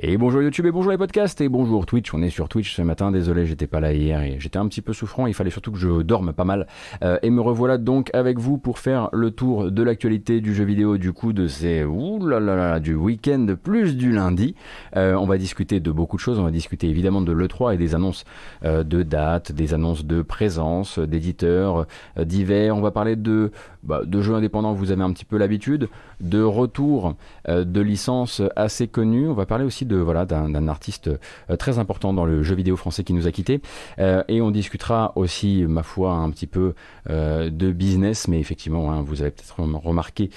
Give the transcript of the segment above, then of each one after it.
Et bonjour YouTube et bonjour les podcasts et bonjour Twitch. On est sur Twitch ce matin. Désolé, j'étais pas là hier et j'étais un petit peu souffrant. Il fallait surtout que je dorme pas mal. Euh, et me revoilà donc avec vous pour faire le tour de l'actualité du jeu vidéo du coup de ces là du week-end plus du lundi. Euh, on va discuter de beaucoup de choses. On va discuter évidemment de l'E3 et des annonces euh, de dates, des annonces de présence, d'éditeurs divers. On va parler de, bah, de jeux indépendants. Vous avez un petit peu l'habitude. De retour de licences assez connues. On va parler aussi de voilà d'un artiste euh, très important dans le jeu vidéo français qui nous a quittés. Euh, et on discutera aussi, ma foi, un petit peu euh, de business, mais effectivement, hein, vous avez peut-être remarqué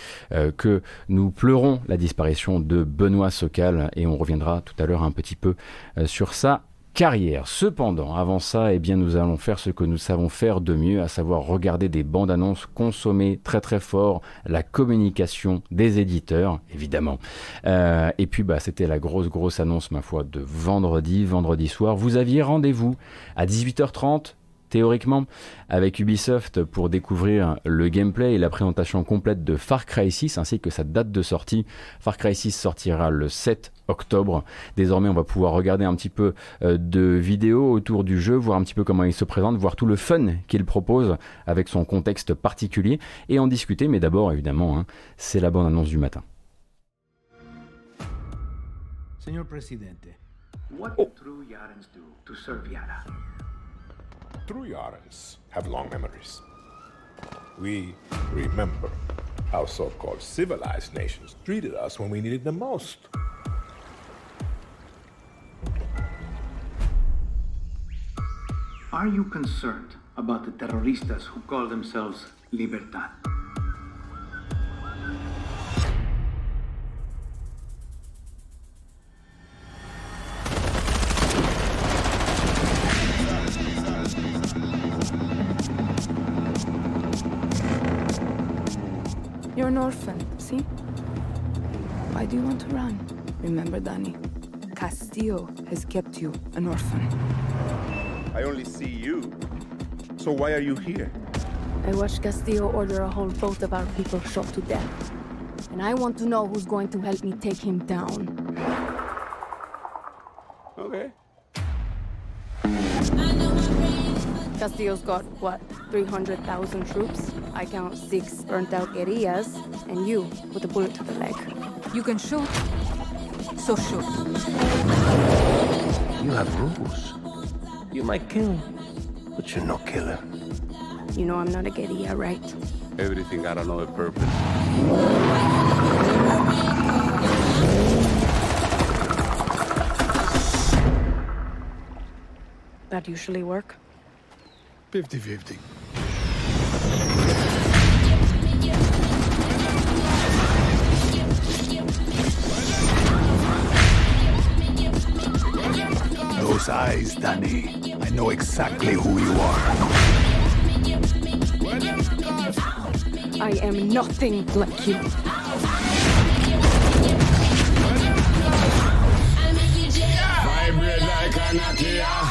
que nous pleurons la disparition de Benoît Socal et on reviendra tout à l'heure un petit peu sur ça carrière. Cependant, avant ça, eh bien, nous allons faire ce que nous savons faire de mieux, à savoir regarder des bandes annonces, consommer très très fort la communication des éditeurs, évidemment. Euh, et puis, bah, c'était la grosse grosse annonce, ma foi, de vendredi, vendredi soir. Vous aviez rendez-vous à 18h30 théoriquement avec Ubisoft pour découvrir le gameplay et la présentation complète de Far Cry 6 ainsi que sa date de sortie. Far Cry 6 sortira le 7 octobre. Désormais, on va pouvoir regarder un petit peu euh, de vidéos autour du jeu, voir un petit peu comment il se présente, voir tout le fun qu'il propose avec son contexte particulier et en discuter. Mais d'abord, évidemment, hein, c'est la bonne annonce du matin. Señor Presidente, what do true Yarans do to serve Yara? True Yarans have long memories. We remember how so-called civilized nations treated us when we needed them most. Are you concerned about the terroristas who call themselves Libertad? Remember, Danny, Castillo has kept you an orphan. I only see you. So why are you here? I watched Castillo order a whole boat of our people shot to death. And I want to know who's going to help me take him down. Okay. Castillo's got, what, 300,000 troops? I count six burnt out guerrillas, and you with a bullet to the leg. You can shoot, so shoot. You have rules. You might kill, but you're no killer. You know I'm not a guerrilla, right? Everything got another purpose. That usually work? 50-50. Those eyes, Danny. I know exactly who you are. I am nothing like you. Vibrate like a Nokia.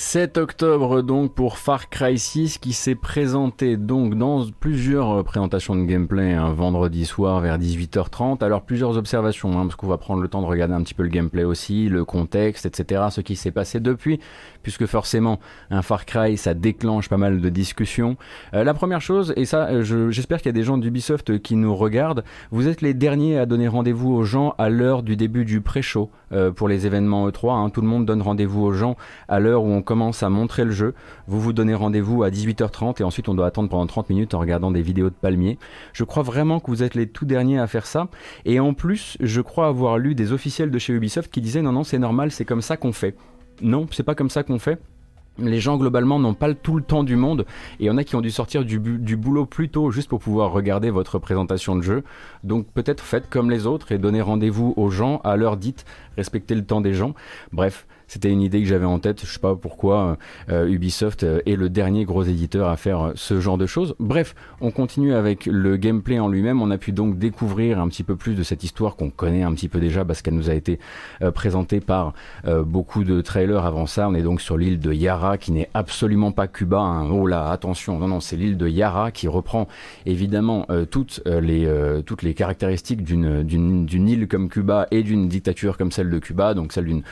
7 octobre donc pour Far Cry 6 qui s'est présenté donc dans plusieurs euh, présentations de gameplay un vendredi soir vers 18h30. Alors plusieurs observations hein, parce qu'on va prendre le temps de regarder un petit peu le gameplay aussi, le contexte, etc. Ce qui s'est passé depuis puisque forcément un Far Cry ça déclenche pas mal de discussions. Euh, la première chose et ça euh, j'espère qu'il y a des gens d'Ubisoft qui nous regardent. Vous êtes les derniers à donner rendez-vous aux gens à l'heure du début du pré-show pour les événements E3. Hein. Tout le monde donne rendez-vous aux gens à l'heure où on commence à montrer le jeu. Vous vous donnez rendez-vous à 18h30 et ensuite on doit attendre pendant 30 minutes en regardant des vidéos de palmiers. Je crois vraiment que vous êtes les tout derniers à faire ça. Et en plus, je crois avoir lu des officiels de chez Ubisoft qui disaient non, non, c'est normal, c'est comme ça qu'on fait. Non, c'est pas comme ça qu'on fait les gens globalement n'ont pas tout le temps du monde et il y en a qui ont dû sortir du, du, boulot plus tôt juste pour pouvoir regarder votre présentation de jeu. Donc peut-être faites comme les autres et donnez rendez-vous aux gens à l'heure dite, respectez le temps des gens. Bref, c'était une idée que j'avais en tête. Je sais pas pourquoi Ubisoft est le dernier gros éditeur à faire ce genre de choses. Bref, on continue avec le gameplay en lui-même. On a pu donc découvrir un petit peu plus de cette histoire qu'on connaît un petit peu déjà parce qu'elle nous a été présentée par beaucoup de trailers avant ça. On est donc sur l'île de Yara qui n'est absolument pas Cuba. Hein. Oh là, attention, non non, c'est l'île de Yara qui reprend évidemment toutes les toutes les caractéristiques d'une d'une île comme Cuba et d'une dictature comme celle de Cuba, donc celle d'une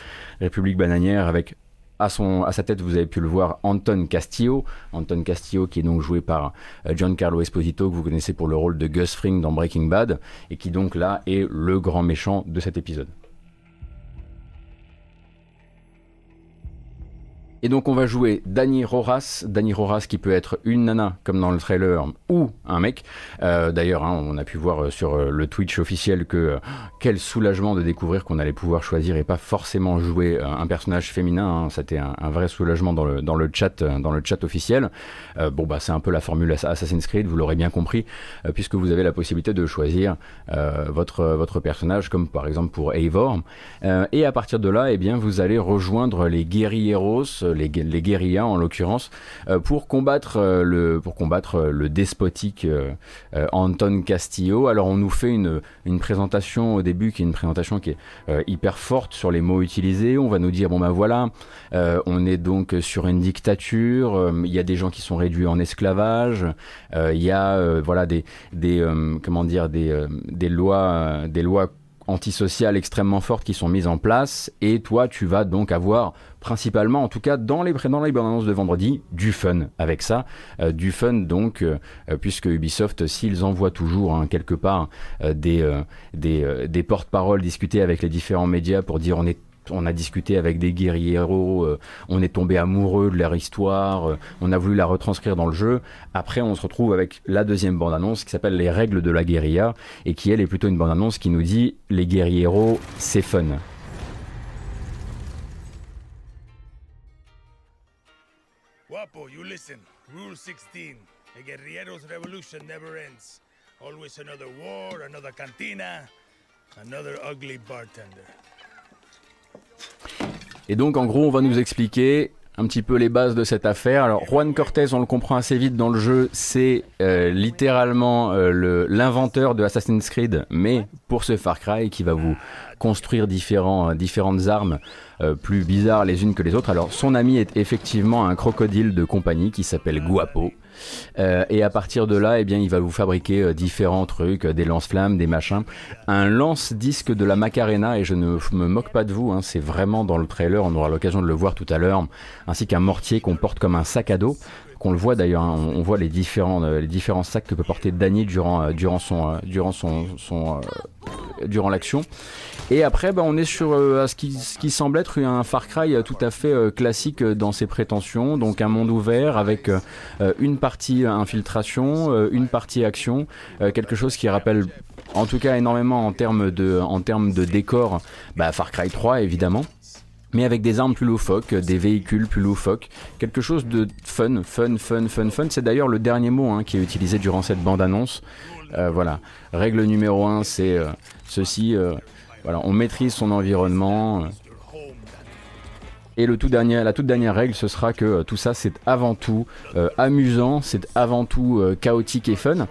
république bananière avec à, son, à sa tête, vous avez pu le voir, Anton Castillo. Anton Castillo, qui est donc joué par euh, Giancarlo Esposito, que vous connaissez pour le rôle de Gus Fring dans Breaking Bad, et qui donc là est le grand méchant de cet épisode. Et donc on va jouer Danny Roras, Danny Roras qui peut être une nana comme dans le trailer ou un mec. Euh, d'ailleurs, hein, on a pu voir euh, sur euh, le Twitch officiel que quel soulagement de découvrir qu'on allait pouvoir choisir et pas forcément jouer un personnage féminin. Hein. C'était un, vrai soulagement dans le, dans le chat, dans le chat officiel. bon bah c'est un peu la formule Assassin's Creed, vous l'aurez bien compris, puisque vous avez la possibilité de choisir votre votre personnage, comme par exemple pour Eivor. et à partir de là, eh bien vous allez rejoindre les guerrieros les, les guérillas en l'occurrence, euh, pour combattre euh, le pour combattre euh, le despotique Anton Castillo. Alors on nous fait une, une présentation au début qui est une présentation qui est hyper forte sur les mots utilisés. On va nous dire bon ben voilà, on est donc sur une dictature. Il y a des gens qui sont réduits en esclavage. Il y a voilà des des comment dire des des lois des lois antisociales extrêmement fortes qui sont mises en place. Et toi tu vas donc avoir principalement en tout cas dans les dans les bandes de vendredi du fun avec ça. Euh, du fun donc euh, euh, puisque Ubisoft s'ils envoient toujours hein, quelque part des des, des porte-paroles discuter avec les différents médias pour dire on est on a discuté avec des guerrieros, euh, on est tombé amoureux de leur histoire, euh, on a voulu la retranscrire dans le jeu. Après, on se retrouve avec la deuxième bande-annonce qui s'appelle Les règles de la guérilla et qui, elle, est plutôt une bande-annonce qui nous dit les guerrieros, c'est fun. Guapo, you listen. Rule 16. The guerrieros revolution never ends. Always another war, another cantina, another ugly bartender. Et donc, en gros, on va nous expliquer un petit peu les bases de cette affaire. Alors, Juan Cortez, on le comprend assez vite dans le jeu, c'est euh, littéralement euh, l'inventeur de Assassin's Creed, mais pour ce Far Cry qui va vous construire euh, différentes armes plus bizarres les unes que les autres. Alors, son ami est effectivement un crocodile de compagnie qui s'appelle Guapo. Euh, et à partir de là, eh bien, il va vous fabriquer euh, différents trucs, euh, des lance-flammes, des machins. Un lance-disque de la Macarena, et je ne me moque pas de vous, hein, c'est vraiment dans le trailer, on aura l'occasion de le voir tout à l'heure, ainsi qu'un mortier qu'on porte comme un sac à dos qu'on le voit d'ailleurs, hein, on, voit les différents, les différents sacs que peut porter Danny durant, durant son, durant son, durant l'action. Et après, bah, on est sur euh, ce, qui, semble être un Far Cry euh, tout à fait euh, classique dans ses prétentions. Donc un monde ouvert avec une partie infiltration, une partie action, quelque chose qui rappelle en tout cas énormément en termes de, en termes de décor bah, Far Cry 3 évidemment mais avec des armes plus loufoques, des véhicules plus loufoques, quelque chose de fun, fun, fun, fun, fun. C'est d'ailleurs le dernier mot hein, qui est utilisé durant cette bande-annonce. voilà, règle numéro 1, c'est ceci voilà, on maîtrise son environnement. Et le tout dernier, la toute dernière règle, ce sera que euh, tout ça, c'est avant tout euh, amusant, c'est avant tout euh, chaotique et fun.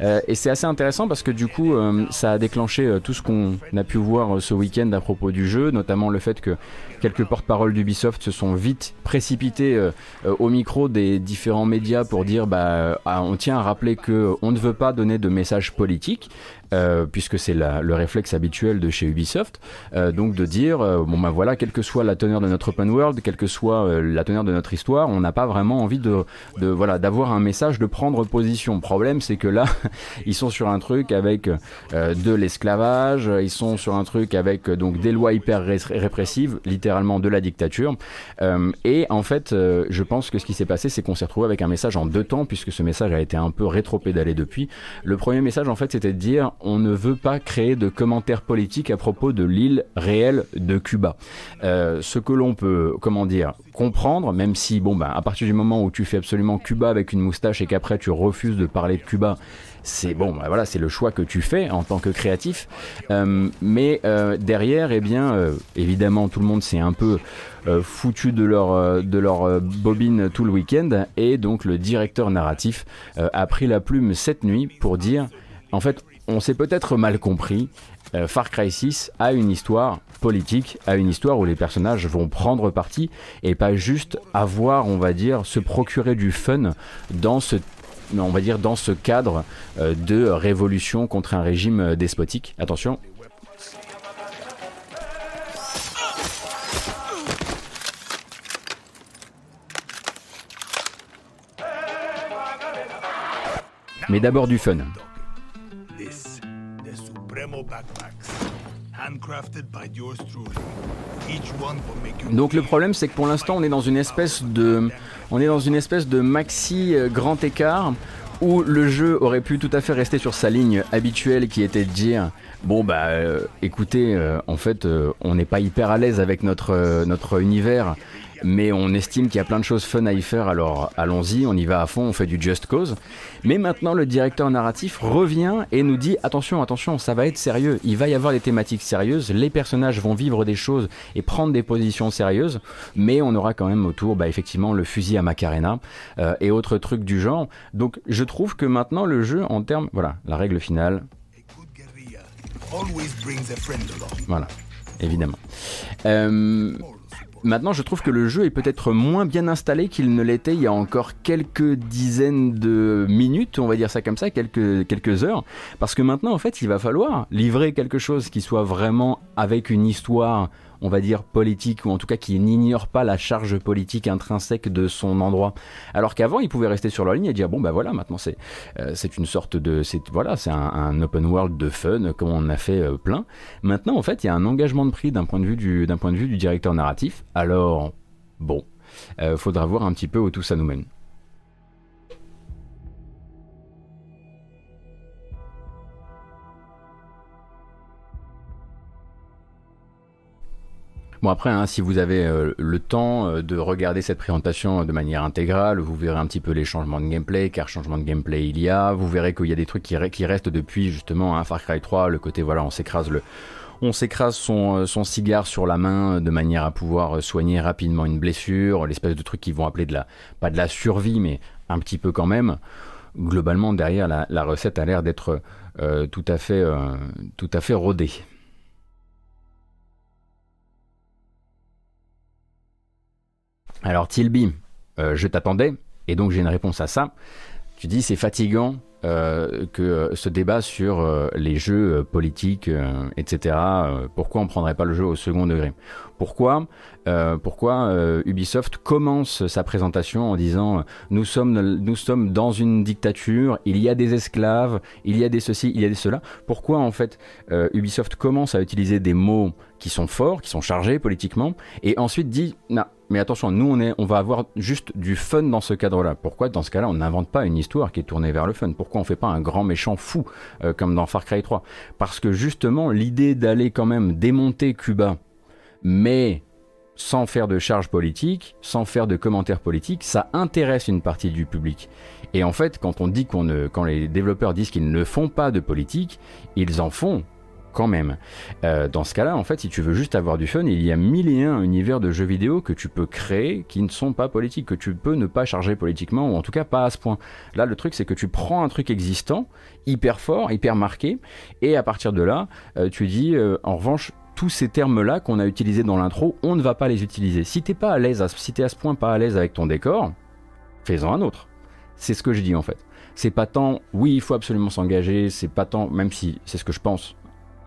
et c'est assez intéressant parce que du coup, ça a déclenché tout ce qu'on a pu voir ce week-end à propos du jeu, notamment le fait que quelques porte-paroles d'Ubisoft se sont vite précipités au micro des différents médias pour dire, bah, ah, on tient à rappeler que on ne veut pas donner de messages politiques. Euh, puisque c'est le réflexe habituel de chez Ubisoft, euh, donc de dire euh, bon ben voilà, quelle que soit la teneur de notre open world, quelle que soit la teneur de notre histoire, on n'a pas vraiment envie de, de voilà d'avoir un message, de prendre position. Le problème, c'est que là, ils sont sur un truc avec de l'esclavage, ils sont sur un truc avec donc des lois hyper répressives, littéralement de la dictature. et en fait, je pense que ce qui s'est passé, c'est qu'on s'est retrouvé avec un message en deux temps, puisque ce message a été un peu rétro-pédalé depuis. Le premier message, en fait, c'était de dire on ne veut pas créer de commentaires politiques à propos de l'île réelle de Cuba. Euh, ce que l'on peut, comment dire, comprendre, même si, bon, ben, à partir du moment où tu fais absolument Cuba avec une moustache et qu'après tu refuses de parler de Cuba, c'est bon, bah, voilà, c'est le choix que tu fais en tant que créatif. mais derrière, eh bien, évidemment, tout le monde s'est un peu foutu de leur, de leur bobine tout le week-end, et donc le directeur narratif a pris la plume cette nuit pour dire, en fait, on s'est peut-être mal compris. Euh, Far Cry 6 a une histoire politique, a une histoire où les personnages vont prendre parti et pas juste avoir, on va dire, se procurer du fun dans ce cadre euh, de révolution contre un régime euh, despotique. Attention. Mais d'abord du fun. Donc le problème c'est que pour l'instant on est dans une espèce de on est dans une espèce de maxi euh, grand écart où le jeu aurait pu tout à fait rester sur sa ligne habituelle qui était de dire bon bah euh, écoutez euh, en fait on n'est pas hyper à l'aise avec notre notre univers mais on estime qu'il y a plein de choses fun à y faire, alors allons-y, on y va à fond, on fait du just cause. Mais maintenant, le directeur narratif revient et nous dit attention, attention, ça va être sérieux, il va y avoir des thématiques sérieuses, les personnages vont vivre des choses et prendre des positions sérieuses, mais on aura quand même autour, bah, effectivement, le fusil à Macarena euh, et autres trucs du genre. Donc, je trouve que maintenant, le jeu, en termes, voilà, la règle finale. Voilà, évidemment. Euh, Maintenant, je trouve que le jeu est peut-être moins bien installé qu'il ne l'était il y a encore quelques dizaines de minutes, on va dire ça comme ça, quelques, heures, parce que maintenant, en fait, il va falloir livrer quelque chose qui soit vraiment avec une histoire on va dire, politique, ou en tout cas qui n'ignore pas la charge politique intrinsèque de son endroit. Alors qu'avant, il pouvait rester sur leur ligne et dire, bon, bah voilà, maintenant c'est euh, une sorte de... Voilà, c'est un, open world de fun, comme on a fait euh, plein. Maintenant, en fait, il y a un engagement de prix d'un point, de vue du, point de vue du directeur narratif. Alors, bon, euh, faudra voir un petit peu où tout ça nous mène. Bon après, hein, si vous avez euh, le temps euh, de regarder cette présentation de manière intégrale, vous verrez un petit peu les changements de gameplay, car changement de gameplay il y a. Vous verrez qu'il y a des trucs qui, restent depuis justement un hein, Far Cry 3, le côté voilà, on s'écrase le, on s'écrase son, euh, cigare sur la main de manière à pouvoir soigner rapidement une blessure, l'espèce de trucs qui vont appeler de la, pas de la survie, mais un petit peu quand même. Globalement, derrière, la, recette a l'air d'être tout à fait, tout à fait rodée. Alors Tilby, euh, je t'attendais, et donc j'ai une réponse à ça. Tu dis c'est fatigant euh, que euh, ce débat sur les jeux politiques, etc. pourquoi on prendrait pas le jeu au second degré? Pourquoi Pourquoi Ubisoft commence sa présentation en disant nous sommes nous sommes dans une dictature, il y a des esclaves, il y a des ceci, il y a des cela. Pourquoi en fait Ubisoft commence à utiliser des mots qui sont forts, qui sont chargés politiquement, et ensuite dit non mais attention, nous, on, est, on va avoir juste du fun dans ce cadre-là. Pourquoi, dans ce cas-là, on n'invente pas une histoire qui est tournée vers le fun? Pourquoi on fait pas un grand méchant fou, euh, comme dans Far Cry 3 Parce que justement, l'idée d'aller quand même démonter Cuba, mais sans faire de charge politique, sans faire de commentaires politiques, ça intéresse une partie du public. Et en fait, quand on dit qu'on ne, quand les développeurs disent qu'ils ne font pas de politique, ils en font quand même. Euh, dans ce cas-là, en fait, si tu veux juste avoir du fun, il y a mille et un univers de jeux vidéo que tu peux créer qui ne sont pas politiques, que tu peux ne pas charger politiquement, ou en tout cas pas à ce point. Là, le truc, c'est que tu prends un truc existant, hyper fort, hyper marqué, et à partir de là, euh, tu dis, euh, en revanche, tous ces termes-là qu'on a utilisés dans l'intro, on ne va pas les utiliser. Si t'es pas à l'aise, si t'es à ce point pas à l'aise avec ton décor, fais-en un autre. C'est ce que je dis en fait. C'est pas tant, oui, il faut absolument s'engager, c'est pas tant, même si c'est ce que je pense,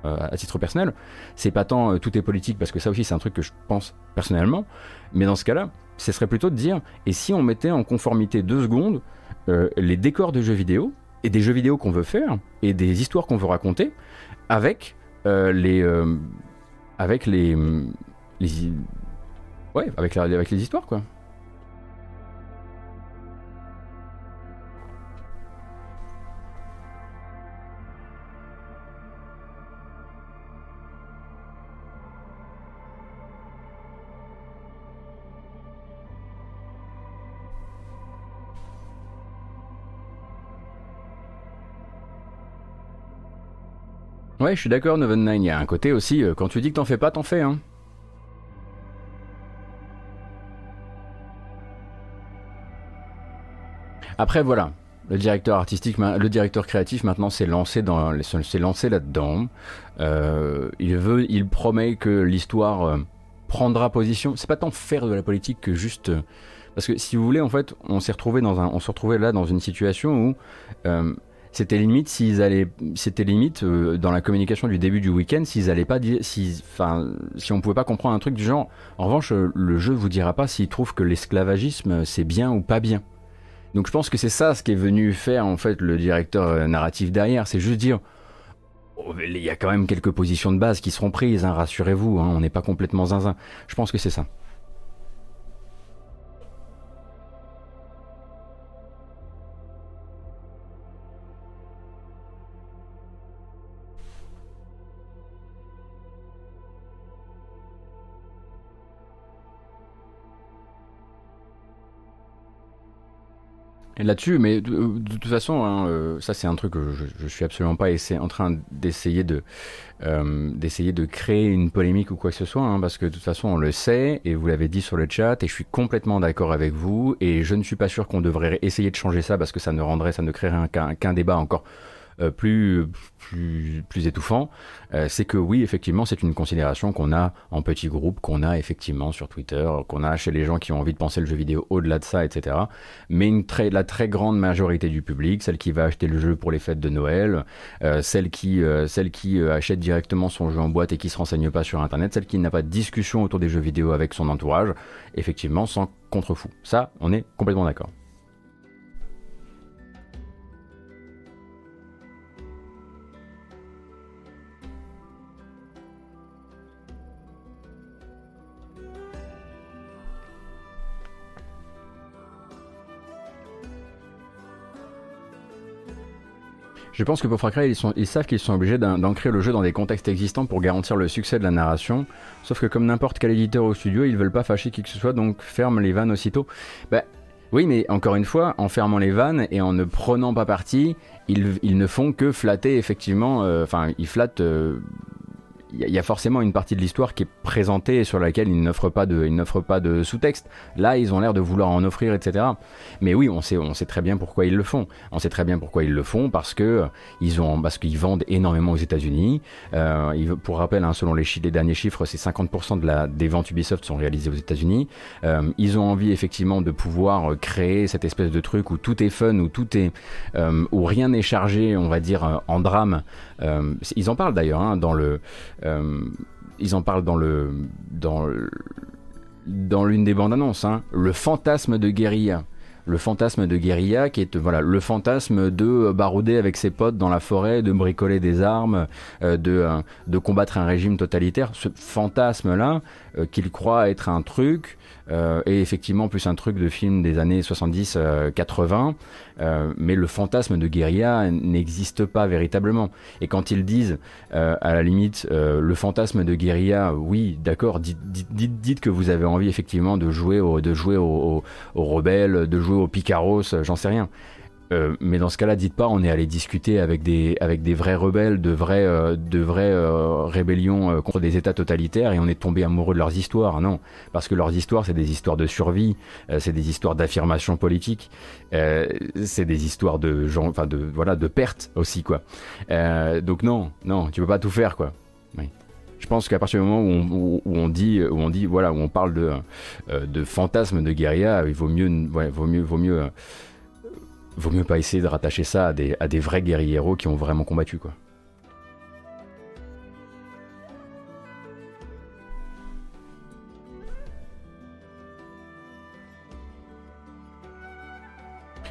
euh, à titre personnel. C'est pas tant euh, tout est politique, parce que ça aussi c'est un truc que je pense personnellement, mais dans ce cas-là, ce serait plutôt de dire, et si on mettait en conformité deux secondes euh, les décors de jeux vidéo, et des jeux vidéo qu'on veut faire, et des histoires qu'on veut raconter, avec les... avec les... les ouais, avec, avec les histoires, quoi. Ouais, je suis d'accord, Noven Nine. Il y a un côté aussi, euh, quand tu dis que t'en fais pas, t'en fais, hein. Après, voilà. Le directeur artistique, le directeur créatif maintenant s'est lancé dans, s'est lancé là-dedans. Euh, il veut, il promet que l'histoire euh, prendra position. C'est pas tant faire de la politique que juste, parce que si vous voulez, en fait, on s'est retrouvé là dans une situation où c'était limite limite dans la communication du début du week-end s'ils allaient pas si, enfin, si on pouvait pas comprendre un truc du genre. En revanche, le jeu vous dira pas s'il trouve que l'esclavagisme c'est bien ou pas bien. Donc je pense que c'est ça ce qui est venu faire en fait le directeur euh, narratif derrière, c'est juste dire oh, il y a quand même quelques positions de base qui seront prises, hein, rassurez-vous, hein, on n'est pas complètement zinzin. Je pense que c'est ça. Là-dessus, mais de, toute façon, hein, euh, ça c'est un truc que je, je suis absolument pas en train d'essayer de euh, d'essayer de créer une polémique ou quoi que ce soit, hein, parce que de toute façon on le sait et vous l'avez dit sur le chat et je suis complètement d'accord avec vous et je ne suis pas sûr qu'on devrait essayer de changer ça parce que ça ne rendrait, ça ne créerait qu'un débat encore euh, plus, plus, plus étouffant, euh, c'est que oui, effectivement, c'est une considération qu'on a en petit groupe, qu'on a effectivement sur Twitter, qu'on a chez les gens qui ont envie de penser le jeu vidéo au-delà de ça, etc. Mais une très, la très grande majorité du public, celle qui va acheter le jeu pour les fêtes de Noël, euh, celle qui, celle qui achète directement son jeu en boîte et qui se renseigne pas sur Internet, celle qui n'a pas de discussion autour des jeux vidéo avec son entourage, effectivement, sans contre-fou. Ça, on est complètement d'accord. Je pense que pour Far ils, savent qu'ils sont obligés d'ancrer le jeu dans des contextes existants pour garantir le succès de la narration. Sauf que comme n'importe quel éditeur au studio, ils veulent pas fâcher qui que ce soit, donc ferment les vannes aussitôt. Bah, oui, mais encore une fois, en fermant les vannes et en ne prenant pas parti, ils, ils ne font que flatter effectivement, euh, enfin, ils flattent euh, il y, a forcément une partie de l'histoire qui est présentée et sur laquelle ils n'offrent pas de, de sous-texte. Là, ils ont l'air de vouloir en offrir, etc. Mais oui, on sait, on sait très bien pourquoi ils le font. On sait très bien pourquoi ils le font parce que ils ont, parce qu'ils vendent énormément aux États-Unis. Euh, pour rappel, hein, selon les, les, derniers chiffres, c'est 50% de la, des ventes Ubisoft sont réalisées aux États-Unis. Euh, ils ont envie effectivement de pouvoir créer cette espèce de truc où tout est fun, où tout est, euh, où rien n'est chargé, on va dire, en drame. Euh, ils en parlent d'ailleurs dans l'une des bandes annonces, hein, le fantasme de guérilla. Le fantasme de guérilla qui est voilà le fantasme de barouder avec ses potes dans la forêt, de bricoler des armes, euh, de, euh, de combattre un régime totalitaire. Ce fantasme là qu'il croit être un truc et effectivement plus un truc de film des années 70-80, euh, euh, mais le fantasme de guérilla n'existe pas véritablement. Et quand ils disent, à la limite, le fantasme de guérilla, oui, d'accord, dites, dites, que vous avez envie effectivement de jouer, de jouer aux rebelles, de jouer aux picaros, j'en sais rien. Euh, mais dans ce cas-là, dites pas, on est allé discuter avec des, avec des vrais rebelles, de vraies, euh, de vraies euh, rébellions contre des États totalitaires et on est tombé amoureux de leurs histoires. Non, parce que leurs histoires, c'est des histoires de survie, c'est des histoires d'affirmation politique, c'est des histoires de gens, enfin de voilà, de perte aussi quoi. donc non, non, tu peux pas tout faire quoi. Je pense qu'à partir du moment où on, dit, où on dit, voilà, où on parle de, de fantasme de guérilla, il vaut mieux, ouais, vaut mieux, vaut mieux vaut mieux pas essayer de rattacher ça à des, à des vrais guerrieros qui ont vraiment combattu, quoi.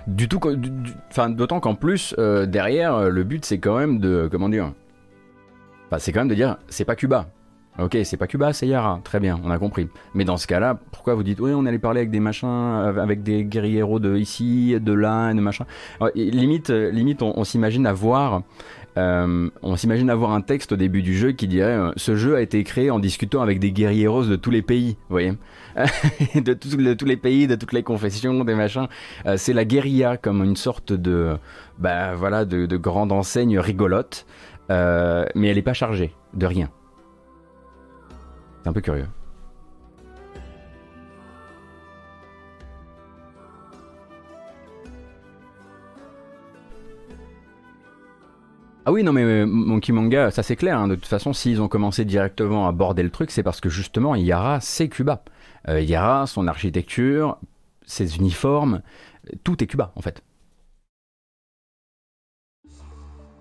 Du tout, enfin, d'autant qu'en plus, euh, derrière, euh, le but c'est quand même de, comment dire, c'est quand même de dire, c'est pas Cuba, Ok, c'est pas Cuba, c'est Yara. Très bien, on a compris. Mais dans ce cas-là, pourquoi vous dites oui, on allait parler avec des machins, euh, avec des guerrieros de ici, de là, de machin. limite, euh, limite, on, s'imagine avoir euh, on s'imagine avoir un texte au début du jeu qui dirait ce jeu a été créé en discutant avec des guerrieros de tous les pays, vous voyez, de, tous les pays, de toutes les confessions, des machins. C'est la guérilla comme une sorte de, bah voilà, de, de grande enseigne rigolote, mais elle n'est pas chargée de rien. C'est un peu curieux. Ah oui, non, mais euh, Monkey Manga, ça c'est clair. Hein. De toute façon, s'ils ont commencé directement à aborder le truc, c'est parce que justement, Yara, c'est Cuba. Euh, Yara, son architecture, ses uniformes, tout est Cuba en fait.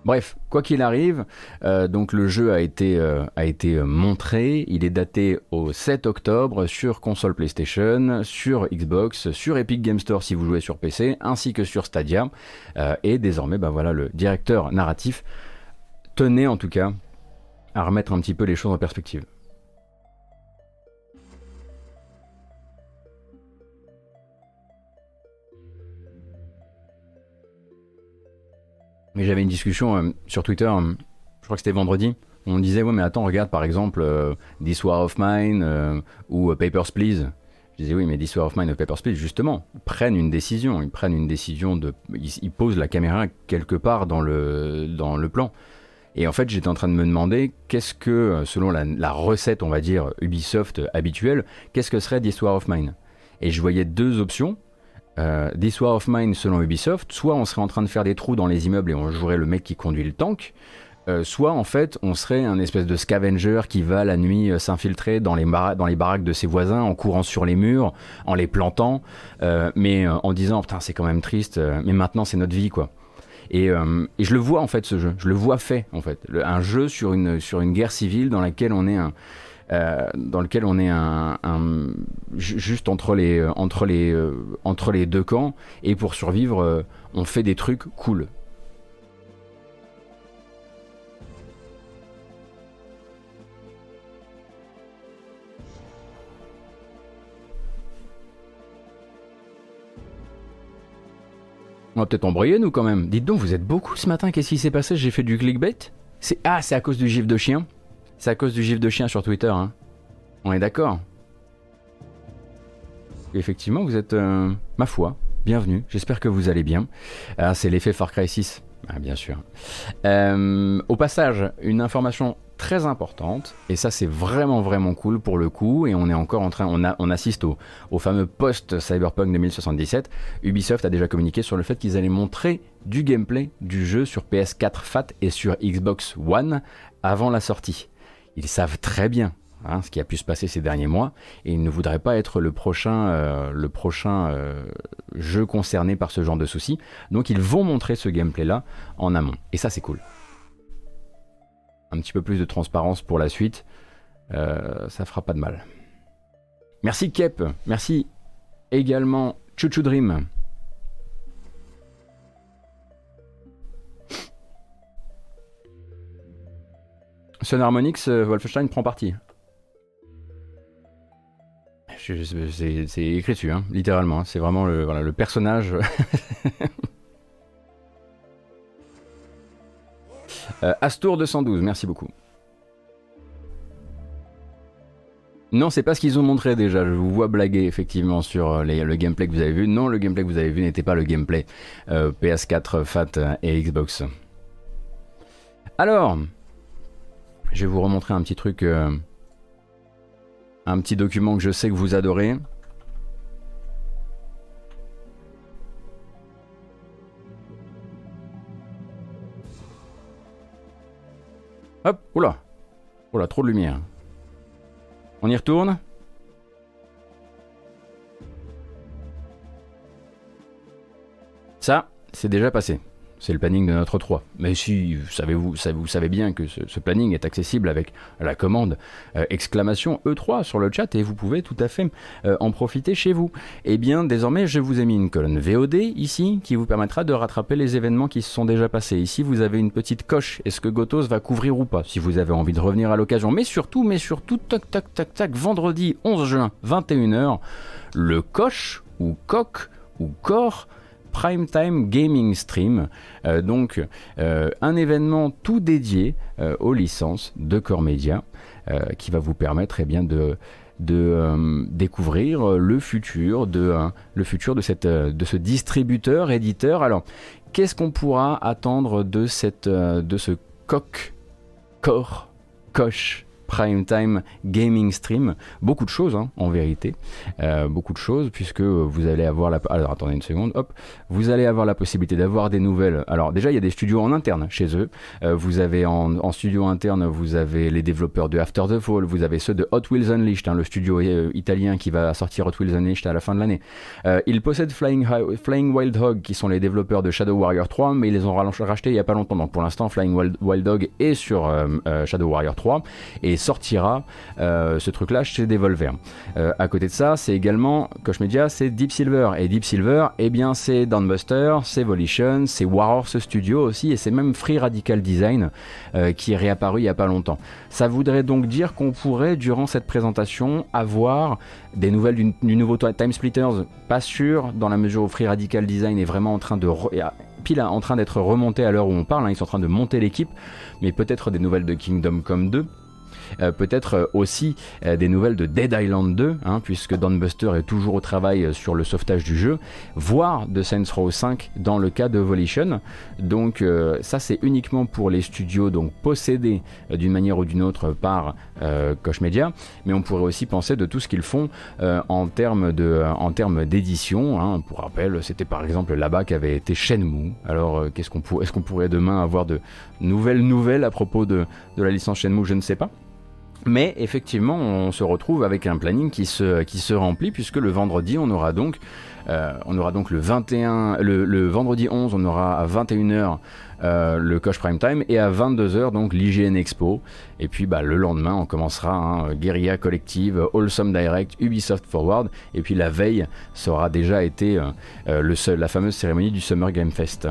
Bref, quoi qu'il arrive, euh, donc le jeu a été, euh, euh, montré, il est daté au 7 octobre sur console PlayStation, sur Xbox, sur Epic Game Store si vous jouez sur PC, ainsi que sur Stadia. et désormais, bah voilà, le directeur narratif tenait en tout cas à remettre un petit peu les choses en perspective. Mais j'avais une discussion euh, sur Twitter, euh, je crois que c'était vendredi, on disait ouais mais attends regarde par exemple euh, This War of Mine ou Papers Please. Je disais oui mais This War of Mine ou Papers Please justement prennent une décision, ils prennent une décision de, ils, posent la caméra quelque part dans le dans le plan. Et en fait j'étais en train de me demander qu'est-ce que selon la, la, recette on va dire Ubisoft habituelle, qu'est-ce que serait This War of Mine? Et je voyais deux options euh, This War of Mine selon Ubisoft, soit on serait en train de faire des trous dans les immeubles et on jouerait le mec qui conduit le tank, euh, soit en fait on serait un espèce de scavenger qui va la nuit euh, s'infiltrer dans les, dans les baraques de ses voisins en courant sur les murs, en les plantant, mais en disant putain c'est quand même triste, mais maintenant c'est notre vie quoi. Et, et, je le vois en fait ce jeu, je le vois fait en fait, un jeu sur une, sur une guerre civile dans laquelle on est un, euh, dans lequel on est juste entre les, euh, euh, entre les deux camps, et pour survivre, on fait des trucs cool. On va peut-être embrouiller nous quand même. Dites donc, vous êtes beaucoup ce matin, qu'est-ce qui s'est passé? J'ai fait du clickbait? Ah, c'est à cause du gif de chien c'est à cause du gif de chien sur Twitter. Hein. On est d'accord Effectivement, vous êtes, euh, ma foi, bienvenue. J'espère que vous allez bien. Ah, c'est l'effet Far Cry 6. Ah, bien sûr. Euh, au passage, une information très importante, et ça c'est vraiment vraiment cool pour le coup, et on est encore en train, on, assiste au, au fameux post-Cyberpunk 2077. Ubisoft a déjà communiqué sur le fait qu'ils allaient montrer du gameplay du jeu sur PS4 FAT et sur Xbox One avant la sortie ils savent très bien hein, ce qui a pu se passer ces derniers mois et ils ne voudraient pas être le prochain, euh, euh, jeu concerné par ce genre de soucis. Donc ils vont montrer ce gameplay-là en amont. Et ça c'est cool. Un petit peu plus de transparence pour la suite, euh, ça fera pas de mal. Merci Kep, merci également Chuchu Dream. Sun Harmonix, euh, Wolfenstein prend parti. C'est écrit dessus, hein, littéralement. Hein. C'est vraiment le, personnage. euh, Astour 212, merci beaucoup. Non, c'est pas ce qu'ils ont montré déjà. Je vous vois blaguer effectivement sur euh, le gameplay que vous avez vu. Non, le gameplay que vous avez vu n'était pas le gameplay euh, PS4, FAT et Xbox. Alors, je vais vous remontrer un petit truc, euh, un petit document que je sais que vous adorez. Hop, oula, oula, trop de lumière. On y retourne Ça, c'est déjà passé. C'est le planning de notre 3. Mais si savez-vous, vous savez bien que ce, planning est accessible avec la commande euh, exclamation E3 sur le chat et vous pouvez tout à fait euh, en profiter chez vous. Eh bien, désormais, je vous ai mis une colonne VOD ici qui vous permettra de rattraper les événements qui se sont déjà passés. Ici, vous avez une petite coche. Est-ce que Gotos va couvrir ou pas Si vous avez envie de revenir à l'occasion? Mais surtout, mais surtout, tac, tac, tac, tac, vendredi 11 juin, 21h, le coche ou coq ou corps Primetime Gaming Stream, donc un événement tout dédié aux licences de Core Media qui va vous permettre eh bien, de de découvrir le futur de le futur de cette de ce distributeur éditeur. Alors qu'est-ce qu'on pourra attendre de cette de ce coq core coche prime time gaming stream. Beaucoup de choses, hein, en vérité. Euh, beaucoup de choses, puisque vous allez avoir la... Alors, attendez une seconde, hop. Vous allez avoir la possibilité d'avoir des nouvelles. Alors, déjà, il y a des studios en interne chez eux. Euh, vous avez en, studio interne, vous avez les développeurs de After the Fall, vous avez ceux de Hot Wheels Unleashed, hein, le studio euh, italien qui va sortir Hot Wheels Unleashed à la fin de l'année. ils possèdent Flying, Wild Hog, qui sont les développeurs de Shadow Warrior 3, mais ils les ont rachetés il n'y a pas longtemps. Donc, pour l'instant, Flying Wild, Wild Dog est sur Shadow Warrior 3 et sortira euh, ce truc-là chez Devolver. Euh, à côté de ça, c'est également Koch Media, c'est Deep Silver. Et Deep Silver, eh bien, c'est Downbuster, c'est Volition, c'est Warhorse Studio aussi, et c'est même Free Radical Design euh, qui est réapparu il n'y a pas longtemps. Ça voudrait donc dire qu'on pourrait, durant cette présentation, avoir des nouvelles du, nouveau Time Splitters, pas sûr, dans la mesure où Free Radical Design est vraiment en train de pile en train d'être remonté à l'heure où on parle, hein. ils sont en train de monter l'équipe, mais peut-être des nouvelles de Kingdom Come 2. Euh, peut-être euh, aussi euh, des nouvelles de Dead Island 2, hein, puisque Don Buster est toujours au travail sur le sauvetage du jeu, voire de Saints Row 5 dans le cas de Volition. Donc ça c'est uniquement pour les studios donc possédés d'une manière ou d'une autre par Koch Media, mais on pourrait aussi penser de tout ce qu'ils font en termes d'édition. Hein. Pour rappel, c'était par exemple là-bas qu'avait été Shenmue. Alors est-ce qu'on pourrait demain avoir de nouvelles nouvelles à propos de, de la licence Shenmue? Je ne sais pas. Mais effectivement, on se retrouve avec un planning qui se, qui se remplit puisque le vendredi, on aura donc, euh, on aura donc le 21, le, vendredi 11, on aura à 21h euh, le Coche Prime Time et à 22h donc l'IGN Expo. Et puis bah, le lendemain, on commencera hein, Guerilla Collective, Wholesome Direct, Ubisoft Forward. Et puis la veille, ça aura déjà été euh, le la fameuse cérémonie du Summer Game Fest.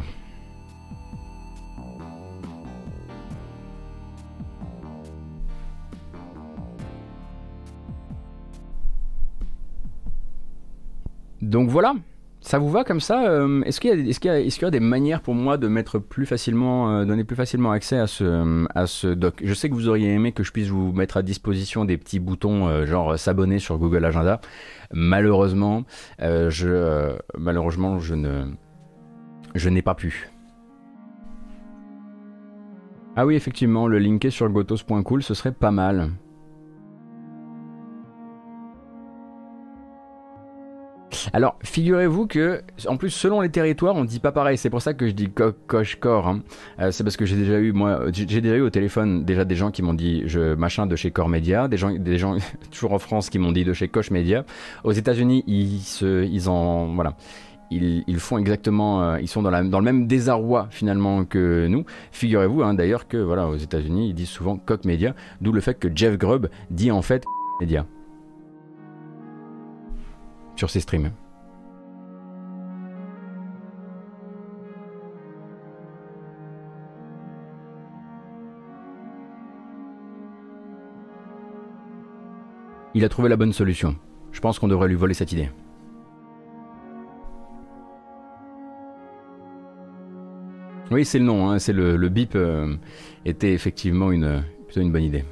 Donc voilà, ça vous va comme ça euh, Est-ce qu'il y, a des manières pour moi de mettre plus facilement, euh, donner plus facilement accès à ce, doc? Je sais que vous auriez aimé que je puisse vous mettre à disposition des petits boutons euh, genre s'abonner sur Google Agenda. Malheureusement, je, malheureusement, je n'ai pas pu. Ah oui, effectivement, le linker sur gotos.cool, ce serait pas mal. Alors, figurez-vous que, en plus, selon les territoires, on dit pas pareil. C'est pour ça que je dis co coche core. Hein. Euh, c'est parce que j'ai déjà eu, moi, j'ai déjà eu au téléphone déjà des gens qui m'ont dit je machin de chez Core Media, des gens, des gens toujours en France qui m'ont dit de chez Coche Media. Aux États-Unis, ils se, ils en, voilà. Ils, ils, font exactement, euh, ils sont dans, le même désarroi finalement que nous. Figurez-vous hein, d'ailleurs que voilà, aux États-Unis, ils disent souvent Coq Media, d'où le fait que Jeff Grubb dit en fait Media sur ses streams. Il a trouvé la bonne solution. Je pense qu'on devrait lui voler cette idée. Oui, c'est le nom, hein, c'est le, bip euh, était effectivement une, plutôt une bonne idée.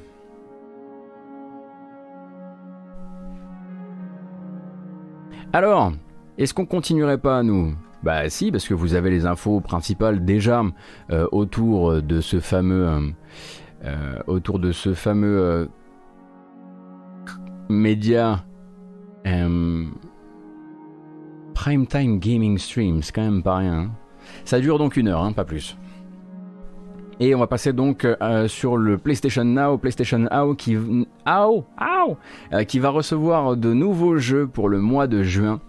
Alors, est-ce qu'on continuerait pas, nous? Bah si, parce que vous avez les infos principales déjà euh, autour de ce fameux... Euh, euh, autour de ce fameux média Primetime Gaming Stream, c'est quand même pas rien. Hein. Ça dure donc une heure, hein, pas plus. Et on va passer donc euh, sur le PlayStation Now, PlayStation Now qui, euh, qui va recevoir de nouveaux jeux pour le mois de juin.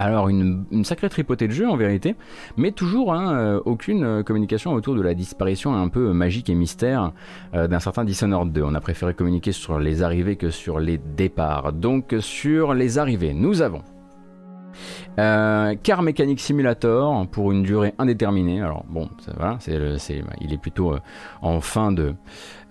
Alors une, sacrée tripotée de jeux en vérité, mais toujours hein, euh, aucune communication autour de la disparition un peu magique et mystère d'un certain Dishonored 2. On a préféré communiquer sur les arrivées que sur les départs. Donc sur les arrivées, nous avons Euh, Car Mechanic Simulator pour une durée indéterminée. Alors bon, voilà, c'est, c'est, il est plutôt euh, en fin de,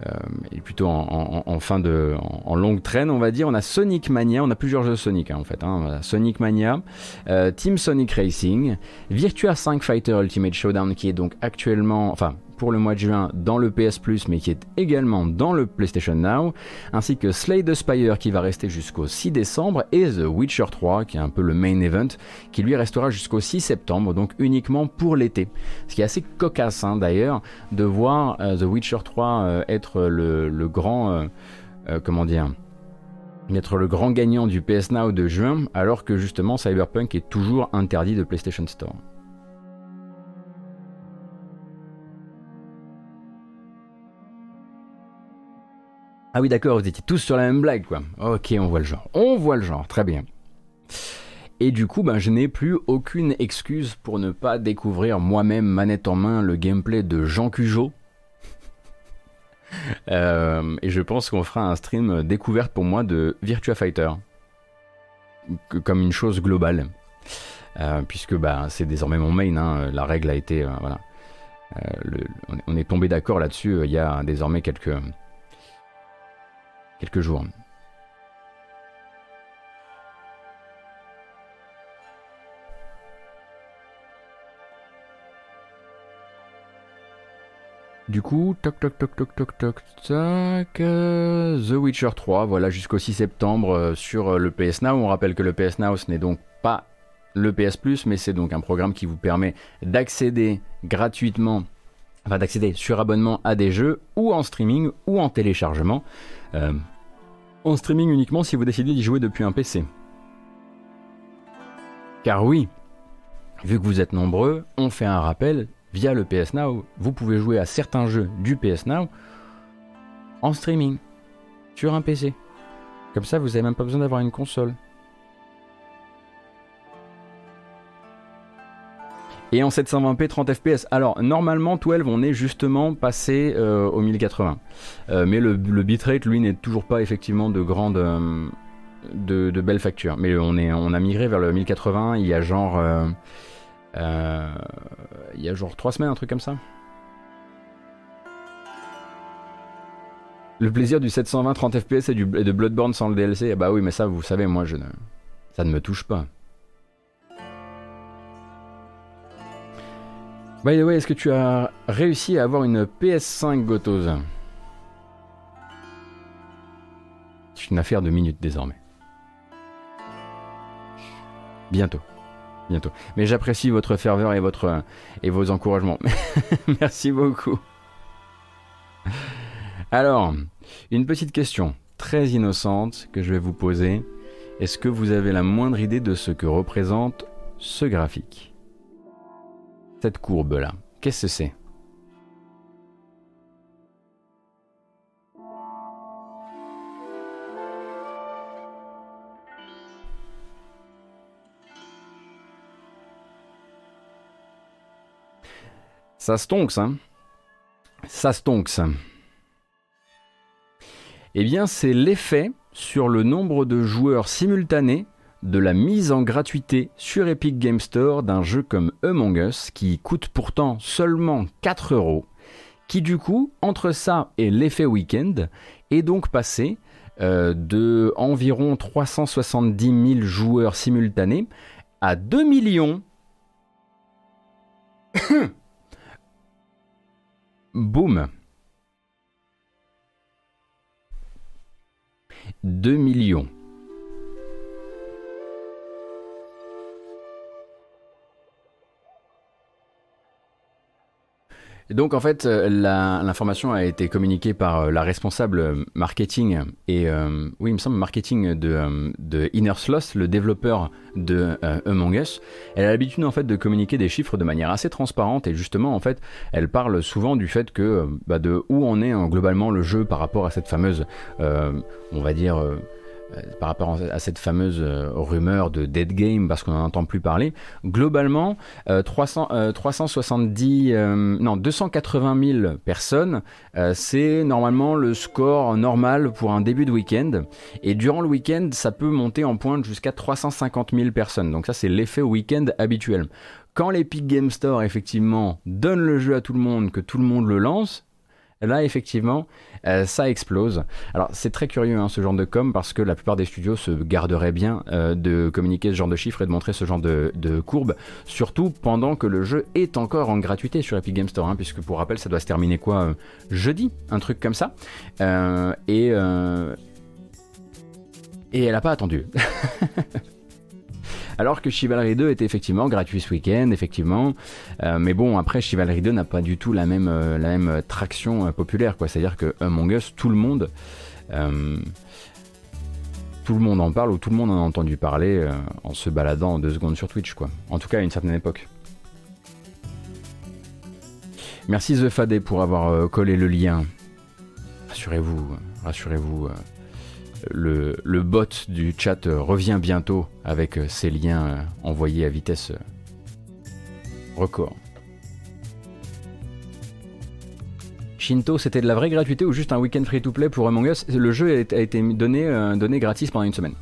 euh, il est plutôt en, fin de, en, longue traîne, on va dire. On a Sonic Mania, on a plusieurs jeux Sonic hein, en fait. Hein. Sonic Mania, euh, Team Sonic Racing, Virtua 5 Fighter Ultimate Showdown qui est donc actuellement, enfin pour le mois de juin dans le PS Plus mais qui est également dans le PlayStation Now, ainsi que Slay the Spire qui va rester jusqu'au 6 décembre et The Witcher 3 qui est un peu le main event qui lui restera jusqu'au 6 septembre donc uniquement pour l'été. Ce qui est assez cocasse hein, d'ailleurs de voir euh, The Witcher 3 euh, être le, grand... Euh, être le grand gagnant du PS Now de juin alors que justement Cyberpunk est toujours interdit de PlayStation Store. Ah oui, d'accord, vous étiez tous sur la même blague, quoi. Ok, on voit le genre. On voit le genre, très bien. Et du coup, ben, je n'ai plus aucune excuse pour ne pas découvrir moi-même, manette en main, le gameplay de Jean Cujo. Euh, et je pense qu'on fera un stream découverte pour moi de Virtua Fighter. Comme une chose globale. Euh, puisque bah, c'est désormais mon main, hein. la règle a été... Euh, on est tombé d'accord là-dessus il y a désormais quelques quelques jours. Du coup, toc toc toc toc toc toc toc, euh, The Witcher 3, voilà jusqu'au 6 septembre euh, sur euh, le PS Now. On rappelle que le PS Now ce n'est donc pas le PS Plus, mais c'est donc un programme qui vous permet d'accéder gratuitement, enfin d'accéder sur abonnement à des jeux ou en streaming ou en téléchargement. Euh, en streaming uniquement si vous décidez d'y jouer depuis un PC. Car oui, vu que vous êtes nombreux, on fait un rappel, via le PS Now, vous pouvez jouer à certains jeux du PS Now en streaming, sur un PC. Comme ça, vous n'avez même pas besoin d'avoir une console. Et en 720p 30 fps. Alors normalement 12 on est justement passé euh, au 1080, euh, mais le, bitrate lui n'est toujours pas effectivement de grande, euh, de, de, belle facture. Mais on est, on a migré vers le 1080 il y a genre, il y a genre 3 semaines un truc comme ça. Le plaisir du 720 30 fps et, du, de Bloodborne sans le DLC, bah oui mais ça vous savez moi je ne, ça ne me touche pas. By the way, est-ce que tu as réussi à avoir une PS5 Gotos C'est une affaire de minutes désormais. Bientôt. Bientôt. Mais j'apprécie votre ferveur et, votre, et vos encouragements. Merci beaucoup. Alors, une petite question très innocente que je vais vous poser. Est-ce que vous avez la moindre idée de ce que représente ce graphique? Cette courbe-là, qu'est-ce que c'est? Ça stonks, hein Ça. Stonks. Eh bien, c'est l'effet sur le nombre de joueurs simultanés de la mise en gratuité sur Epic Game Store d'un jeu comme Among Us qui coûte pourtant seulement 4 euros, qui du coup, entre ça et l'effet week-end, est donc passé euh, de environ 370 000 joueurs simultanés à 2 millions. Boum. 2 millions. Donc en fait, euh, l'information a été communiquée par euh, la responsable marketing et euh, oui, il me semble marketing de, de Inner Sloth, le développeur de Among Us. Elle a l'habitude en fait de communiquer des chiffres de manière assez transparente et justement en fait, elle parle souvent du fait que bah, de où en est hein, globalement le jeu par rapport à cette fameuse, on va dire par rapport à cette fameuse rumeur de dead game parce qu'on n'en entend plus parler. Globalement, 300, 370, non 280 000 personnes, c'est normalement le score normal pour un début de week-end. Et durant le week-end, ça peut monter en pointe jusqu'à 350 000 personnes. Donc ça, c'est l'effet week-end habituel. Quand l'Epic Game Store, effectivement, donne le jeu à tout le monde, que tout le monde le lance, là effectivement euh, ça explose. Alors c'est très curieux hein, ce genre de com parce que la plupart des studios se garderaient bien euh, de communiquer ce genre de chiffres et de montrer ce genre de, courbes, surtout pendant que le jeu est encore en gratuité sur Epic Game Store, hein, puisque pour rappel ça doit se terminer quoi euh, jeudi, un truc comme ça. et, et elle n'a pas attendu. Alors que Chivalry 2 était effectivement gratuit ce week-end, effectivement. Euh, mais bon, après, Chivalry 2 n'a pas du tout la même, euh, même traction euh, populaire, quoi. C'est-à-dire que Among Us, tout le monde. tout le monde en parle ou tout le monde en a entendu parler en se baladant deux secondes sur Twitch, quoi. En tout cas, à une certaine époque. Merci The Fadé pour avoir collé le lien. Rassurez-vous, rassurez-vous le, bot du chat revient bientôt avec ses liens euh, envoyés à vitesse euh, record. Shinto, c'était de la vraie gratuité ou juste un week-end free-to-play pour Among Us? Le jeu a été donné, euh, donné gratis pendant une semaine.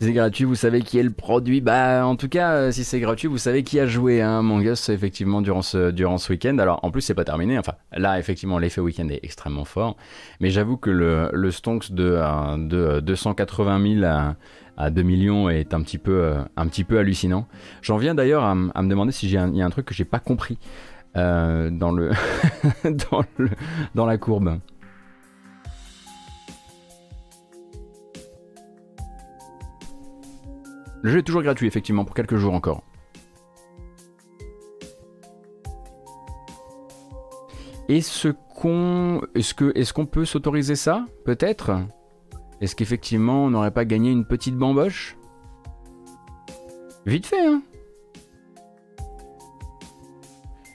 C'est gratuit, vous savez qui est le produit. Bah, en tout cas, euh, si c'est gratuit, vous savez qui a joué hein, Among Us effectivement durant ce week-end. Alors, en plus, c'est pas terminé. Enfin, là, effectivement, l'effet week-end est extrêmement fort. Mais j'avoue que le, le Stonks de, euh, de 280 000 à, à 2 millions est un petit peu euh, hallucinant. J'en viens d'ailleurs à, me demander si il y a un truc que j'ai pas compris dans le dans la courbe. Le jeu est toujours gratuit, effectivement, pour quelques jours encore. Est-ce qu'on est peut s'autoriser ça Peut-être? Est-ce qu'effectivement on n'aurait pas gagné une petite bamboche? Vite fait, hein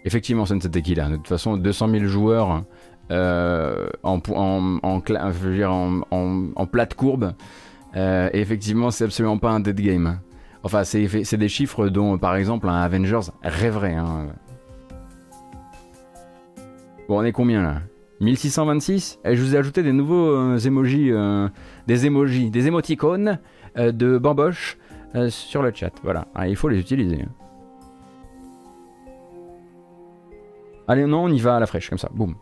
Effectivement, qui là. De toute façon, 200 000 joueurs euh, en, en, en, en, plate courbe. Euh, effectivement, c'est absolument pas un dead game. Enfin, c'est des chiffres dont, par exemple, un Avengers rêverait. Hein. Bon, on est combien là? 1626 Et je vous ai ajouté des nouveaux euh, emojis, euh, des emojis, des émoticônes de bamboche sur le chat. Voilà, ah, il faut les utiliser. Allez, non, on y va à la fraîche, comme ça, boum.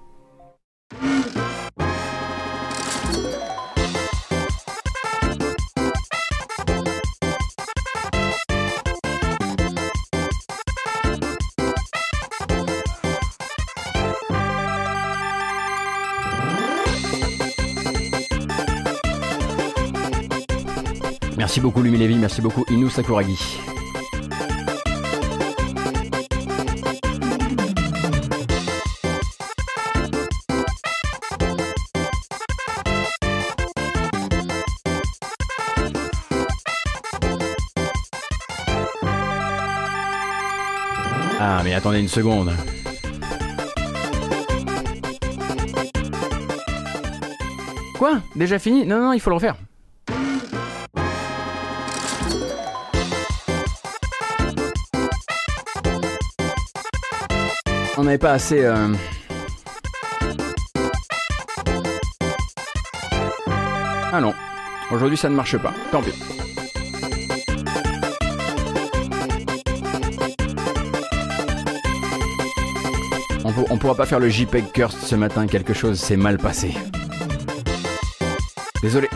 Merci beaucoup Lumilevi, merci beaucoup Inu Sakuragi. Ah mais attendez une seconde. Quoi? Déjà fini? Non, non, il faut le refaire. On n'avait pas assez. Euh, ah non, aujourd'hui ça ne marche pas, tant pis. On, on pourra pas faire le JPEG Curse ce matin, quelque chose s'est mal passé. Désolé.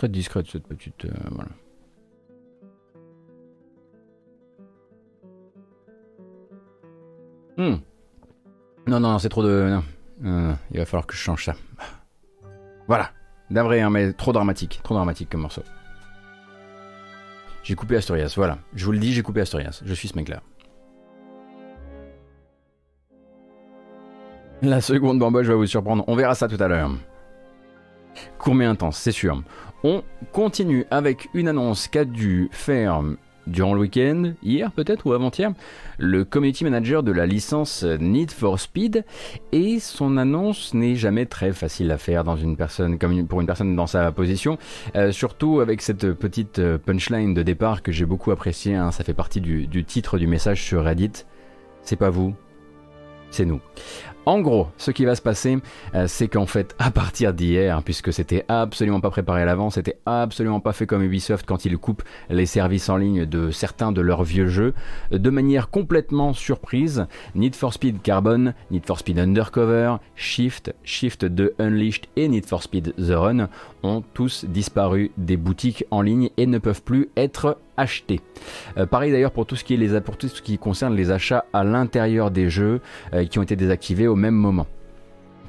Très discrète cette petite. Euh, voilà. Hmm. Non, non, c'est trop de. Euh, il va falloir que je change ça. Voilà. D'avril, hein, mais trop dramatique. Trop dramatique comme morceau. J'ai coupé Asturias, voilà. Je vous le dis, j'ai coupé Asturias. Je suis ce mec-là. La seconde bamboche va vous surprendre. On verra ça tout à l'heure. Court mais intense, c'est sûr. On continue avec une annonce qu'a dû faire durant le week-end, hier peut-être ou avant-hier, le community manager de la licence Need for Speed et son annonce n'est jamais très facile à faire une personne comme pour une personne dans sa position, euh, surtout avec cette petite euh, punchline de départ que j'ai beaucoup appréciée. Hein. ça fait partie du titre du message sur Reddit. C'est pas vous, c'est nous. En gros, ce qui va se passer, euh, c'est qu'en fait, à partir d'hier, puisque c'était absolument pas préparé à l'avance, c'était absolument pas fait comme Ubisoft quand ils coupent les services en ligne de certains de leurs vieux jeux, de manière complètement surprise, Need for Speed Carbon, Need for Speed Undercover, Shift, Shift 2 Unleashed et Need for Speed The Run ont tous disparu des boutiques en ligne et ne peuvent plus être achetés. Euh, pareil d'ailleurs pour tout ce qui concerne les achats à l'intérieur des jeux euh, qui ont été désactivés au même moment.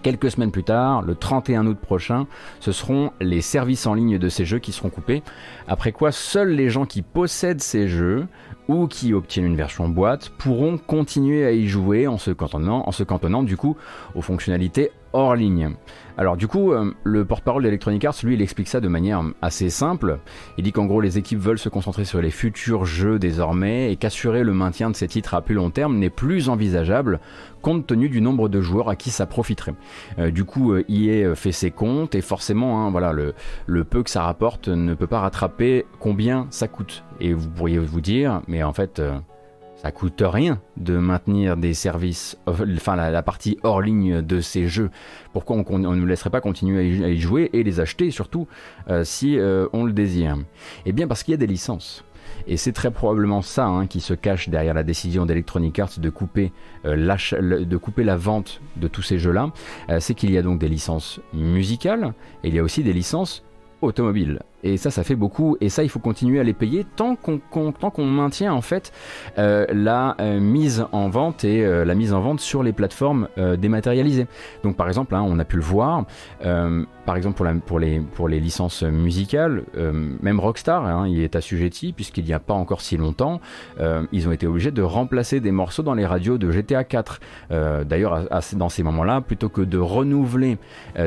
Quelques semaines plus tard, le 31 août prochain, ce seront les services en ligne de ces jeux qui seront coupés. Après quoi, seuls les gens qui possèdent ces jeux ou qui obtiennent une version boîte pourront continuer à y jouer en se cantonnant, en se cantonnant du coup aux fonctionnalités hors ligne. Alors du coup, euh, le porte-parole d'Electronic Arts, lui, il explique ça de manière assez simple. Il dit qu'en gros, les équipes veulent se concentrer sur les futurs jeux désormais et qu'assurer le maintien de ces titres à plus long terme n'est plus envisageable compte tenu du nombre de joueurs à qui ça profiterait. Euh, du coup, euh, EA fait ses comptes et forcément, hein, voilà, le peu que ça rapporte ne peut pas rattraper combien ça coûte. Et vous pourriez vous dire, mais en fait, ça coûte rien de maintenir des services, enfin la, partie hors ligne de ces jeux. Pourquoi on ne laisserait pas continuer à y, jouer et les acheter surtout euh, si euh, on le désire? Eh bien parce qu'il y a des licences. Et c'est très probablement ça hein, qui se cache derrière la décision d'Electronic Arts de couper, euh, de couper la vente de tous ces jeux-là. c'est qu'il y a donc des licences musicales et il y a aussi des licences automobiles. Et ça, ça fait beaucoup. Et ça, il faut continuer à les payer tant qu'on maintient en fait euh, la euh, mise en vente et euh, la mise en vente sur les plateformes dématérialisées. Donc, par exemple, hein, on a pu le voir. par exemple, pour, les, pour les licences musicales, même Rockstar, hein, il est assujetti puisqu'il n'y a pas encore si longtemps, ils ont été obligés de remplacer des morceaux dans les radios de GTA 4. D'ailleurs, dans ces moments-là, plutôt que de renouveler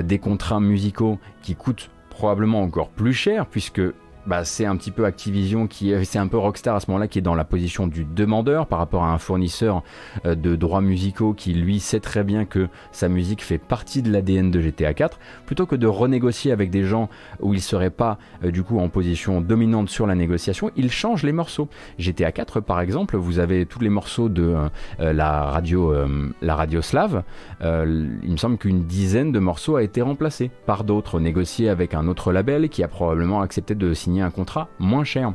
des contrats musicaux qui coûtent probablement encore plus cher puisque bah, c'est un petit peu Activision qui c'est un peu Rockstar à ce moment-là qui est dans la position du demandeur par rapport à un fournisseur euh, de droits musicaux qui lui sait très bien que sa musique fait partie de l'ADN de GTA 4 plutôt que de renégocier avec des gens où il serait pas euh, du coup en position dominante sur la négociation il change les morceaux. GTA 4 par exemple vous avez tous les morceaux de euh, la radio la radio slave il me semble qu'une dizaine de morceaux a été remplacé par d'autres. Négociés avec un autre label qui a probablement accepté de signer un contrat moins cher.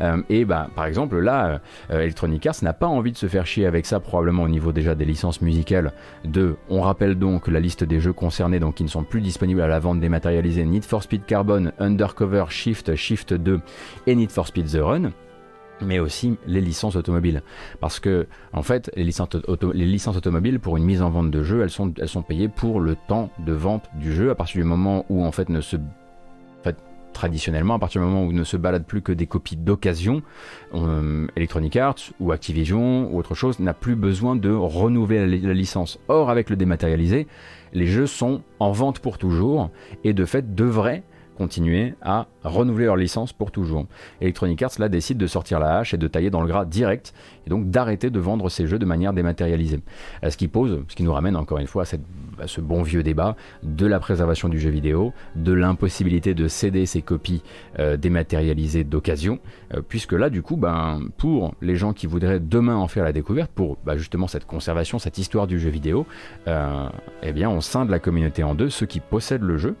Euh, et bah, par exemple, là, euh, Electronic Arts n'a pas envie de se faire chier avec ça, probablement au niveau déjà des licences musicales. De, on rappelle donc la liste des jeux concernés, donc qui ne sont plus disponibles à la vente dématérialisée Need for Speed Carbon, Undercover, Shift, Shift 2 et Need for Speed The Run mais aussi les licences automobiles. Parce que, en fait, les licences, les licences automobiles, pour une mise en vente de jeu, elles sont, elles sont payées pour le temps de vente du jeu, à partir du moment où, en fait, ne se traditionnellement, à partir du moment où ne se baladent plus que des copies d'occasion, euh, Electronic Arts ou Activision ou autre chose n'a plus besoin de renouveler la, licence. Or, avec le dématérialisé, les jeux sont en vente pour toujours et de fait devraient continuer à renouveler leur licence pour toujours. Electronic Arts là décide de sortir la hache et de tailler dans le gras direct et donc d'arrêter de vendre ces jeux de manière dématérialisée. Euh, ce qui nous ramène encore une fois à, ce bon vieux débat de la préservation du jeu vidéo, de l'impossibilité de céder ces copies euh, dématérialisées d'occasion, euh, puisque là du coup, ben, pour les gens qui voudraient demain en faire la découverte, pour bah, justement cette conservation, cette histoire du jeu vidéo, eh bien on scinde la communauté en deux, ceux qui possèdent le jeu,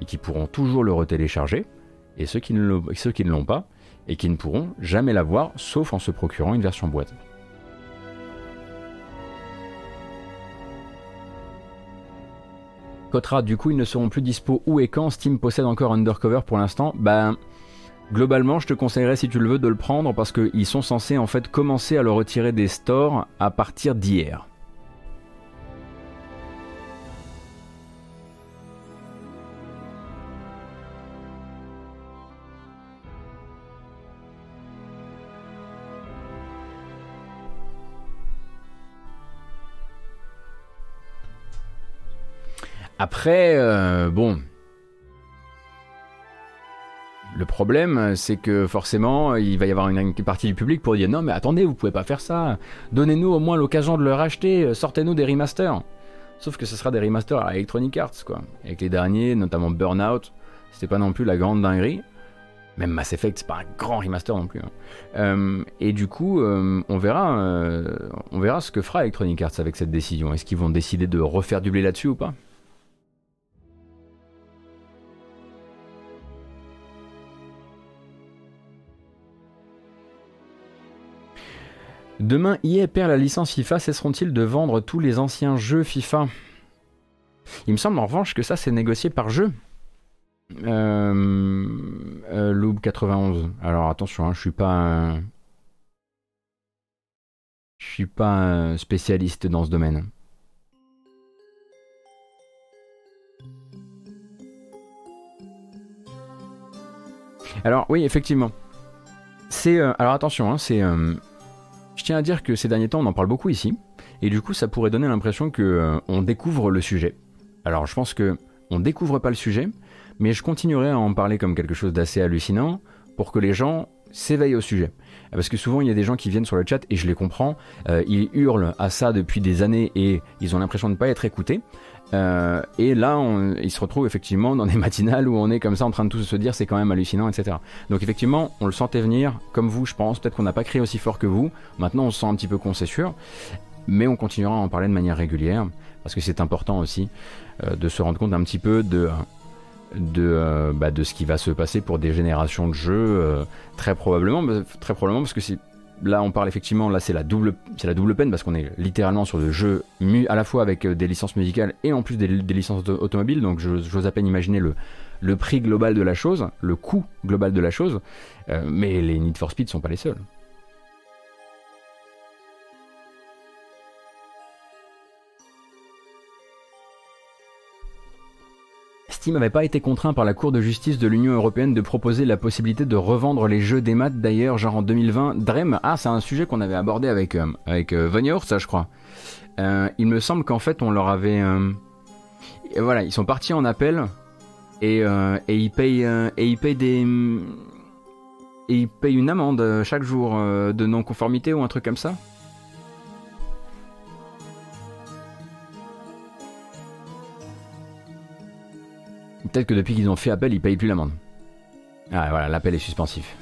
et qui pourront toujours le retélécharger, et ceux qui ne, l'ont pas, et qui ne pourront jamais l'avoir, sauf en se procurant une version boîte. Cotra, du coup, ils ne seront plus dispo où et quand Steam possède encore Undercover pour l'instant? Ben, globalement, je te conseillerais, si tu le veux, de le prendre parce qu'ils sont censés en fait commencer à le retirer des stores à partir d'hier. Après, euh, bon. Le problème, c'est que forcément, il va y avoir une, partie du public pour dire non, mais attendez, vous pouvez pas faire ça. Donnez-nous au moins l'occasion de le racheter. Sortez-nous des remasters. Sauf que ce sera des remasters à Electronic Arts, quoi. Avec les derniers, notamment Burnout, c'était pas non plus la grande dinguerie. Même Mass Effect, c'est pas un grand remaster non plus. Hein. Euh, et du coup, euh, on, verra, on verra ce que fera Electronic Arts avec cette décision. Est-ce qu'ils vont décider de refaire du blé là-dessus ou pas? Demain, EA perd la licence FIFA, cesseront-ils de vendre tous les anciens jeux FIFA? Il me semble en revanche que ça c'est négocié par jeu. Euh, euh Loop 91. Alors attention, hein, je suis pas. Je suis pas spécialiste dans ce domaine. Alors oui, effectivement. C'est euh, alors attention, hein, c'est je tiens à dire que ces derniers temps, on en parle beaucoup ici, et du coup, ça pourrait donner l'impression que euh, on découvre le sujet. Alors, je pense que on découvre pas le sujet, mais je continuerai à en parler comme quelque chose d'assez hallucinant pour que les gens s'éveillent au sujet. Parce que souvent, il y a des gens qui viennent sur le chat et je les comprends. Euh, ils hurlent à ça depuis des années et ils ont l'impression de ne pas être écoutés. Euh, et là, on, il se retrouve effectivement dans des matinales où on est comme ça en train de tous se dire c'est quand même hallucinant, etc. Donc effectivement, on le sentait venir, comme vous, je pense. Peut-être qu'on n'a pas crié aussi fort que vous. Maintenant, on se sent un petit peu con, c'est sûr. Mais on continuera à en parler de manière régulière parce que c'est important aussi euh, de se rendre compte un petit peu de de, euh, bah, de ce qui va se passer pour des générations de jeux, très probablement, très probablement parce que c'est là on parle effectivement, là c'est la double, la double peine parce qu'on est littéralement sur le jeu à la fois avec euh, des licences musicales et en plus des, licences automobiles, donc j'ose à peine imaginer le, le prix global de la chose, le coût global de la chose, euh, mais les Need for Speed sont pas les seuls. Steam n'avait pas été contraint par la Cour de justice de l'Union européenne de proposer la possibilité de revendre les jeux des maths d'ailleurs, genre en 2020. Drem, ah, c'est un sujet qu'on avait abordé avec, euh, avec euh, ça je crois. Euh, il me semble qu'en fait, on leur avait. voilà, ils sont partis en appel et, et ils payent et ils payent des. Et ils payent une amende chaque jour de non-conformité ou un truc comme ça. Peut-être que depuis qu'ils ont fait appel, ils payent plus l'amende. Ah voilà, l'appel est suspensif.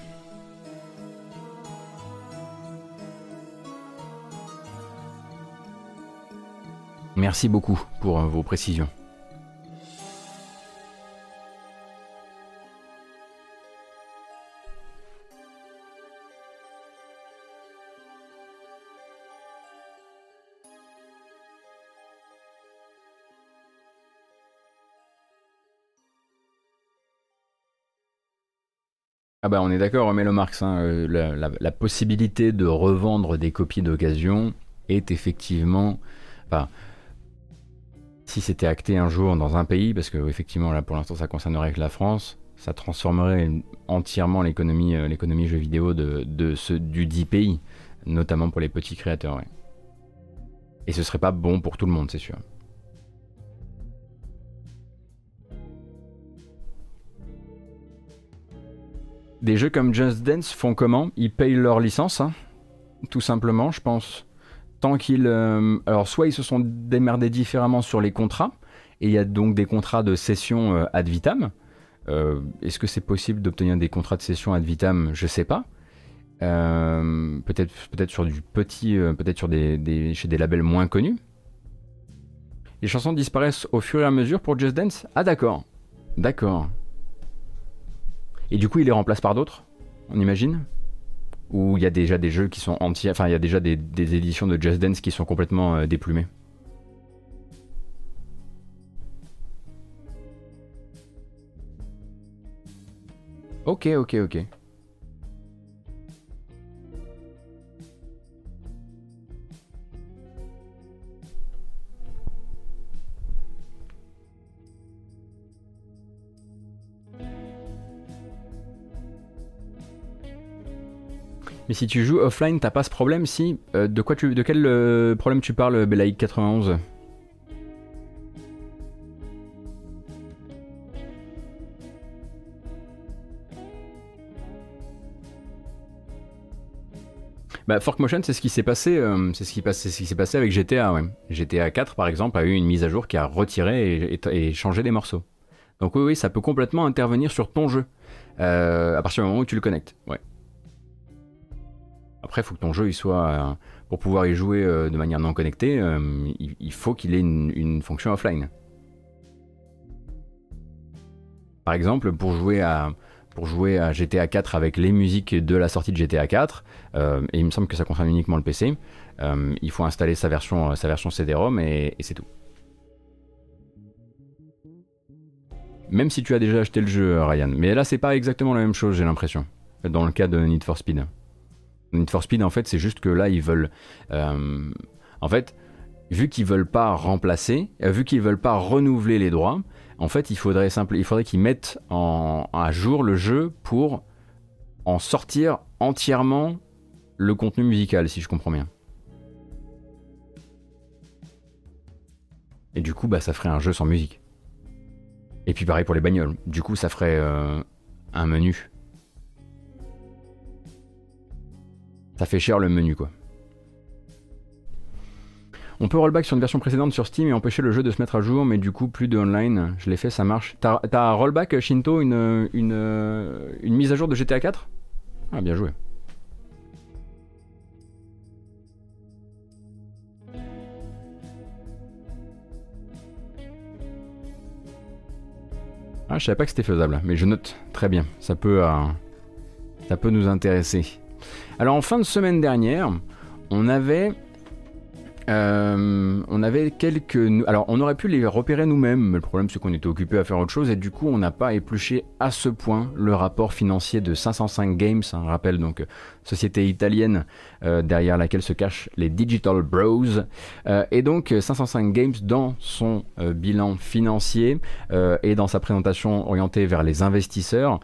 Merci beaucoup pour vos précisions. Ah bah on est d'accord, Melo Marx, hein, euh, la, possibilité de revendre des copies d'occasion est effectivement... Si c'était acté un jour dans un pays, parce que effectivement là pour l'instant ça concernerait que la France, ça transformerait entièrement l'économie euh, l'économie jeux vidéo de, ce, du dit pays, notamment pour les petits créateurs. Et ce serait pas bon pour tout le monde, c'est sûr. Des jeux comme Just Dance font comment? Ils payent leur licence, hein, tout simplement, je pense. Tant qu'ils. Euh, alors, soit ils se sont démerdés différemment sur les contrats, et il y a donc des contrats de cession euh, ad vitam. Euh, est-ce que c'est possible d'obtenir des contrats de cession ad vitam? Je sais pas. peut-être, peut-être sur du petit, peut-être sur des, chez des labels moins connus. Les chansons disparaissent au fur et à mesure pour Just Dance? Ah d'accord, d'accord. Et du coup, il les remplace par d'autres, on imagine? Ou il y a déjà des jeux qui sont entiers, enfin, il y a déjà des, éditions de Just Dance qui sont complètement euh, déplumées? Ok, ok, ok. Mais si tu joues offline, t'as pas ce problème si euh, de, quoi de quel euh, problème tu parles, euh, Belaïk 91 Bah, Fork Motion, c'est ce qui s'est passé, c'est ce qui passé avec GTA. GTA 4, par exemple, a eu une mise à jour qui a retiré et, changé des morceaux. Donc oui, oui, ça peut complètement intervenir sur ton jeu à partir du moment où tu le connectes. Après, il faut que ton jeu il soit euh, pour pouvoir y jouer de manière non connectée, il, faut qu'il ait une, fonction offline. Par exemple, pour jouer à pour jouer à GTA 4 avec les musiques de la sortie de GTA 4, euh, et il me semble que ça concerne uniquement le PC, euh, il faut installer sa version, sa version CD-ROM et, c'est tout. Même si tu as déjà acheté le jeu, Ryan. Mais là, c'est pas exactement la même chose, j'ai l'impression, dans le cas de Need for Speed. Need for Speed, en fait, c'est juste que là, ils veulent. Euh, en fait, vu qu'ils veulent pas remplacer, vu qu'ils veulent pas renouveler les droits, en fait, il faudrait, simple, il faudrait qu'ils mettent en, à jour le jeu pour en sortir entièrement le contenu musical, si je comprends bien. Et du coup, bah, ça ferait un jeu sans musique. Et puis pareil pour les bagnoles. Du coup, ça ferait euh, un menu. Ça fait cher le menu, quoi. On peut rollback sur une version précédente sur Steam et empêcher le jeu de se mettre à jour, mais du coup, plus de online. Je l'ai fait, ça marche. T'as rollback, Shinto, une, une, une mise à jour de GTA 4 Ah, bien joué. Ah, je savais pas que c'était faisable, mais je note. Très bien. Euh, ça peut nous intéresser. Alors, en fin de semaine dernière, on avait euh, on avait quelques. Alors, on aurait pu les repérer nous-mêmes, mais le problème c'est qu'on était occupé à faire autre chose et du coup, on n'a pas épluché à ce point le rapport financier de 505 Games, un rappel donc société italienne euh, derrière laquelle se cachent les Digital Bros. Euh, et donc 505 Games dans son bilan financier et dans sa présentation orientée vers les investisseurs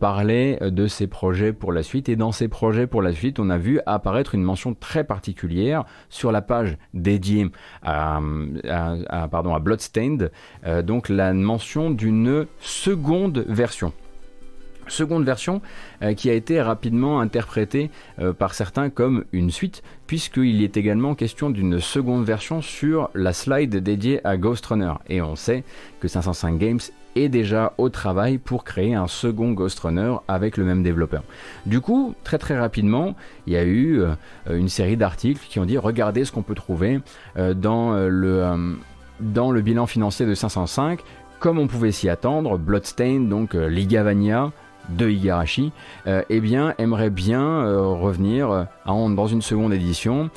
parlait de ses projets pour la suite et dans ses projets pour la suite, on a vu apparaître une mention très particulière sur la page dédié à, pardon, à Bloodstained, euh, donc la mention d'une seconde version seconde version euh, qui a été rapidement interprétée euh, par certains comme une suite, puisqu'il est également question d'une seconde version sur la slide dédiée à Ghost Runner. Et on sait que 505 Games est déjà au travail pour créer un second Ghost Runner avec le même développeur. Du coup, très très rapidement, il y a eu euh, une série d'articles qui ont dit regardez ce qu'on peut trouver dans, le, dans le bilan financier de 505. Comme on pouvait s'y attendre, Bloodstain, donc Ligavania, de Igarashi, eh bien, aimerait bien revenir dans une seconde édition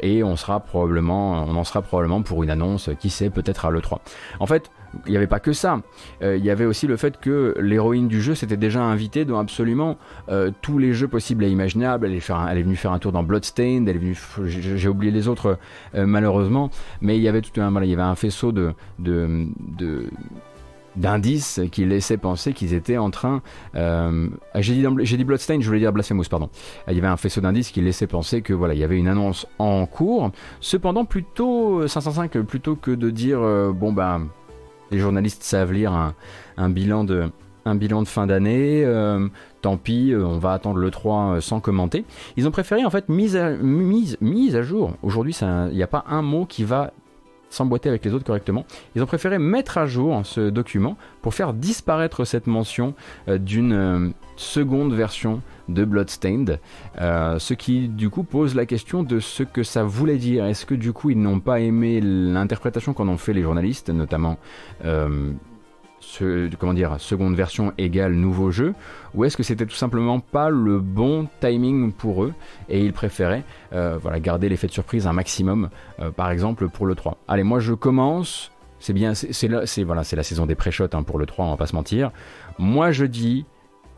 et on sera probablement, on en sera probablement pour une annonce, qui sait, peut-être à l'E3. En fait, il n'y avait pas que ça. Euh, il y avait aussi le fait que l'héroïne du jeu s'était déjà invitée dans absolument euh, tous les jeux possibles et imaginables. Elle est, venue faire un tour dans Bloodstained, elle est venue, j'ai oublié les autres euh, malheureusement, mais il y avait tout un, un faisceau de, d'indices qui laissaient penser qu'ils étaient en train. j'ai dit, dit Bloodstained, je voulais dire Blasphemous, pardon. Il y avait un faisceau d'indices qui laissaient penser que voilà, il y avait une annonce en cours. Cependant, plutôt 505, plutôt que de dire bon ben les journalistes savent lire un, bilan, de, un bilan de fin d'année. Euh, tant pis, euh, on va attendre le 3 euh, sans commenter. Ils ont préféré en fait mise mise, mise à jour. Aujourd'hui, il n'y a pas un mot qui va s'emboîter avec les autres correctement. Ils ont préféré mettre à jour ce document pour faire disparaître cette mention d'une seconde version de Bloodstained, euh, ce qui du coup pose la question de ce que ça voulait dire. Est-ce que du coup ils n'ont pas aimé l'interprétation qu'en ont fait les journalistes, notamment euh, comment dire, seconde version égale nouveau jeu, ou est-ce que c'était tout simplement pas le bon timing pour eux et ils préféraient euh, voilà, garder l'effet de surprise un maximum, par exemple pour le 3. Allez, moi je commence. C'est bien, c'est la, voilà, la saison des pré-shots hein, pour le 3, on va pas se mentir. Moi je dis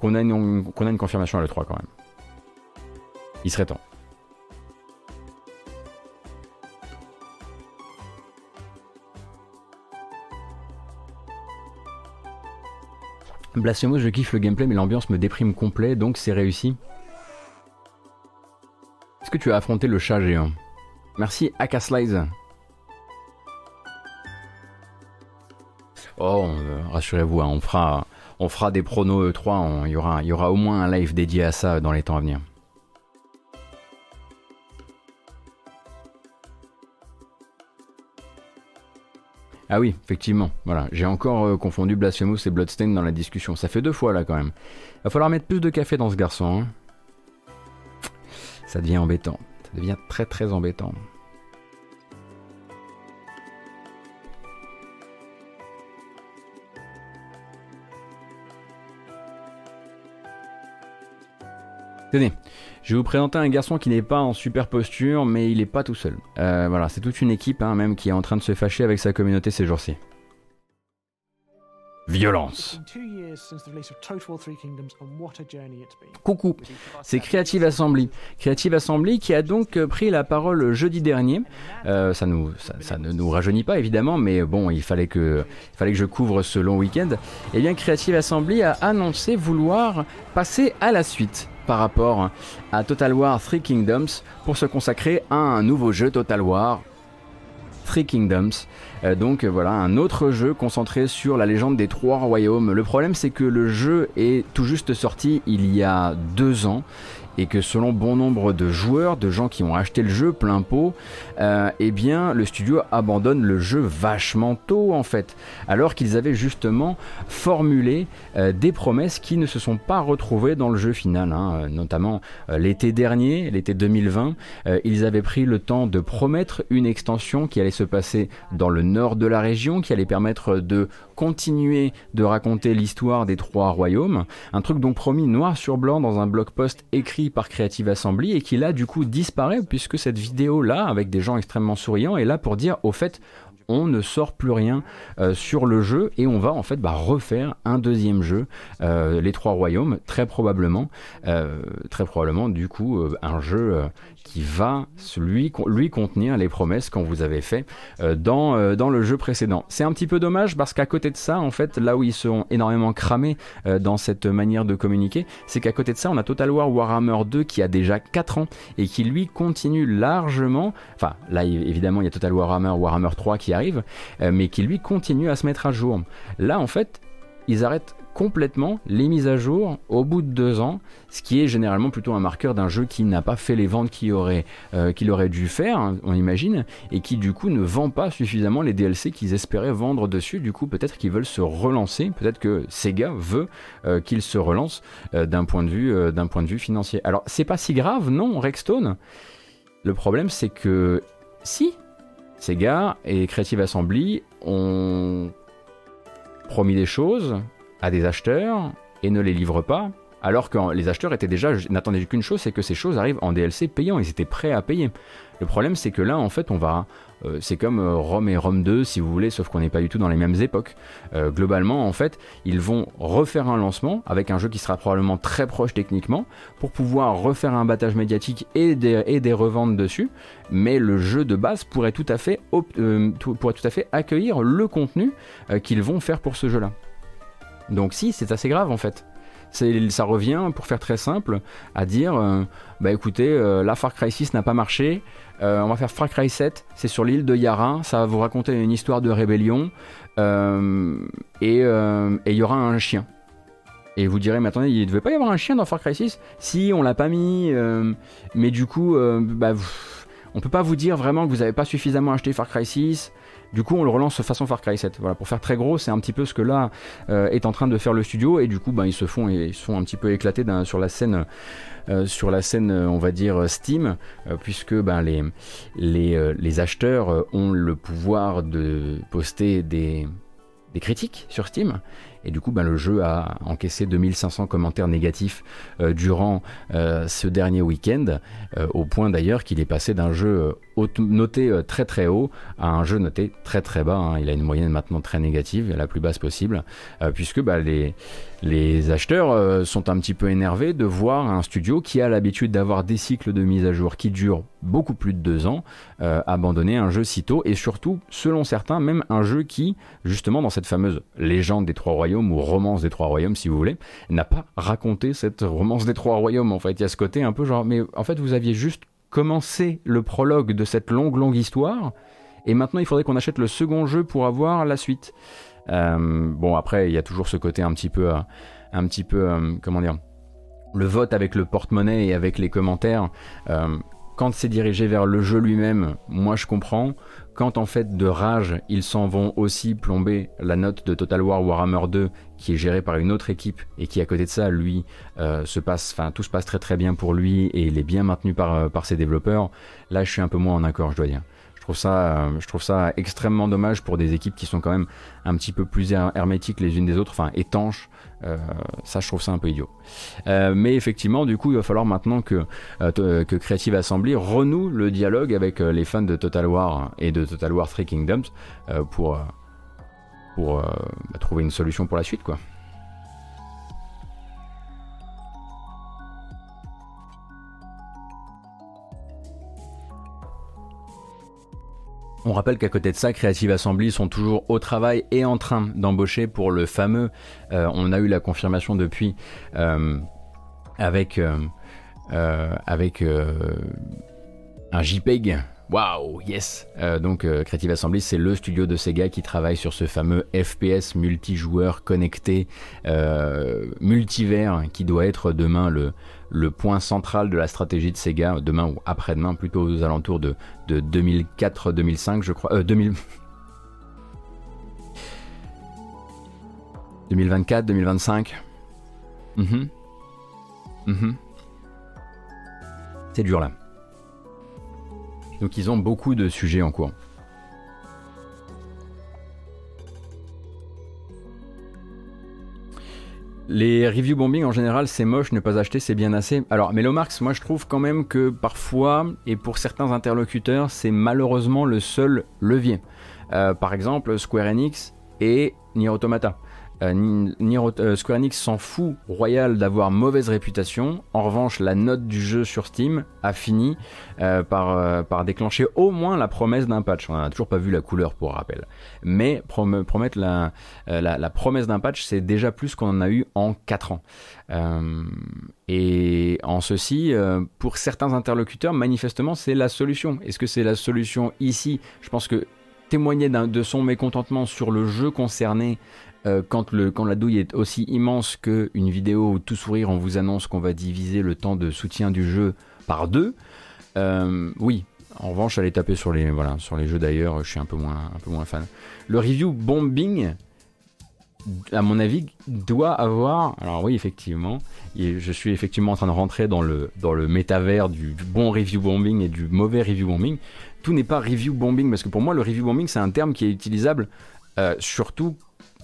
qu'on a, a une confirmation à l'E3 quand même. Il serait temps. Blasphemous, je kiffe le gameplay, mais l'ambiance me déprime complet, donc c'est réussi. Est-ce que tu as affronté le chat géant? Merci Akaslize. Oh, euh, rassurez-vous, hein, on fera des pronos E3, il aura, y aura au moins un live dédié à ça dans les temps à venir. Ah oui, effectivement. Voilà, j'ai encore confondu Blasphemous et Bloodstained dans la discussion. Ça fait deux fois là quand même. Va falloir mettre plus de café dans ce garçon. Hein. Ça devient embêtant. Ça devient très très embêtant. Tenez, je vais vous présenter un garçon qui n'est pas en super posture, mais il n'est pas tout seul. Euh, voilà, c'est toute une équipe hein, même qui est en train de se fâcher avec sa communauté ces jours-ci. Violence. Coucou, c'est Creative Assembly. Creative Assembly qui a donc euh, pris la parole jeudi dernier. Euh, ça, nous, ça, ne nous rajeunit pas évidemment, mais bon, il fallait que, il fallait que je couvre ce long week-end. Eh bien, Creative Assembly a annoncé vouloir passer à la suite par rapport à Total War Three Kingdoms pour se consacrer à un nouveau jeu Total War Three Kingdoms. Euh, donc voilà, un autre jeu concentré sur la légende des trois royaumes. Le problème c'est que le jeu est tout juste sorti il y a deux ans et que selon bon nombre de joueurs, de gens qui ont acheté le jeu plein pot, euh, eh bien le studio abandonne le jeu vachement tôt en fait, alors qu'ils avaient justement formulé euh, des promesses qui ne se sont pas retrouvées dans le jeu final, hein. notamment euh, l'été dernier, l'été 2020, ils avaient pris le temps de promettre une extension qui allait se passer dans le nord de la région, qui allait permettre de continuer de raconter l'histoire des trois royaumes, un truc donc promis noir sur blanc dans un blog post écrit par Creative Assembly et qui là du coup disparaît puisque cette vidéo là avec des gens extrêmement souriants est là pour dire au fait on ne sort plus rien euh, sur le jeu et on va en fait bah, refaire un deuxième jeu, euh, les trois royaumes, très probablement, euh, très probablement du coup un jeu qui va lui, contenir les promesses qu'on vous avait fait dans, dans le jeu précédent. C'est un petit peu dommage parce qu'à côté de ça, en fait, là où ils sont énormément cramés dans cette manière de communiquer, c'est qu'à côté de ça, on a Total War Warhammer 2 qui a déjà 4 ans et qui lui continue largement, enfin là évidemment il y a Total Warhammer Warhammer 3 qui arrive, euh, mais qui lui continue à se mettre à jour. Là, en fait, ils arrêtent complètement les mises à jour au bout de deux ans, ce qui est généralement plutôt un marqueur d'un jeu qui n'a pas fait les ventes qu'il aurait, euh, dû faire, hein, on imagine, et qui du coup ne vend pas suffisamment les DLC qu'ils espéraient vendre dessus. Du coup, peut-être qu'ils veulent se relancer, peut-être que Sega veut euh, qu'ils se relancent d'un point de vue, d'un point de vue financier. Alors, c'est pas si grave, non, Rexstone. Le problème, c'est que si, Sega et Creative Assembly ont promis des choses à des acheteurs et ne les livrent pas, alors que les acheteurs étaient déjà n'attendaient qu'une chose, c'est que ces choses arrivent en DLC payant, ils étaient prêts à payer. Le problème, c'est que là, en fait, on va. Euh, c'est comme euh, Rome et Rome 2, si vous voulez, sauf qu'on n'est pas du tout dans les mêmes époques. Euh, globalement, en fait, ils vont refaire un lancement avec un jeu qui sera probablement très proche techniquement pour pouvoir refaire un battage médiatique et des, et reventes dessus. Mais le jeu de base pourrait tout à fait, pourrait tout à fait accueillir le contenu qu'ils vont faire pour ce jeu-là. Donc, si, c'est assez grave en fait ça revient, pour faire très simple, à dire euh, bah écoutez, euh, la Far Cry 6 n'a pas marché, euh, on va faire Far Cry 7, c'est sur l'île de Yara, ça va vous raconter une histoire de rébellion, et il y aura un chien. Et vous direz, mais attendez, il ne devait pas y avoir un chien dans Far Cry 6 Si, on l'a pas mis, mais du coup, bah, on peut pas vous dire vraiment que vous n'avez pas suffisamment acheté Far Cry 6. Du coup, on le relance façon Far Cry 7. Voilà, pour faire très gros, c'est un petit peu ce que là euh, est en train de faire le studio. Et du coup, ben, ils se font, ils sont un petit peu éclatés sur la scène, euh, sur la scène, on va dire Steam, euh, puisque ben, les, acheteurs ont le pouvoir de poster des, des critiques sur Steam. Et du coup, ben, le jeu a encaissé 2500 commentaires négatifs durant ce dernier week-end, au point d'ailleurs qu'il est passé d'un jeu noté euh, très très haut à un jeu noté très très bas. Hein. Il a une moyenne maintenant très négative, la plus basse possible, euh, puisque bah, les, les acheteurs euh, sont un petit peu énervés de voir un studio qui a l'habitude d'avoir des cycles de mise à jour qui durent beaucoup plus de deux ans abandonner un jeu si tôt et surtout, selon certains, même un jeu qui, justement, dans cette fameuse légende des trois royaumes ou romance des trois royaumes, si vous voulez, n'a pas raconté cette romance des trois royaumes. En fait, il y a ce côté un peu genre, mais en fait, vous aviez juste commencer le prologue de cette longue, longue histoire. Et maintenant, il faudrait qu'on achète le second jeu pour avoir la suite. Euh, bon, après, il y a toujours ce côté un petit peu, euh, un petit peu, euh, comment dire, le vote avec le porte-monnaie et avec les commentaires quand c'est dirigé vers le jeu lui-même, moi je comprends. Quand en fait de rage, ils s'en vont aussi plomber la note de Total War Warhammer 2 qui est gérée par une autre équipe et qui à côté de ça, lui, euh, se passe, enfin tout se passe très très bien pour lui et il est bien maintenu par, euh, par ses développeurs, là je suis un peu moins en accord, je dois dire. Je trouve ça, euh, je trouve ça extrêmement dommage pour des équipes qui sont quand même un petit peu plus hermétiques les unes des autres, enfin étanches, euh, ça, je trouve ça un peu idiot. Euh, mais effectivement, du coup, il va falloir maintenant que, que Creative Assembly renoue le dialogue avec les fans de Total War et de Total War 3 Kingdoms pour, pour trouver une solution pour la suite, quoi. On rappelle qu'à côté de ça, Creative Assembly sont toujours au travail et en train d'embaucher pour le fameux. Euh, on a eu la confirmation depuis euh, avec euh, avec un JPEG. Waouh, yes. donc Creative Assembly, c'est le studio de Sega qui travaille sur ce fameux FPS multijoueur connecté multivers qui doit être demain le le point central de la stratégie de Sega, demain ou après-demain, plutôt aux alentours de, 2004-2005, je crois. 2000... 2024, 2025. C'est dur là. Donc ils ont beaucoup de sujets en cours. Les review bombing en général, c'est moche, ne pas acheter, c'est bien assez. Alors, Melomarx, moi je trouve quand même que parfois, et pour certains interlocuteurs, c'est malheureusement le seul levier. Euh, par exemple, Square Enix et Nier Automata. Euh, euh, Square Enix s'en fout royal d'avoir mauvaise réputation. En revanche, la note du jeu sur Steam a fini euh, par, déclencher au moins la promesse d'un patch. On n'a toujours pas vu la couleur pour rappel. Mais promettre la, la, promesse d'un patch, c'est déjà plus qu'on en a eu en 4 ans. et en ceci, pour certains interlocuteurs, manifestement, c'est la solution. Est-ce que c'est la solution ici? Je pense que témoigner de son mécontentement sur le jeu concerné euh, quand, la douille est aussi immense qu'une vidéo où tout sourire on vous annonce qu'on va diviser le temps de soutien du jeu par deux, euh, oui. En revanche, aller taper sur les, sur les jeux d'ailleurs, je suis un peu, moins, fan. Le review bombing, à mon avis, doit avoir. Alors oui, effectivement, je suis effectivement en train de rentrer dans le, métavers du, du bon review bombing et du mauvais review bombing. Tout n'est pas review bombing parce que pour moi, le review bombing, c'est un terme qui est utilisable euh, surtout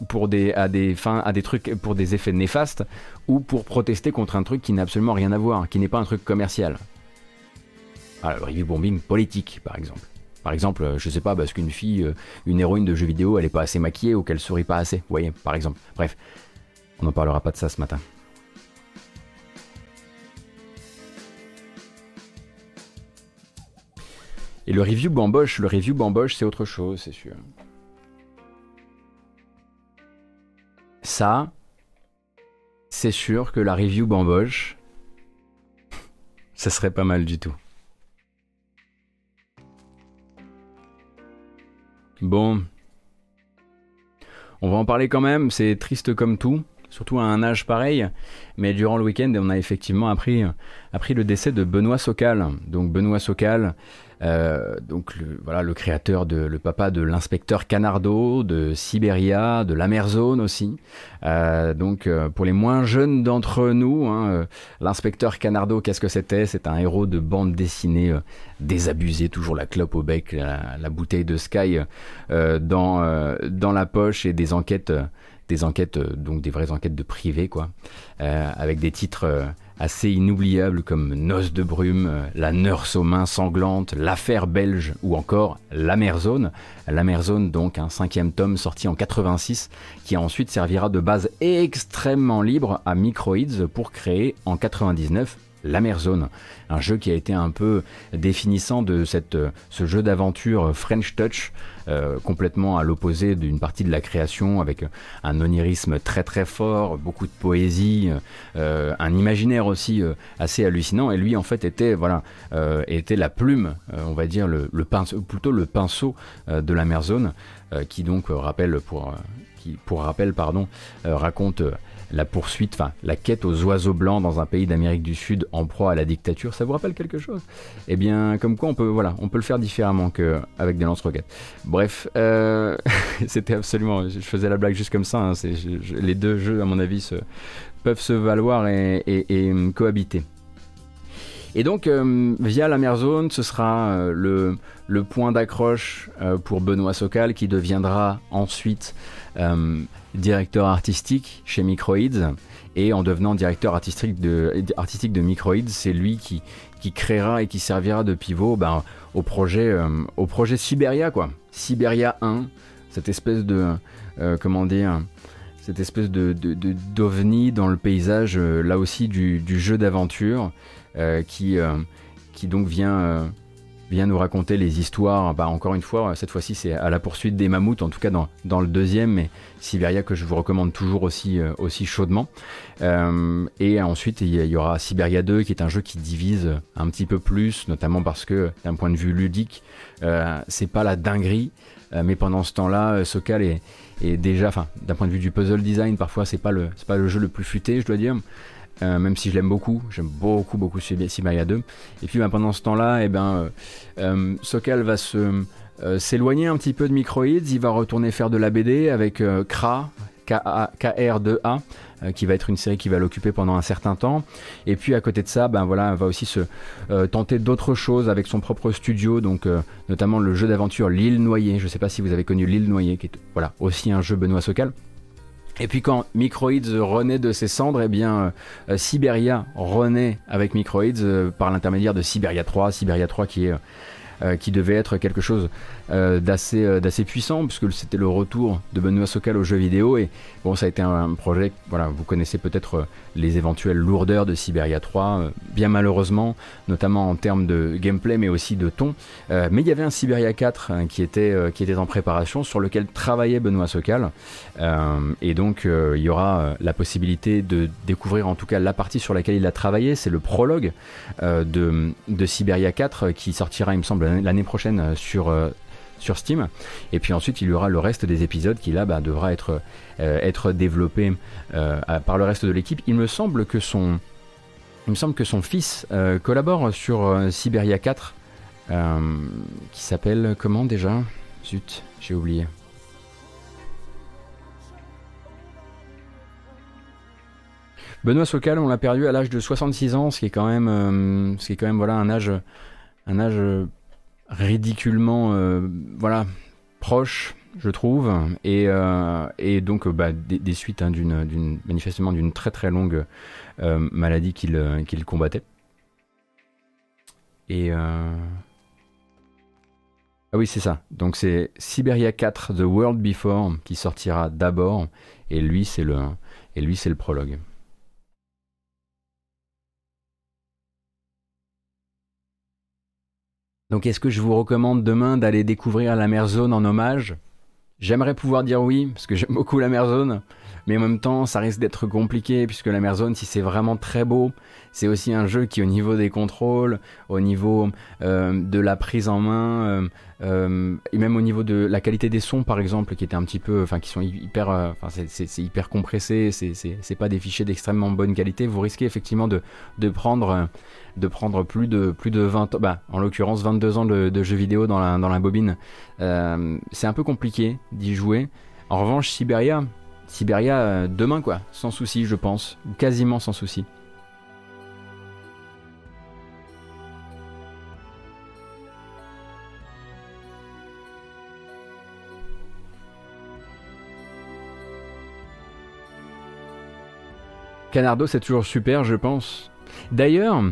pour des, à des fins, à des trucs, pour des effets néfastes, ou pour protester contre un truc qui n'a absolument rien à voir, qui n'est pas un truc commercial. Alors, le review bombing politique, par exemple. Par exemple, euh, je sais pas, parce qu'une fille, euh, une héroïne de jeu vidéo, elle est pas assez maquillée ou qu'elle sourit pas assez. Vous voyez, par exemple. Bref, on n'en parlera pas de ça ce matin. Et le review bamboche, le review bamboche, c'est autre chose, c'est sûr. Ça, c'est sûr que la review bamboche, ça serait pas mal du tout. Bon. On va en parler quand même, c'est triste comme tout, surtout à un âge pareil, mais durant le week-end, on a effectivement appris, appris le décès de Benoît Socal. Donc Benoît Socal, euh, donc voilà le créateur de le papa de l'inspecteur Canardo, de Siberia, de l'Amerzone aussi. Euh, donc euh, pour les moins jeunes d'entre nous, hein, l'inspecteur Canardo, qu'est-ce que c'était? C'est un héros de bande dessinée désabusé, toujours la clope au bec, la, bouteille de Sky dans dans la poche et des enquêtes des enquêtes donc des vraies enquêtes de privé quoi, avec des titres assez inoubliables comme Noces de brume, euh, La nurse aux mains sanglantes, L'affaire belge ou encore La Merzone. La Merzone donc un cinquième tome sorti en 86 qui ensuite servira de base extrêmement libre à Microids pour créer en 99 la Zone, un jeu qui a été un peu définissant de cette, euh, ce jeu d'aventure French Touch, euh, complètement à l'opposé d'une partie de la création, avec un onirisme très très fort, beaucoup de poésie, euh, un imaginaire aussi assez hallucinant. Et lui, en fait, était voilà, était la plume, on va dire le, pinceau, plutôt le pinceau de la Zone, qui donc rappelle pour qui, pour rappel, pardon, raconte la poursuite, enfin la quête aux oiseaux blancs dans un pays d'Amérique du Sud en proie à la dictature, ça vous rappelle quelque chose? Eh bien, comme quoi on peut, voilà, on peut le faire différemment qu'avec des lance-roquettes. Bref, euh, c'était absolument, je faisais la blague juste comme ça. Hein, les deux jeux, à mon avis, peuvent se valoir et, hum, cohabiter. Et donc, euh, via la mer zone, ce sera euh, le, le, point d'accroche pour Benoît Socal qui deviendra ensuite directeur artistique chez Microids. Et en devenant directeur artistique de, artistique de Microids, c'est lui qui, créera et qui servira de pivot ben, au, projet, euh, au projet Siberia, quoi. Siberia 1, cette espèce de. Euh, comment dire cette espèce de, d'ovni dans le paysage, euh, là aussi, du, jeu d'aventure, qui donc vient vient nous raconter les histoires. Bah, encore une fois, cette fois-ci, c'est à la poursuite des mammouths, en tout cas dans, le deuxième, mais Siberia que je vous recommande toujours aussi, euh, chaudement. Euh, et ensuite, il y, aura Siberia 2, qui est un jeu qui divise un petit peu plus, notamment parce que d'un point de vue ludique, euh, c'est pas la dinguerie. mais pendant ce temps-là, Sokal est, déjà, enfin, d'un point de vue du puzzle design, parfois c'est pas le jeu le plus futé, je dois dire. Euh, même si je l'aime beaucoup, j'aime beaucoup beaucoup Siberia 2. Et puis bah, pendant ce temps-là, eh ben, euh, euh, Sokal va s'éloigner un petit peu de Microids, il va retourner faire de la BD avec Kra, KR2A, qui va être une série qui va l'occuper pendant un certain temps. Et puis à côté de ça, ben voilà, va aussi se tenter d'autres choses avec son propre studio, donc notamment le jeu d'aventure L'île noyée. Je ne sais pas si vous avez connu L'île noyée, qui est aussi un jeu Benoît Sokal. Et puis quand Microids renaît de ses cendres, eh bien euh, Siberia renaît avec Microids euh, par l'intermédiaire de Siberia 3, Siberia 3 qui est euh, qui devait être quelque chose d'assez d'assez puissant puisque c'était le retour de Benoît Sokal au jeu vidéo. Et bon ça a été un, projet voilà vous connaissez peut-être les éventuelles lourdeurs de Siberia 3 bien malheureusement notamment en termes de gameplay mais aussi de ton. Mais il y avait un Siberia 4 hein, qui était qui était en préparation sur lequel travaillait Benoît Sokal. Euh, et donc euh, il y aura euh, la possibilité de découvrir en tout cas la partie sur laquelle il a travaillé, c'est le prologue de, de Siberia 4 qui sortira il me semble l'année prochaine sur sur Steam. Et puis ensuite, il y aura le reste des épisodes qui là bah, devra être, être développé par le reste de l'équipe. Il me semble que son, fils collabore sur Siberia 4, qui s'appelle comment déjà? Zut, j'ai oublié. Benoît Socal, on l'a perdu à l'âge de 66 ans, ce qui est quand même, euh, ce qui est quand même voilà un âge, un âge ridiculement euh, voilà proche, je trouve, et, euh, et donc bah, des, suites hein, d'une, manifestement d'une très très longue maladie qu'il, qu'il combattait. Et ah oui, c'est ça. Donc c'est Siberia 4 The World Before qui sortira d'abord et lui c'est le et lui c'est le prologue. Donc est-ce que je vous recommande demain d'aller découvrir la mer zone en hommage? J'aimerais pouvoir dire oui, parce que j'aime beaucoup la mer zone, mais en même temps ça risque d'être compliqué, puisque la mer zone, si c'est vraiment très beau, c'est aussi un jeu qui au niveau des contrôles, au niveau euh, de la prise en main, euh, euh, et même au niveau de la qualité des sons par exemple, qui était un petit peu, enfin qui sont hyper, enfin c'est hyper compressé, c'est pas des fichiers d'extrêmement bonne qualité, vous risquez effectivement de, de prendre de prendre plus de, plus de 20 bah, en l'occurrence 22 ans de, jeux vidéo dans la, dans la bobine. C'est un peu compliqué d'y jouer. En revanche, Siberia, Siberia euh, demain quoi, sans souci je pense, quasiment sans souci. Canardo, c'est toujours super, je pense. D'ailleurs,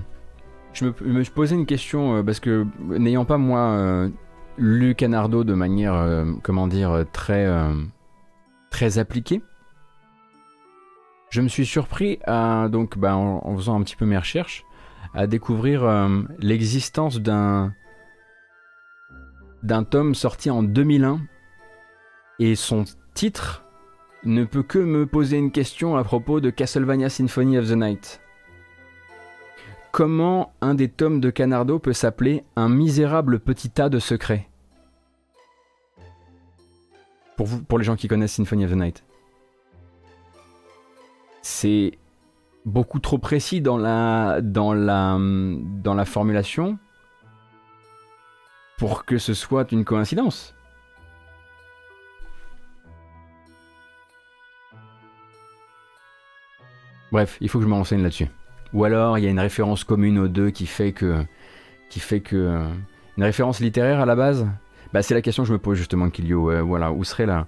je me, posais une question euh, parce que n'ayant pas moi euh, lu Canardo de manière, comment dire, très, très appliquée, je me suis surpris donc, bah, en, faisant un petit peu mes recherches, à découvrir l'existence d'un d'un tome sorti en 2001 et son titre ne peut que me poser une question à propos de Castlevania Symphony of the Night. Comment un des tomes de Canardo peut s'appeler Un misérable petit tas de secrets? Pour, vous, pour les gens qui connaissent Symphony of the Night. C'est beaucoup trop précis dans la, dans la, dans la formulation pour que ce soit une coïncidence. Bref, il faut que je me renseigne là-dessus. Ou alors il y a une référence commune aux deux qui fait que, qui fait que une référence littéraire à la base? Bah, c'est la question que je me pose justement, Kilio. voilà, où serait la,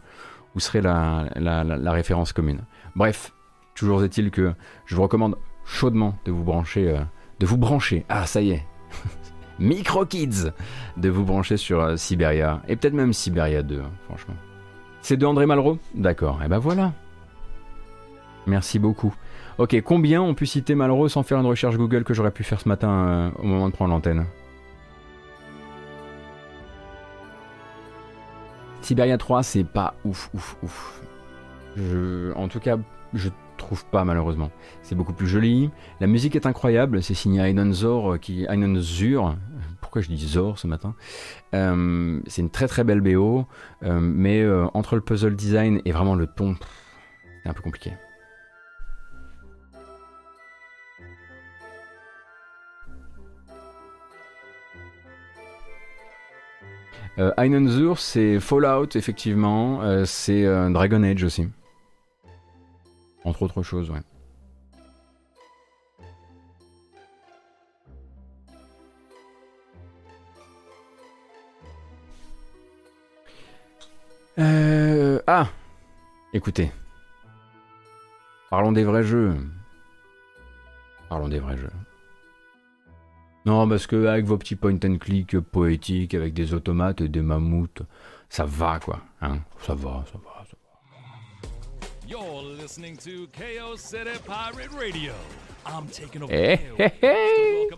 où serait la, la, référence commune? Bref, toujours est-il que je vous recommande chaudement de vous brancher, euh, de vous brancher. Ah, ça y est, Micro Kids, de vous brancher sur euh, Siberia et peut-être même Siberia 2, hein, franchement. C'est de André Malraux? D'accord. Et eh ben voilà. Merci beaucoup. Ok, combien on peut citer Malraux sans faire une recherche Google que j'aurais pu faire ce matin euh, au moment de prendre l'antenne? Siberia 3, c'est pas ouf, ouf, ouf. en tout cas, je trouve pas malheureusement. C'est beaucoup plus joli. La musique est incroyable. C'est signé Einon Zor, euh, qui Einon Zur. Pourquoi je dis Zor ce matin? Euh, C'est une très très belle BO, mais entre le puzzle design et vraiment le ton, c'est un peu compliqué. Euh, Einenzur, c'est Fallout, effectivement. Euh, c'est euh, Dragon Age aussi. Entre autres choses, ouais. Euh, ah Écoutez. Parlons des vrais jeux. Parlons des vrais jeux. Non, parce que avec vos petits point and click poétiques, avec des automates et des mammouths, ça va quoi. Hein ça va, ça va, ça va. You're listening to KO City Pirate Radio. I'm taking over hey, hey, hey.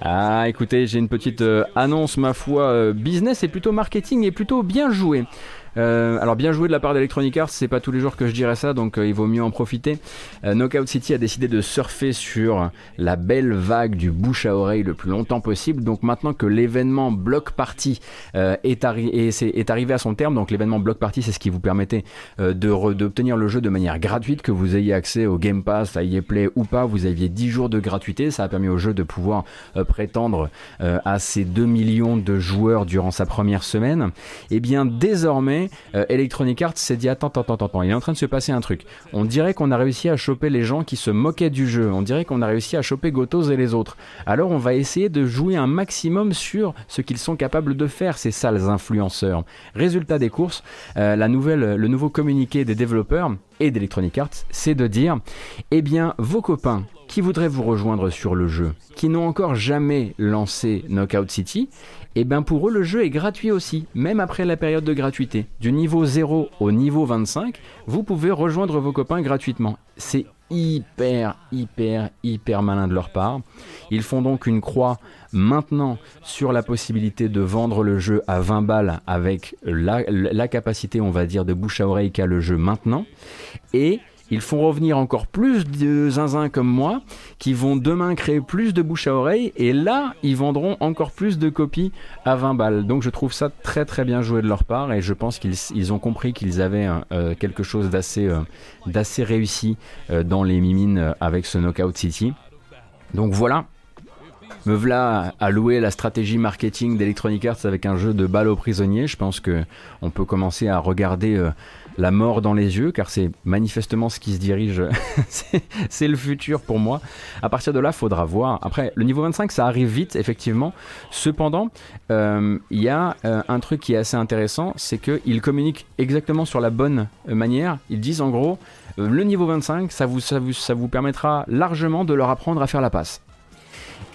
Ah, écoutez, j'ai une petite euh, annonce, ma foi, euh, business et plutôt marketing et plutôt bien joué. Euh, alors bien joué de la part d'Electronic Arts, c'est pas tous les jours que je dirais ça, donc euh, il vaut mieux en profiter. Euh, Knockout City a décidé de surfer sur la belle vague du bouche à oreille le plus longtemps possible. Donc maintenant que l'événement Block Party est, est, arrivé à son terme, donc l'événement Block Party, c'est ce qui vous permettait d'obtenir le jeu de manière gratuite, que vous ayez accès au Game Pass, à EA Play ou pas, vous aviez 10 jours de gratuité. Ça a permis au jeu de pouvoir prétendre à ces 2 millions de joueurs durant sa première semaine. Et eh bien désormais euh, Electronic Arts s'est dit attends, attends, attends, attends, il est en train de se passer un truc. On dirait qu'on a réussi à choper les gens qui se moquaient du jeu. On dirait qu'on a réussi à choper Gotos et les autres. Alors on va essayer de jouer un maximum sur ce qu'ils sont capables de faire, ces sales influenceurs. Résultat des courses, euh, la nouvelle, le nouveau communiqué des développeurs et d'Electronic Arts, c'est de dire, eh bien, vos copains qui voudraient vous rejoindre sur le jeu, qui n'ont encore jamais lancé Knockout City, et eh bien pour eux le jeu est gratuit aussi, même après la période de gratuité. Du niveau 0 au niveau 25, vous pouvez rejoindre vos copains gratuitement. C'est hyper, hyper, hyper malin de leur part. Ils font donc une croix maintenant sur la possibilité de vendre le jeu à 20 balles avec la, la capacité, on va dire, de bouche à oreille qu'a le jeu maintenant. Et ils font revenir encore plus de zinzins comme moi qui vont demain créer plus de bouche à oreille et là ils vendront encore plus de copies à 20 balles. Donc je trouve ça très très bien joué de leur part et je pense qu'ils ont compris qu'ils avaient euh, quelque chose d'assez euh, réussi euh, dans les mimines avec ce Knockout City. Donc voilà, me voilà à louer la stratégie marketing d'Electronic Arts avec un jeu de balles aux prisonniers. Je pense que on peut commencer à regarder la mort dans les yeux, car c'est manifestement ce qui se dirige, c'est le futur pour moi. À partir de là, faudra voir. Après, le niveau 25, ça arrive vite, effectivement. Cependant, euh, il y a euh, un truc qui est assez intéressant, c'est qu'ils communiquent exactement sur la bonne manière. Ils disent en gros, euh, le niveau 25, ça vous, ça, vous, ça vous permettra largement de leur apprendre à faire la passe.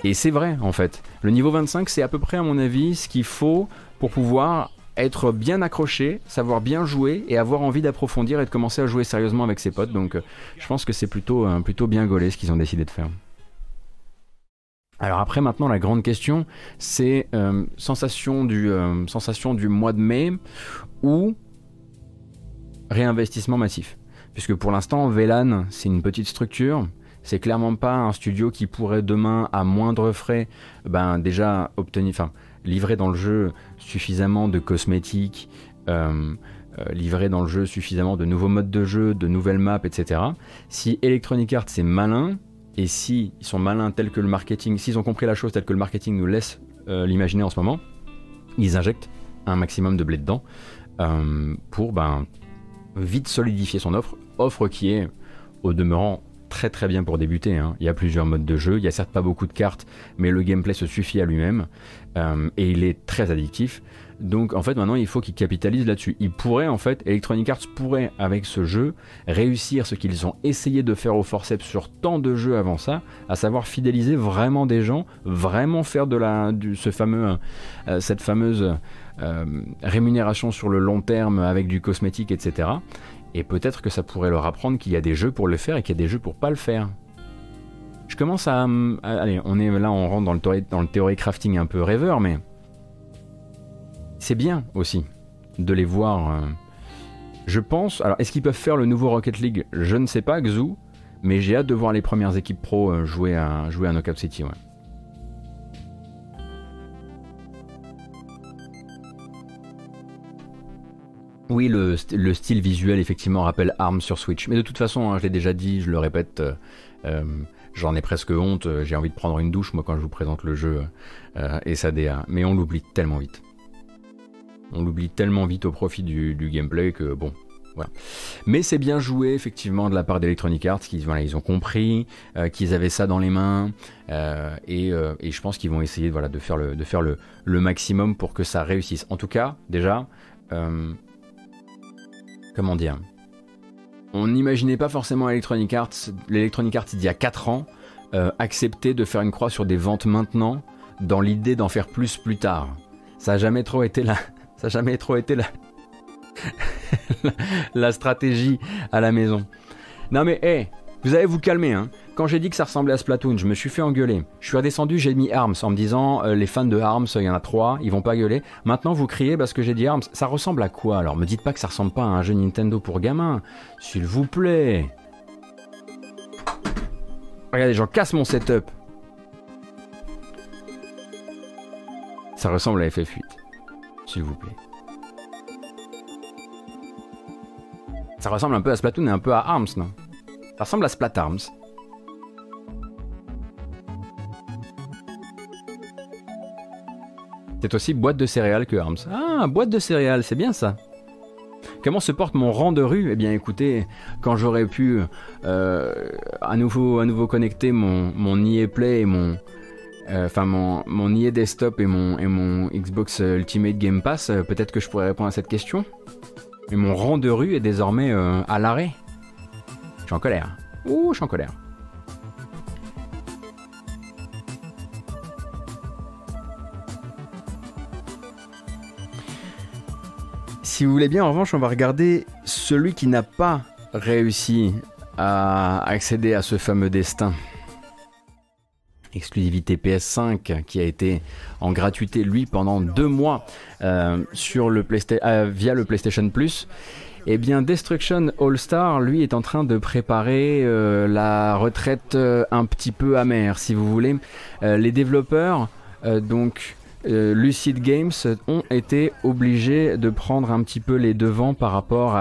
Et c'est vrai, en fait. Le niveau 25, c'est à peu près, à mon avis, ce qu'il faut pour pouvoir être bien accroché, savoir bien jouer et avoir envie d'approfondir et de commencer à jouer sérieusement avec ses potes. Donc euh, je pense que c'est plutôt, euh, plutôt bien gaulé ce qu'ils ont décidé de faire. Alors après maintenant la grande question c'est euh, sensation, du, mois de mai ou réinvestissement massif. Puisque pour l'instant VLAN c'est une petite structure, c'est clairement pas un studio qui pourrait demain à moindre frais ben, déjà obtenir, livrer dans le jeu suffisamment de cosmétiques, euh, livrer dans le jeu suffisamment de nouveaux modes de jeu, de nouvelles maps, etc. Si Electronic Arts est malin, et si sont malins tels que le marketing, s'ils ont compris la chose telle que le marketing nous laisse l'imaginer en ce moment, ils injectent un maximum de blé dedans pour ben, vite solidifier son offre, offre qui est au demeurant très très bien pour débuter. Hein. Il y a plusieurs modes de jeu, il y a certes pas beaucoup de cartes, mais le gameplay se suffit à lui-même euh, et il est très addictif. Donc en fait maintenant il faut qu'ils capitalisent là-dessus. Ils pourraient en fait, Electronic Arts pourrait avec ce jeu réussir ce qu'ils ont essayé de faire au forceps sur tant de jeux avant ça, à savoir fidéliser vraiment des gens, vraiment faire de la, ce fameux, euh, cette fameuse euh, rémunération sur le long terme avec du cosmétique, etc. Et peut-être que ça pourrait leur apprendre qu'il y a des jeux pour le faire et qu'il y a des jeux pour pas le faire. Je commence à, Allez, on est là, on rentre dans le, théorie, crafting un peu rêveur, mais. C'est bien aussi de les voir. Euh, je pense. Alors, est-ce qu'ils peuvent faire le nouveau Rocket League? Je ne sais pas, Xu. Mais j'ai hâte de voir les premières équipes pro euh, jouer à, jouer à City, ouais. Oui, le, style visuel effectivement rappelle ARMS sur Switch. Mais de toute façon, hein, je l'ai déjà dit, je le répète, euh, euh, j'en ai presque honte. Euh, j'ai envie de prendre une douche, moi, quand je vous présente le jeu et sa DA. Mais on l'oublie tellement vite. On l'oublie tellement vite au profit du, gameplay que bon. Voilà. Mais c'est bien joué effectivement de la part d'Electronic Arts, qui voilà, ils ont compris qu'ils avaient ça dans les mains, et, je pense qu'ils vont essayer de faire, le, maximum pour que ça réussisse. En tout cas, déjà, comment dire On n'imaginait pas forcément Electronic Arts, l'Electronic Arts d'il y a 4 ans, euh, accepter de faire une croix sur des ventes maintenant dans l'idée d'en faire plus plus tard. Ça a jamais trop été la, ça a jamais trop été la, la, stratégie à la maison. Non mais hé, vous allez vous calmer hein. Quand j'ai dit que ça ressemblait à Splatoon, je me suis fait engueuler. Je suis redescendu, j'ai mis Arms en me disant euh, les fans de Arms, il y en a trois, ils vont pas gueuler. Maintenant vous criez parce que j'ai dit Arms. Ça ressemble à quoi alors? Me dites pas que ça ressemble pas à un jeu Nintendo pour gamins. S'il vous plaît. Regardez, j'en casse mon setup. Ça ressemble à FF8. S'il vous plaît. Ça ressemble un peu à Splatoon et un peu à Arms, non? Ça ressemble à Splat Arms. C'est aussi boîte de céréales que Arms. Ah, boîte de céréales, c'est bien ça. Comment se porte mon rang de rue? Eh bien écoutez, quand j'aurais pu euh, à, nouveau, à nouveau connecter mon, mon Play et mon... Euh, enfin mon, mon Desktop et mon, et mon Xbox Ultimate Game Pass, euh, peut-être que je pourrais répondre à cette question. Mais mon rang de rue est désormais à l'arrêt. Je suis en colère. Ouh, je suis en colère. Si vous voulez bien, en revanche, on va regarder celui qui n'a pas réussi à accéder à ce fameux destin. Exclusivité PS5 qui a été en gratuité lui pendant deux mois euh, euh, via le PlayStation Plus. Eh bien, Destruction All Star, lui, est en train de préparer euh, la retraite un petit peu amère, si vous voulez. les développeurs, donc, euh, Lucid Games ont été obligés de prendre un petit peu les devants par rapport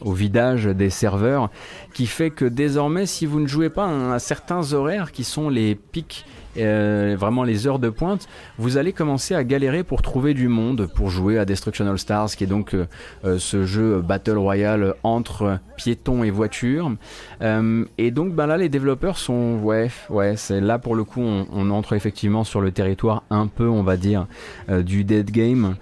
au vidage des serveurs, qui fait que désormais, si vous ne jouez pas à certains horaires qui sont les pics euh, vraiment les heures de pointe, vous allez commencer à galérer pour trouver du monde pour jouer à Destruction All Stars, qui est donc euh, euh, ce jeu Battle Royale entre piétons et voitures. et donc ben là, les développeurs sont, ouais, ouais, c'est là pour le coup, on, entre effectivement sur le territoire un peu, on va dire, du dead game,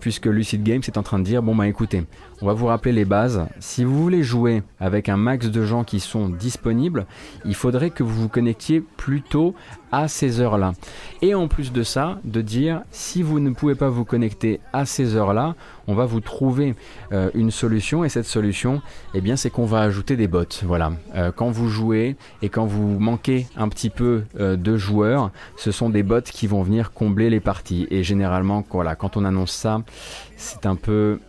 puisque Lucid Games est en train de dire, bon bah écoutez, on va vous rappeler les bases. Si vous voulez jouer avec un max de gens qui sont disponibles, il faudrait que vous vous connectiez plutôt à ces heures-là. Et en plus de ça, de dire si vous ne pouvez pas vous connecter à ces heures-là, on va vous trouver euh, une solution et cette solution, eh bien, c'est qu'on va ajouter des bots. Voilà. Euh, quand vous jouez et quand vous manquez un petit peu euh, de joueurs, ce sont des bots qui vont venir combler les parties. Et généralement, voilà, quand on annonce ça, c'est un peu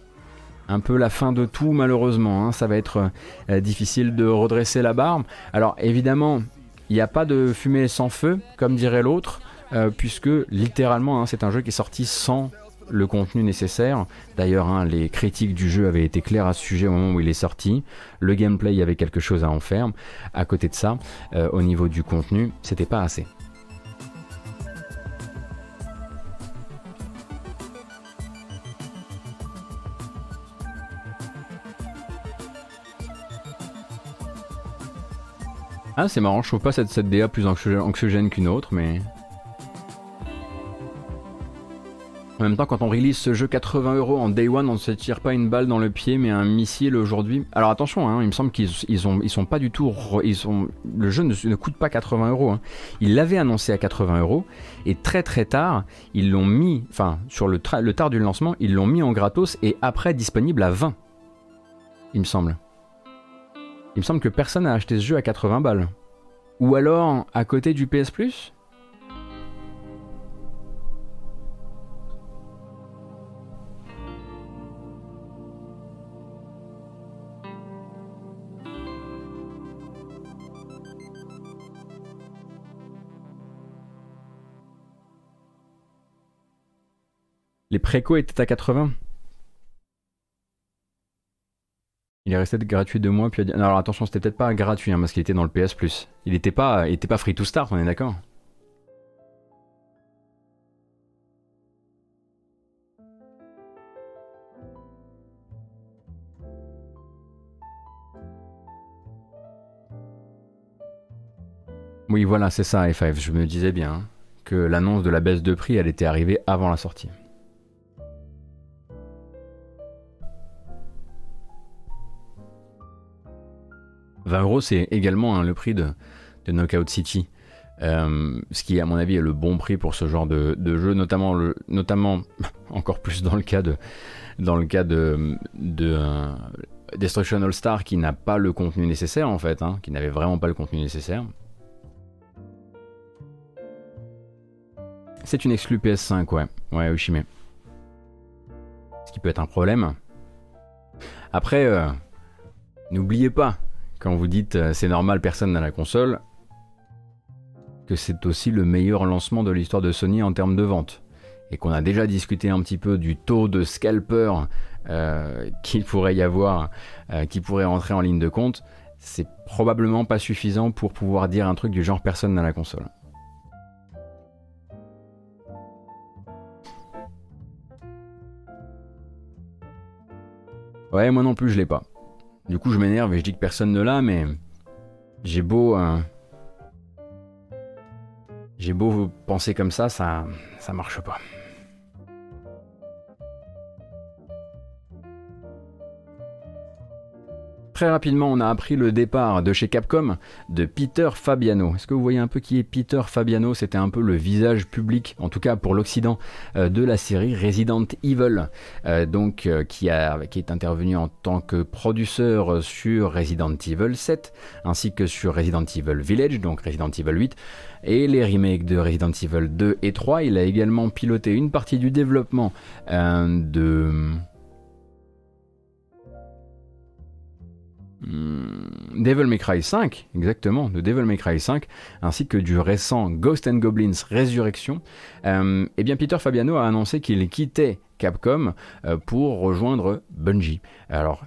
un peu la fin de tout malheureusement. Hein. Ça va être euh, difficile de redresser la barre. Alors évidemment, il n'y a pas de fumée sans feu, comme dirait l'autre, euh, puisque littéralement hein, c'est un jeu qui est sorti sans le contenu nécessaire. D'ailleurs, hein, les critiques du jeu avaient été claires à ce sujet au moment où il est sorti. Le gameplay, y avait quelque chose à en faire. À côté de ça, euh, au niveau du contenu, c'était pas assez. Ah, c'est marrant, je trouve pas cette, cette DA plus anxiogène qu'une autre, mais. En même temps, quand on release ce jeu 80 euros en day one, on ne se tire pas une balle dans le pied, mais un missile aujourd'hui. Alors attention, hein, il me semble qu'ils ils ont, ils sont pas du tout. Ils sont, le jeu ne, coûte pas 80 euros. Hein. Ils l'avaient annoncé à 80 euros, et très très tard, ils l'ont mis, enfin, sur le, le tard du lancement, ils l'ont mis en gratos et après disponible à 20. Il me semble. Il me semble que personne n'a acheté ce jeu à 80 balles. Ou alors à côté du PS Plus? Les préco étaient à 80 Il est resté gratuit deux mois, puis alors attention, c'était peut-être pas gratuit, hein, parce qu'il était dans le PS Plus. Il était pas, il était pas free to start, on est d'accord Oui, voilà, c'est ça, F5. Je me disais bien que l'annonce de la baisse de prix, elle était arrivée avant la sortie. 20 euros, c'est également hein, le prix de, Knockout City. Euh, ce qui, à mon avis, est le bon prix pour ce genre de, jeu, notamment, notamment encore plus dans le cas de, dans le cas de, euh, Destruction All Star qui n'a pas le contenu nécessaire en fait, hein, qui n'avait vraiment pas le contenu nécessaire. C'est une exclue PS5, ouais, ouais, Ushime. Ce qui peut être un problème. Après, euh, n'oubliez pas, quand vous dites euh, c'est normal, personne n'a la console, que c'est aussi le meilleur lancement de l'histoire de Sony en termes de vente. Et qu'on a déjà discuté un petit peu du taux de scalper euh, qu'il pourrait y avoir, euh, qui pourrait entrer en ligne de compte, c'est probablement pas suffisant pour pouvoir dire un truc du genre personne n'a la console. Ouais, moi non plus je l'ai pas. Du coup, je m'énerve et je dis que personne ne l'a, mais j'ai beau. Euh, j'ai beau penser comme ça, ça, ça marche pas. Très rapidement, on a appris le départ de chez Capcom de Peter Fabiano. Est-ce que vous voyez un peu qui est Peter Fabiano? C'était un peu le visage public, en tout cas pour l'Occident, euh, de la série Resident Evil, euh, donc euh, qui, a, qui est intervenu en tant que producteur sur Resident Evil 7, ainsi que sur Resident Evil Village, donc Resident Evil 8 et les remakes de Resident Evil 2 et 3. Il a également piloté une partie du développement de Devil May Cry 5, exactement, de Devil May Cry 5, ainsi que du récent Ghost Goblins Résurrection, euh, eh bien Peter Fabiano a annoncé qu'il quittait Capcom euh, pour rejoindre Bungie. Alors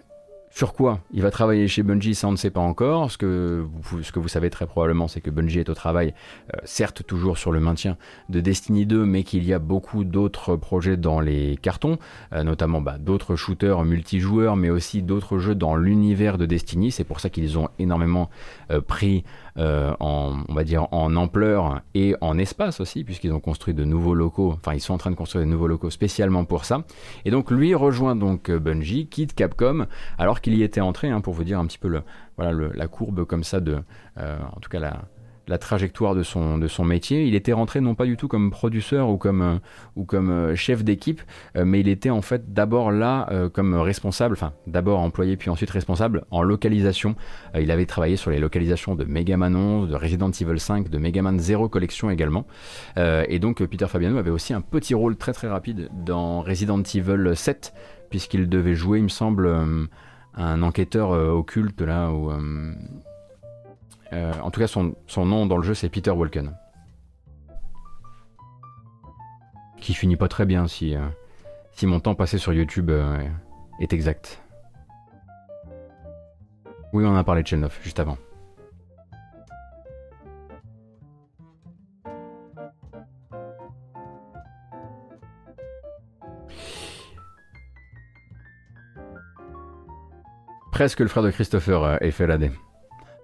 sur quoi il va travailler chez Bungie, ça on ne sait pas encore. Ce que vous, savez très probablement, c'est que Bungie est au travail, euh, certes toujours sur le maintien de Destiny 2, mais qu'il y a beaucoup d'autres projets dans les cartons, euh, notamment bah, d'autres shooters multijoueurs, mais aussi d'autres jeux dans l'univers de Destiny. C'est pour ça qu'ils ont énormément euh, pris euh, en, on va dire, en ampleur et en espace aussi, puisqu'ils ont construit de nouveaux locaux, enfin ils sont en train de construire de nouveaux locaux spécialement pour ça. Et donc lui rejoint donc euh, Bungie, quitte Capcom, alors qu'il y était entré, hein, pour vous dire un petit peu le, voilà, la courbe comme ça de, euh, en tout cas la, la trajectoire de son, métier. Il était rentré non pas du tout comme producteur ou comme, euh, ou euh, chef d'équipe, euh, mais il était en fait d'abord là comme responsable, enfin d'abord employé puis ensuite responsable en localisation. il avait travaillé sur les localisations de Mega Man 11, de Resident Evil 5, de Mega Man 0 Collection également. et donc Peter Fabiano avait aussi un petit rôle très très rapide dans Resident Evil 7, puisqu'il devait jouer, il me semble, un enquêteur occulte là, où euh, en tout cas, son, nom dans le jeu, c'est Peter Walken. Qui finit pas très bien si, euh, mon temps passé sur YouTube est exact. Oui, on a parlé de Chelnov juste avant. Presque le frère de Christopher Effelade.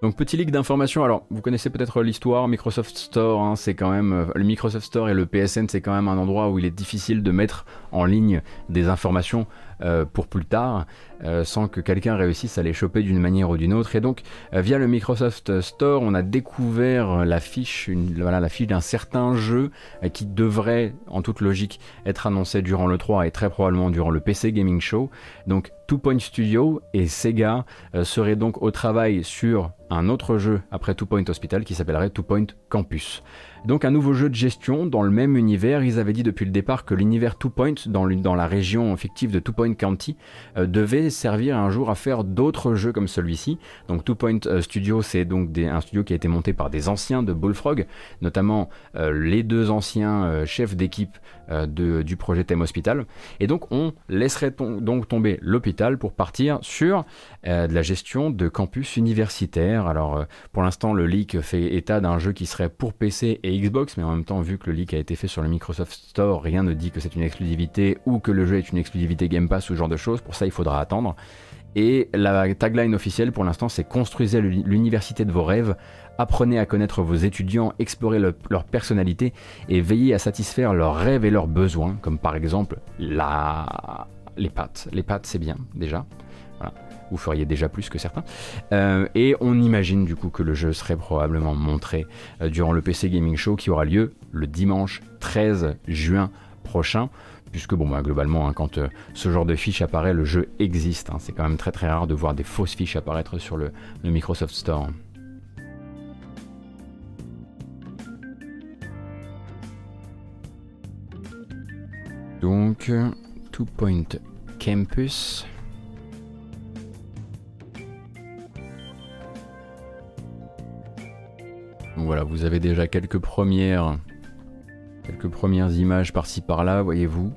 Donc petit leak d'informations. Alors vous connaissez peut-être l'histoire Microsoft Store. Hein, c'est quand même euh, le Microsoft Store et le PSN, c'est quand même un endroit où il est difficile de mettre en ligne des informations euh, pour plus tard, euh, sans que quelqu'un réussisse à les choper d'une manière ou d'une autre. Et donc, euh, via le Microsoft Store, on a découvert la fiche, d'un certain jeu qui devrait, en toute logique, être annoncé durant le 3 et très probablement durant le PC Gaming Show. Donc, Two Point Studio et Sega seraient donc au travail sur un autre jeu après Two Point Hospital qui s'appellerait Two Point Campus. Donc un nouveau jeu de gestion dans le même univers. Ils avaient dit depuis le départ que l'univers Two Point dans, la région fictive de Two Point County euh, devait servir un jour à faire d'autres jeux comme celui-ci. Donc Two Point euh, Studio, c'est donc un studio qui a été monté par des anciens de Bullfrog, notamment euh, les deux anciens chefs d'équipe du projet Thème Hospital. Et donc on laisserait donc tomber l'hôpital pour partir sur de la gestion de campus universitaires. Alors pour l'instant le leak fait état d'un jeu qui serait pour PC et Xbox, mais en même temps, vu que le leak a été fait sur le Microsoft Store, rien ne dit que c'est une exclusivité ou que le jeu est une exclusivité Game Pass ou ce genre de choses. Pour ça, il faudra attendre. Et la tagline officielle pour l'instant, c'est construisez l'université de vos rêves, apprenez à connaître vos étudiants, explorez leur personnalité et veillez à satisfaire leurs rêves et leurs besoins, comme par exemple la... les pattes. Les pattes, c'est bien déjà. Vous feriez déjà plus que certains. Euh, et on imagine du coup que le jeu serait probablement montré euh, durant le PC Gaming Show qui aura lieu le dimanche 13 juin prochain puisque bon bah, globalement hein, quand euh, ce genre de fiche apparaît le jeu existe hein. c'est quand même très très rare de voir des fausses fiches apparaître sur le Microsoft Store donc Two Point Campus voilà, vous avez déjà quelques premières, quelques premières images par-ci par-là, voyez-vous.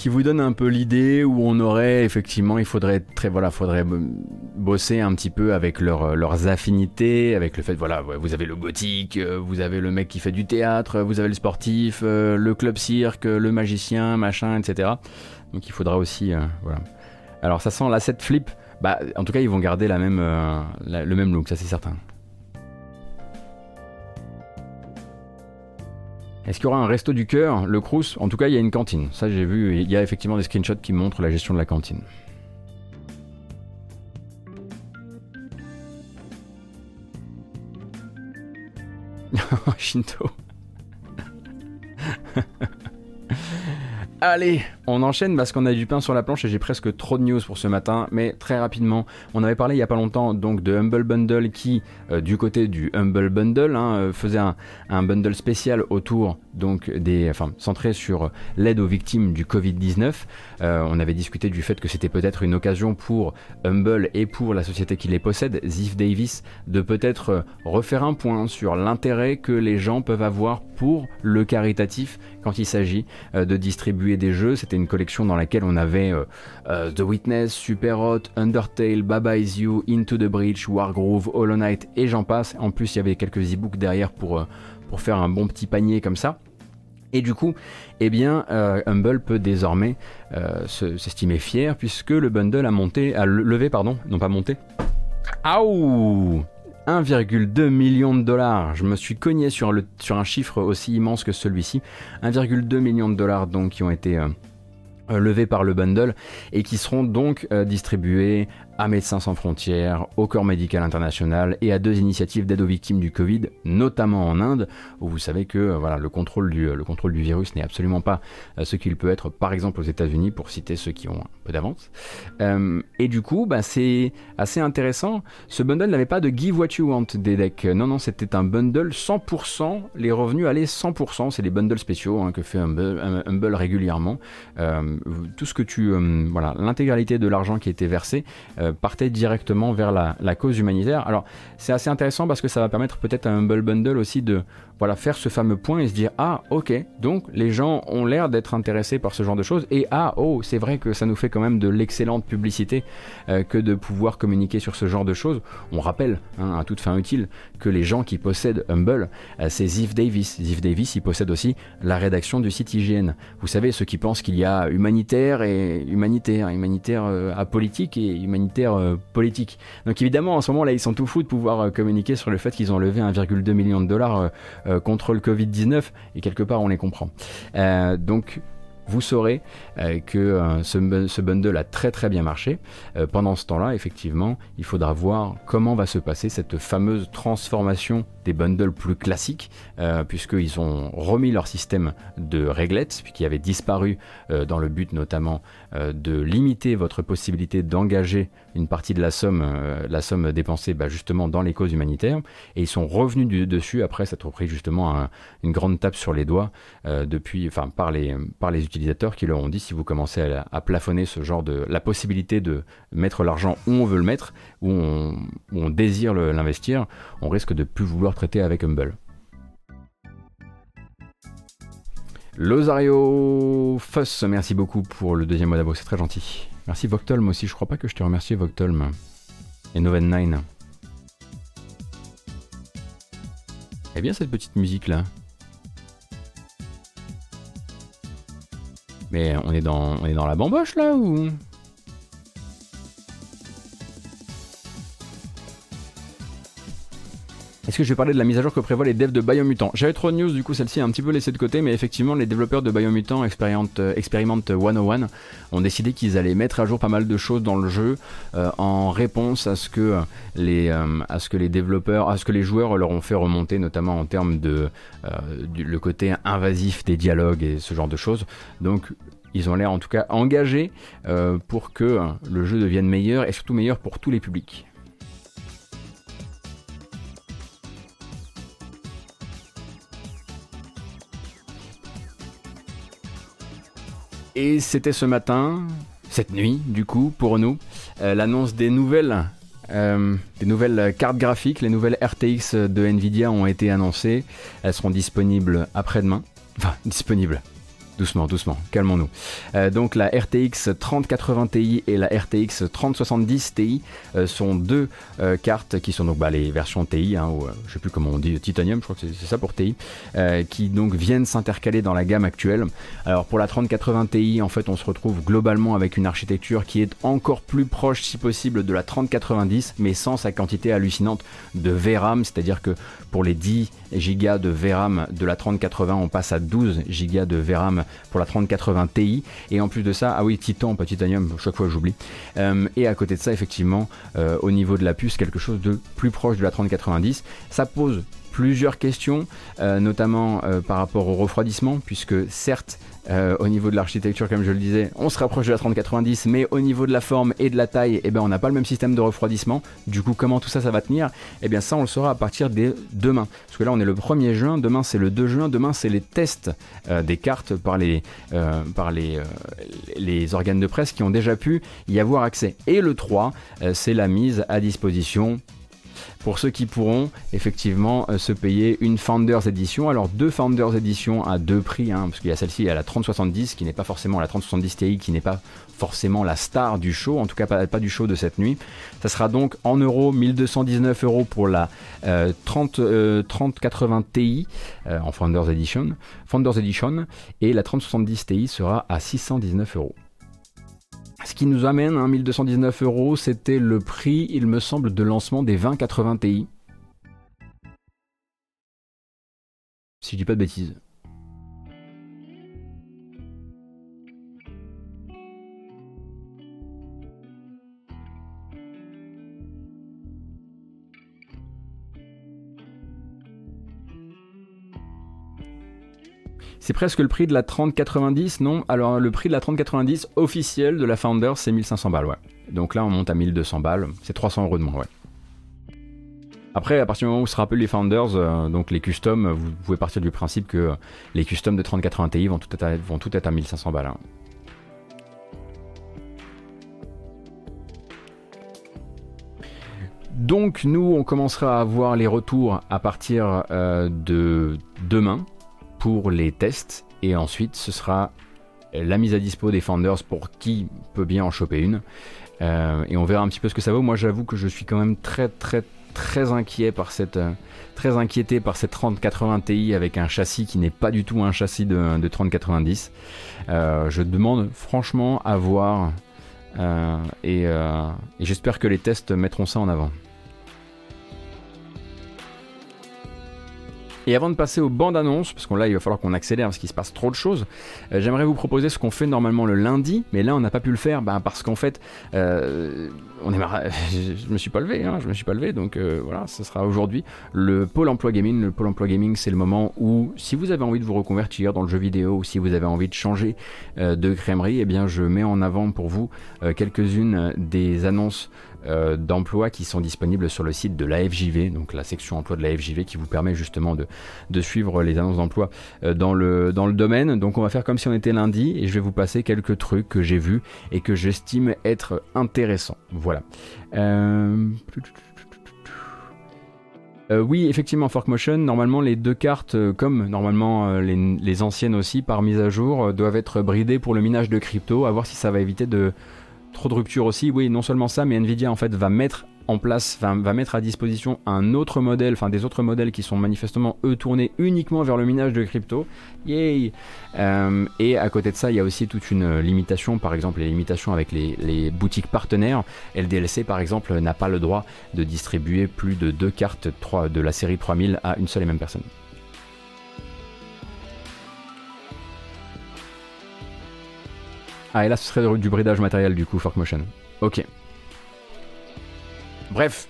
Qui vous donne un peu l'idée où on aurait effectivement, il faudrait très voilà, faudrait bosser un petit peu avec leurs affinités, avec le fait voilà, vous avez le gothique, euh, vous avez le mec qui fait du théâtre, vous avez le sportif, euh, le club cirque, le magicien, machin, etc. Donc il faudra aussi euh, voilà. Alors ça sent l'asset flip. Bah, en tout cas, ils vont garder la même, euh, le même look, ça c'est certain. Est-ce qu'il y aura un resto du cœur Le Crous? En tout cas, il y a une cantine. Ça, j'ai vu. Il y a effectivement des screenshots qui montrent la gestion de la cantine. Shinto. Allez, on enchaîne parce qu'on a du pain sur la planche et j'ai presque trop de news pour ce matin, mais très rapidement, on avait parlé il y a pas longtemps donc de Humble Bundle qui, euh, du côté du Humble Bundle, hein, euh, faisait un, bundle spécial autour donc des, enfin centré sur l'aide aux victimes du Covid-19. Euh, on avait discuté du fait que c'était peut-être une occasion pour Humble et pour la société qui les possède, Ziff Davis, de peut-être refaire un point sur l'intérêt que les gens peuvent avoir pour le caritatif quand il s'agit de distribuer des jeux. C'était une collection dans laquelle on avait euh, euh, The Witness, Super Hot, Undertale, Baba Is You, Into the Breach, Wargroove, Hollow Knight et j'en passe. En plus, il y avait quelques e-books derrière pour, euh, pour faire un bon petit panier comme ça. Et du coup, eh bien, Humble peut désormais s'estimer fier puisque le bundle a monté, a levé, pardon, non pas monté. Aouh 1,2 million de dollars. Je me suis cogné sur, un chiffre aussi immense que celui-ci. 1,2 million de dollars donc qui ont été euh, levés par le bundle et qui seront donc euh, distribués à Médecins sans frontières, au Corps médical international et à deux initiatives d'aide aux victimes du Covid, notamment en Inde, où vous savez que euh, voilà, le, contrôle du, le contrôle du virus n'est absolument pas ce qu'il peut être, par exemple, aux États-Unis, pour citer ceux qui ont un peu d'avance. et du coup, bah, c'est assez intéressant. Ce bundle n'avait pas de Give What You Want des decks. Non, non, c'était un bundle 100%. Les revenus allaient 100%. C'est les bundles spéciaux hein, que fait Humble, régulièrement. tout ce que tu. voilà, l'intégralité de l'argent qui était versé partait directement vers la, la cause humanitaire. Alors c'est assez intéressant parce que ça va permettre peut-être à Humble Bundle aussi de voilà, faire ce fameux point et se dire ah ok donc les gens ont l'air d'être intéressés par ce genre de choses et ah oh c'est vrai que ça nous fait quand même de l'excellente publicité euh, que de pouvoir communiquer sur ce genre de choses. On rappelle hein, à toute fin utile que les gens qui possèdent Humble euh, c'est Ziv Davis. Ziv Davis il possède aussi la rédaction du site IGN. Vous savez ceux qui pensent qu'il y a humanitaire et humanitaire, humanitaire euh, apolitique et humanitaire politique. Donc évidemment en ce moment là ils sont tout fous de pouvoir communiquer sur le fait qu'ils ont levé 1,2 million de dollars euh, contre le Covid-19 et quelque part on les comprend. Euh, donc vous saurez euh, que ce, bundle a très très bien marché. pendant ce temps-là, effectivement, il faudra voir comment va se passer cette fameuse transformation des bundles plus classiques, puisqu'ils ont remis leur système de réglettes, qui avait disparu dans le but notamment de limiter votre possibilité d'engager une partie de la somme, euh, la somme dépensée bah, justement dans les causes humanitaires, et ils sont revenus du dessus après s'être pris justement une grande tape sur les doigts euh, depuis, enfin par les par les utilisateurs qui leur ont dit si vous commencez à, plafonner ce genre de la possibilité de mettre l'argent où on veut le mettre, où on, désire l'investir, on risque de plus vouloir traiter avec Humble. Losario Fuss, merci beaucoup pour le deuxième mot d'abord, c'est très gentil. Merci Voctolm aussi, je crois pas que je t'ai remercié Voctolm. Et Noven9. Eh bien cette petite musique là. Mais on est dans, on est dans la bamboche là ou? Est-ce que je vais parler de la mise à jour que prévoient les devs de Biomutant? J'avais trop de news, du coup celle-ci est un petit peu laissée de côté, mais effectivement les développeurs de Biomutant Experiment, euh, Experiment 101 ont décidé qu'ils allaient mettre à jour pas mal de choses dans le jeu euh, en réponse à ce que les euh, à ce que les développeurs, à ce que les joueurs leur ont fait remonter, notamment en termes de le côté invasif des dialogues et ce genre de choses. Donc ils ont l'air en tout cas engagés pour que le jeu devienne meilleur et surtout meilleur pour tous les publics. Et c'était ce matin, cette nuit du coup, pour nous, euh, l'annonce des nouvelles, euh, des nouvelles cartes graphiques, les nouvelles RTX de Nvidia ont été annoncées. Elles seront disponibles après-demain. Enfin, disponibles doucement, doucement, calmons-nous. Euh, donc la RTX 3080 Ti et la RTX 3070 Ti euh, sont deux euh, cartes qui sont donc bah, les versions Ti, hein, ou je sais plus comment on dit, Titanium, je crois que c'est ça pour Ti, qui donc viennent s'intercaler dans la gamme actuelle. Alors pour la 3080 Ti, en fait, on se retrouve globalement avec une architecture qui est encore plus proche, si possible, de la 3090, mais sans sa quantité hallucinante de VRAM, c'est-à-dire que pour les 10 Go de VRAM de la 3080, on passe à 12 Go de VRAM pour la 3080 Ti. Et en plus de ça, ah oui, Titan, pas Titanium, chaque fois j'oublie. Euh, et à côté de ça, effectivement, euh, au niveau de la puce, quelque chose de plus proche de la 3090. Ça pose plusieurs questions, euh, notamment par rapport au refroidissement, puisque certes, euh, au niveau de l'architecture, comme je le disais, on se rapproche de la 3090, mais au niveau de la forme et de la taille, eh ben, on n'a pas le même système de refroidissement. Du coup, comment tout ça, ça va tenir? Eh bien, ça, on le saura à partir de demain. Parce que là, on est le 1er juin, demain, c'est le 2 juin, demain, c'est les tests euh, des cartes par, les, euh, les organes de presse qui ont déjà pu y avoir accès. Et le 3, c'est la mise à disposition pour ceux qui pourront effectivement euh, se payer une Founders Edition. Alors deux Founders Edition à deux prix, hein, parce qu'il y a celle-ci à la 3070 qui n'est pas forcément la 3070 Ti qui n'est pas forcément la star du show, en tout cas pas, du show de cette nuit. Ça sera donc en euros 1219 euros pour la 30, 3080 Ti en Founders Edition, Founders Edition et la 3070 Ti sera à 619 euros. Ce qui nous amène à 1219 euros, c'était le prix, il me semble, de lancement des 2080 Ti. Si je dis pas de bêtises. C'est presque le prix de la 3090, non? Alors le prix de la 3090 officielle de la Founder, c'est 1500 balles. Donc là, on monte à 1200 balles, c'est 300 euros de moins. Après, à partir du moment où se rappellent les Founders, euh, donc les customs, vous pouvez partir du principe que les customs de 3080 Ti vont tout être à, vont tout être à 1500 balles. Hein. donc nous, on commencera à avoir les retours à partir de demain pour les tests et ensuite ce sera la mise à dispo des Founders pour qui peut bien en choper une. et on verra un petit peu ce que ça vaut. Moi j'avoue que je suis quand même très très très inquiet par cette, euh, très inquiété par cette 3080 Ti avec un châssis qui n'est pas du tout un châssis de, de 3090. Euh, je demande franchement à voir euh, et j'espère que les tests mettront ça en avant. Et avant de passer aux bandes annonces, parce qu'on là il va falloir qu'on accélère parce qu'il se passe trop de choses, euh, j'aimerais vous proposer ce qu'on fait normalement le lundi, mais là on n'a pas pu le faire bah, parce qu'en fait euh, on est je me suis pas levé, hein, je me suis pas levé, donc euh, voilà, ce sera aujourd'hui le pôle emploi gaming. Le pôle emploi gaming, c'est le moment où si vous avez envie de vous reconvertir dans le jeu vidéo ou si vous avez envie de changer de crèmerie, eh bien je mets en avant pour vous quelques-unes des annonces euh, d'emplois qui sont disponibles sur le site de la FJV, donc la section emploi de la FJV qui vous permet justement de, suivre les annonces d'emploi euh, dans, le, domaine. Donc on va faire comme si on était lundi et je vais vous passer quelques trucs que j'ai vus et que j'estime être intéressants. Voilà. Euh, oui, effectivement, Forkmotion, normalement les deux cartes, comme normalement les, les, anciennes aussi, par mise à jour, doivent être bridées pour le minage de crypto, à voir si ça va éviter de, Trop de rupture aussi, oui, non seulement ça, mais Nvidia en fait va mettre en place, va, mettre à disposition un autre modèle, enfin des autres modèles qui sont manifestement eux tournés uniquement vers le minage de crypto. Yay euh, Et à côté de ça, il y a aussi toute une limitation, par exemple les limitations avec les, boutiques partenaires. LDLC par exemple n'a pas le droit de distribuer plus de deux cartes 3, de la série 3000 à une seule et même personne. Ah, et là, ce serait du bridage matériel, du coup, Forkmotion. Ok. Bref.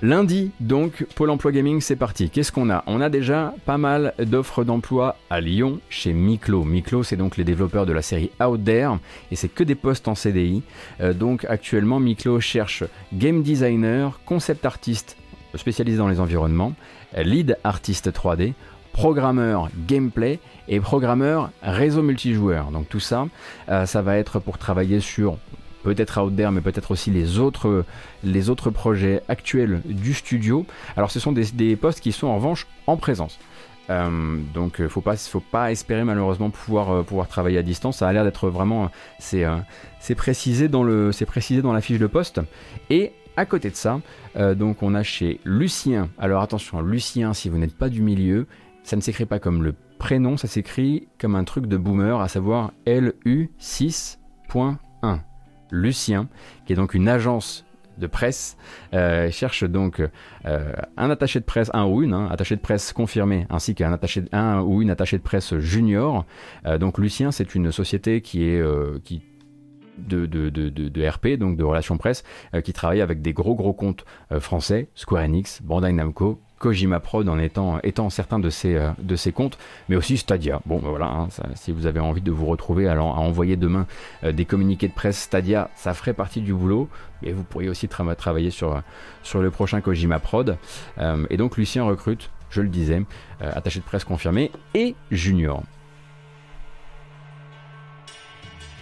Lundi, donc, Pôle emploi gaming, c'est parti. Qu'est-ce qu'on a? On a déjà pas mal d'offres d'emploi à Lyon, chez Miklo. Miklo, c'est donc les développeurs de la série Out There, et c'est que des postes en CDI. Euh, donc, actuellement, Miklo cherche game designer, concept artiste spécialisé dans les environnements, lead artiste 3D, programmeur gameplay et programmeur réseau multijoueur. Donc tout ça, euh, ça va être pour travailler sur peut-être Out There, mais peut-être aussi les autres, les autres projets actuels du studio. Alors ce sont des, postes qui sont en revanche en présence. Euh, donc faut pas, faut pas espérer malheureusement pouvoir, euh, pouvoir travailler à distance. Ça a l'air d'être vraiment, c'est, précisé dans précisé dans la fiche de poste. Et à côté de ça, donc on a chez Lucien. Alors attention, Lucien, si vous n'êtes pas du milieu, ça ne s'écrit pas comme le prénom, ça s'écrit comme un truc de boomer, à savoir LU6.1. Lucien, qui est donc une agence de presse, euh, cherche donc euh, un attaché de presse, un ou une, hein, attaché de presse confirmé, ainsi qu'un attaché, un ou une attaché de presse junior. Euh, donc Lucien, c'est une société qui est qui de, de, de, de, RP, donc de relations presse, qui travaille avec des gros gros comptes français, Square Enix, Bandai Namco, Kojima Prod en étant, étant certain de ses, euh, de ses comptes, mais aussi Stadia. Bon, ben voilà, hein, si vous avez envie de vous retrouver à, à envoyer demain euh, des communiqués de presse Stadia, ça ferait partie du boulot, et vous pourriez aussi travailler sur, sur le prochain Kojima Prod. Euh, et donc Lucien recrute, je le disais, attaché de presse confirmé et junior.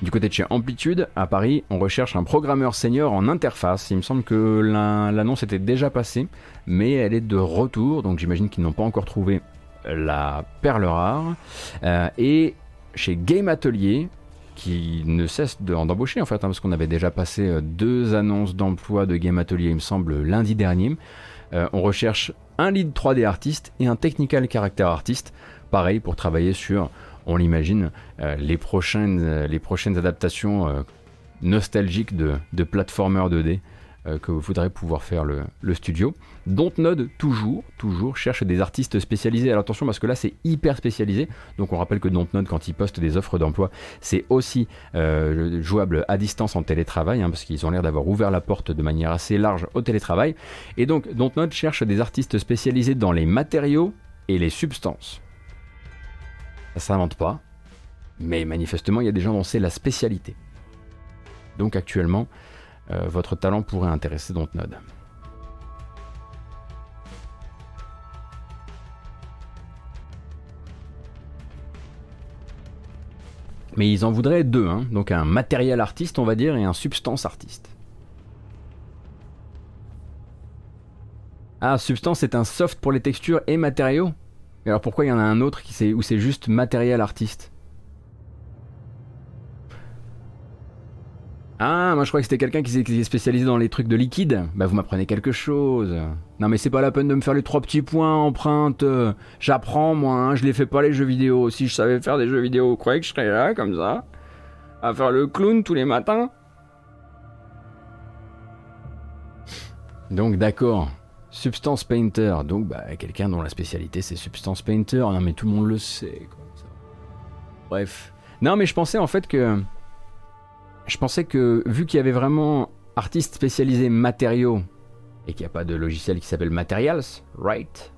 Du côté de chez Amplitude, à Paris, on recherche un programmeur senior en interface. Il me semble que l'annonce était déjà passée, mais elle est de retour, donc j'imagine qu'ils n'ont pas encore trouvé la perle rare. Euh, et chez Game Atelier, qui ne cesse d'embaucher en fait, hein, parce qu'on avait déjà passé euh, deux annonces d'emploi de Game Atelier, il me semble, lundi dernier. Euh, on recherche un lead 3D artiste et un technical character artiste, pareil pour travailler sur on l'imagine, euh, les, prochaines, euh, les prochaines adaptations euh, nostalgiques de, de platformer 2D que voudrait pouvoir faire le, studio. Dontnod, toujours, toujours, cherche des artistes spécialisés. Alors attention, parce que là, c'est hyper spécialisé. Donc on rappelle que Dontnod, quand ils postent des offres d'emploi, c'est aussi jouable à distance en télétravail, hein, parce qu'ils ont l'air d'avoir ouvert la porte de manière assez large au télétravail. Et donc Dontnod cherche des artistes spécialisés dans les matériaux et les substances. Ça s'invente pas, mais manifestement, il y a des gens dont c'est la spécialité. Donc actuellement, euh, votre talent pourrait intéresser Dontnod. Mais ils en voudraient deux, hein. donc un matériel artiste, on va dire, et un substance artiste. Ah, Substance c'est un soft pour les textures et matériaux? Alors pourquoi il y en a un autre qui où c'est juste matériel artiste? Ah, moi je crois que c'était quelqu'un qui s'est spécialisé dans les trucs de liquide. Bah vous m'apprenez quelque chose. Non mais c'est pas la peine de me faire les trois petits points empreintes. J'apprends moi, hein. je les fais pas les jeux vidéo. Si je savais faire des jeux vidéo, vous croyez que je serais là comme ça À faire le clown tous les matins? Donc d'accord. Substance Painter. Donc bah quelqu'un dont la spécialité c'est Substance Painter. Non mais tout le monde le sait. Bref. Non mais je pensais en fait que je pensais que vu qu'il y avait vraiment artistes spécialisés matériaux et qu'il n'y a pas de logiciel qui s'appelle Materials, right?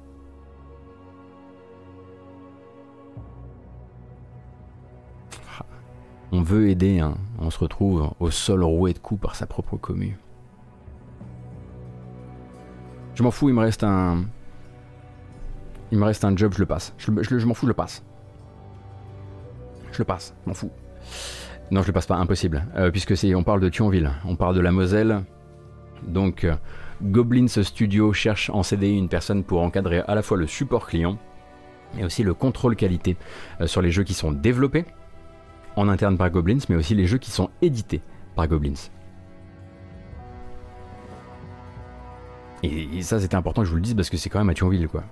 On veut aider, hein. on se retrouve au sol roué de coups par sa propre commu. Je m'en fous, il me reste un. Il me reste un job, je le passe. Je, m'en fous, je le passe. Je le passe, je m'en fous. Non, je le passe pas, impossible. Euh, puisque c'est, on parle de Thionville, on parle de la Moselle. Donc, euh, Goblins Studio cherche en CDI une personne pour encadrer à la fois le support client et aussi le contrôle qualité euh, sur les jeux qui sont développés en interne par Goblins, mais aussi les jeux qui sont édités par Goblins. Et, ça, c'était important que je vous le dise parce que c'est quand même à Thionville, quoi.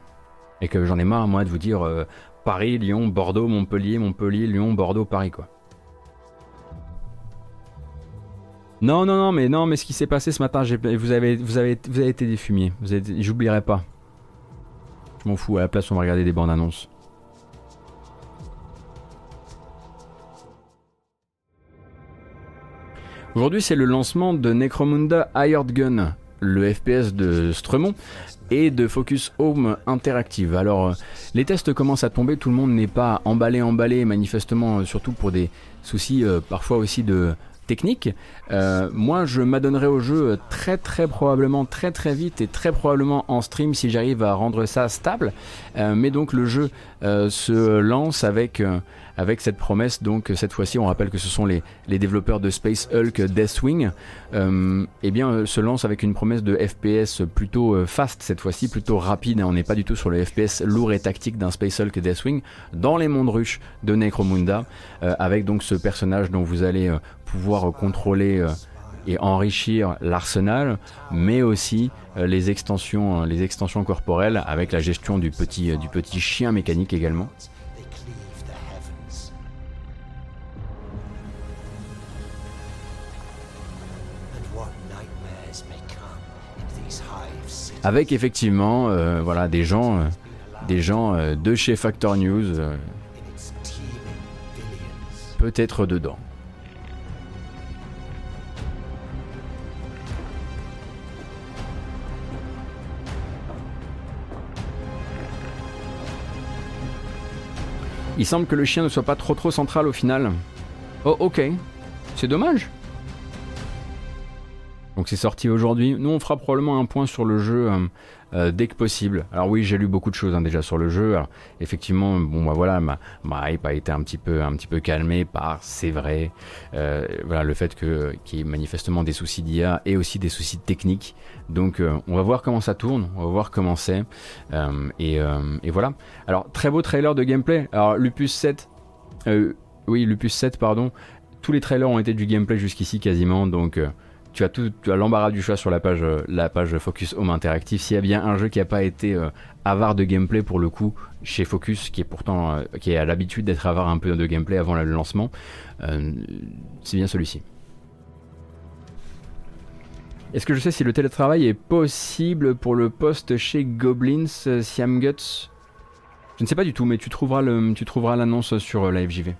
Et que j'en ai marre, moi, de vous dire Paris, Lyon, Bordeaux, Montpellier, Montpellier, Lyon, Bordeaux, Paris, quoi. Non, non, non, mais non, mais ce qui s'est passé ce matin, vous avez, vous avez, vous avez été des fumiers. j'oublierai pas. Je m'en fous. À la place, on va regarder des bandes annonces. Aujourd'hui, c'est le lancement de Necromunda Hired Gun, le FPS de Stremont et de Focus Home Interactive. Alors, les tests commencent à tomber, tout le monde n'est pas emballé, emballé, manifestement, surtout pour des soucis euh, parfois aussi de technique. Euh, moi, je m'adonnerai au jeu très très probablement très très vite et très probablement en stream si j'arrive à rendre ça stable. Euh, mais donc le jeu euh, se lance avec avec cette promesse. Donc cette fois-ci, on rappelle que ce sont les, développeurs de Space Hulk Deathwing. Euh, eh bien, se lance avec une promesse de FPS plutôt fast cette fois-ci, plutôt rapide. On n'est pas du tout sur le FPS lourd et tactique d'un Space Hulk Deathwing dans les mondes ruches de Necromunda, avec donc ce personnage dont vous allez pouvoir contrôler euh, et enrichir l'arsenal, mais aussi euh, les extensions, euh, les extensions corporelles avec la gestion du petit, du petit chien mécanique également. Avec effectivement, voilà, des gens, des gens de chez Factor News, peut-être dedans. Il semble que le chien ne soit pas trop trop central au final. Oh ok, c'est dommage. Donc c'est sorti aujourd'hui. Nous on fera probablement un point sur le jeu euh, euh, dès que possible. Alors oui j'ai lu beaucoup de choses hein, déjà sur le jeu. effectivement bon bah voilà ma, hype a été un petit peu un petit calmée par c'est vrai euh, voilà le fait que qu'il y ait manifestement des soucis d'IA et aussi des soucis techniques. Donc on va voir comment ça tourne, on va voir comment c'est et, et, voilà. Alors très beau trailer de gameplay. Alors Lupus 7 oui Lupus 7 pardon. Tous les trailers ont été du gameplay jusqu'ici quasiment donc tu as tout, tu as l'embarras du choix sur la page, euh, la page Focus Home Interactive. S'il y a bien un jeu qui n'a pas été euh, avare de gameplay pour le coup chez Focus, qui est pourtant euh, qui a l'habitude d'être avare un peu de gameplay avant le lancement, c'est bien celui-ci. Est-ce que je sais si le télétravail est possible pour le poste chez Goblins, Siam Guts? Je ne sais pas du tout, mais tu trouveras l'annonce sur la FJV.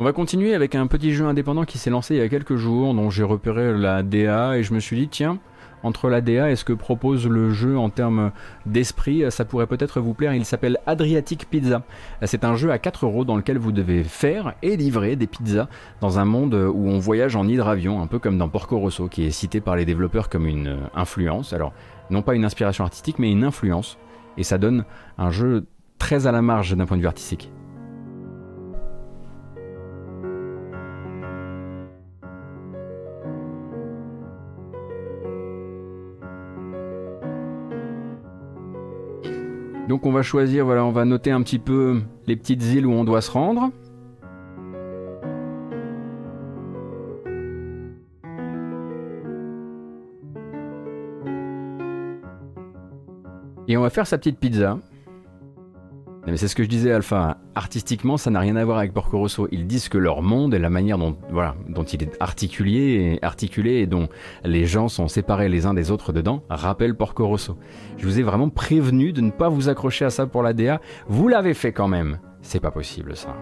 On va continuer avec un petit jeu indépendant qui s'est lancé il y a quelques jours, dont j'ai repéré la DA et je me suis dit tiens, entre la DA et ce que propose le jeu en termes d'esprit, ça pourrait peut-être vous plaire. Il s'appelle Adriatic Pizza. C'est un jeu à 4 euros dans lequel vous devez faire et livrer des pizzas dans un monde où on voyage en hydravion, un peu comme dans Porco Rosso, qui est cité par les développeurs comme une influence. Alors, non pas une inspiration artistique, mais une influence. Et ça donne un jeu très à la marge d'un point de vue artistique. Donc on va choisir, voilà, on va noter un petit peu les petites îles où on doit se rendre. Et on va faire sa petite pizza. Mais c'est ce que je disais, Alpha. Artistiquement, ça n'a rien à voir avec Porco Rosso. Ils disent que leur monde et la manière dont, voilà, dont il est articulé et, articulé et dont les gens sont séparés les uns des autres dedans rappellent Porco Rosso. Je vous ai vraiment prévenu de ne pas vous accrocher à ça pour la DA. Vous l'avez fait quand même. C'est pas possible, ça.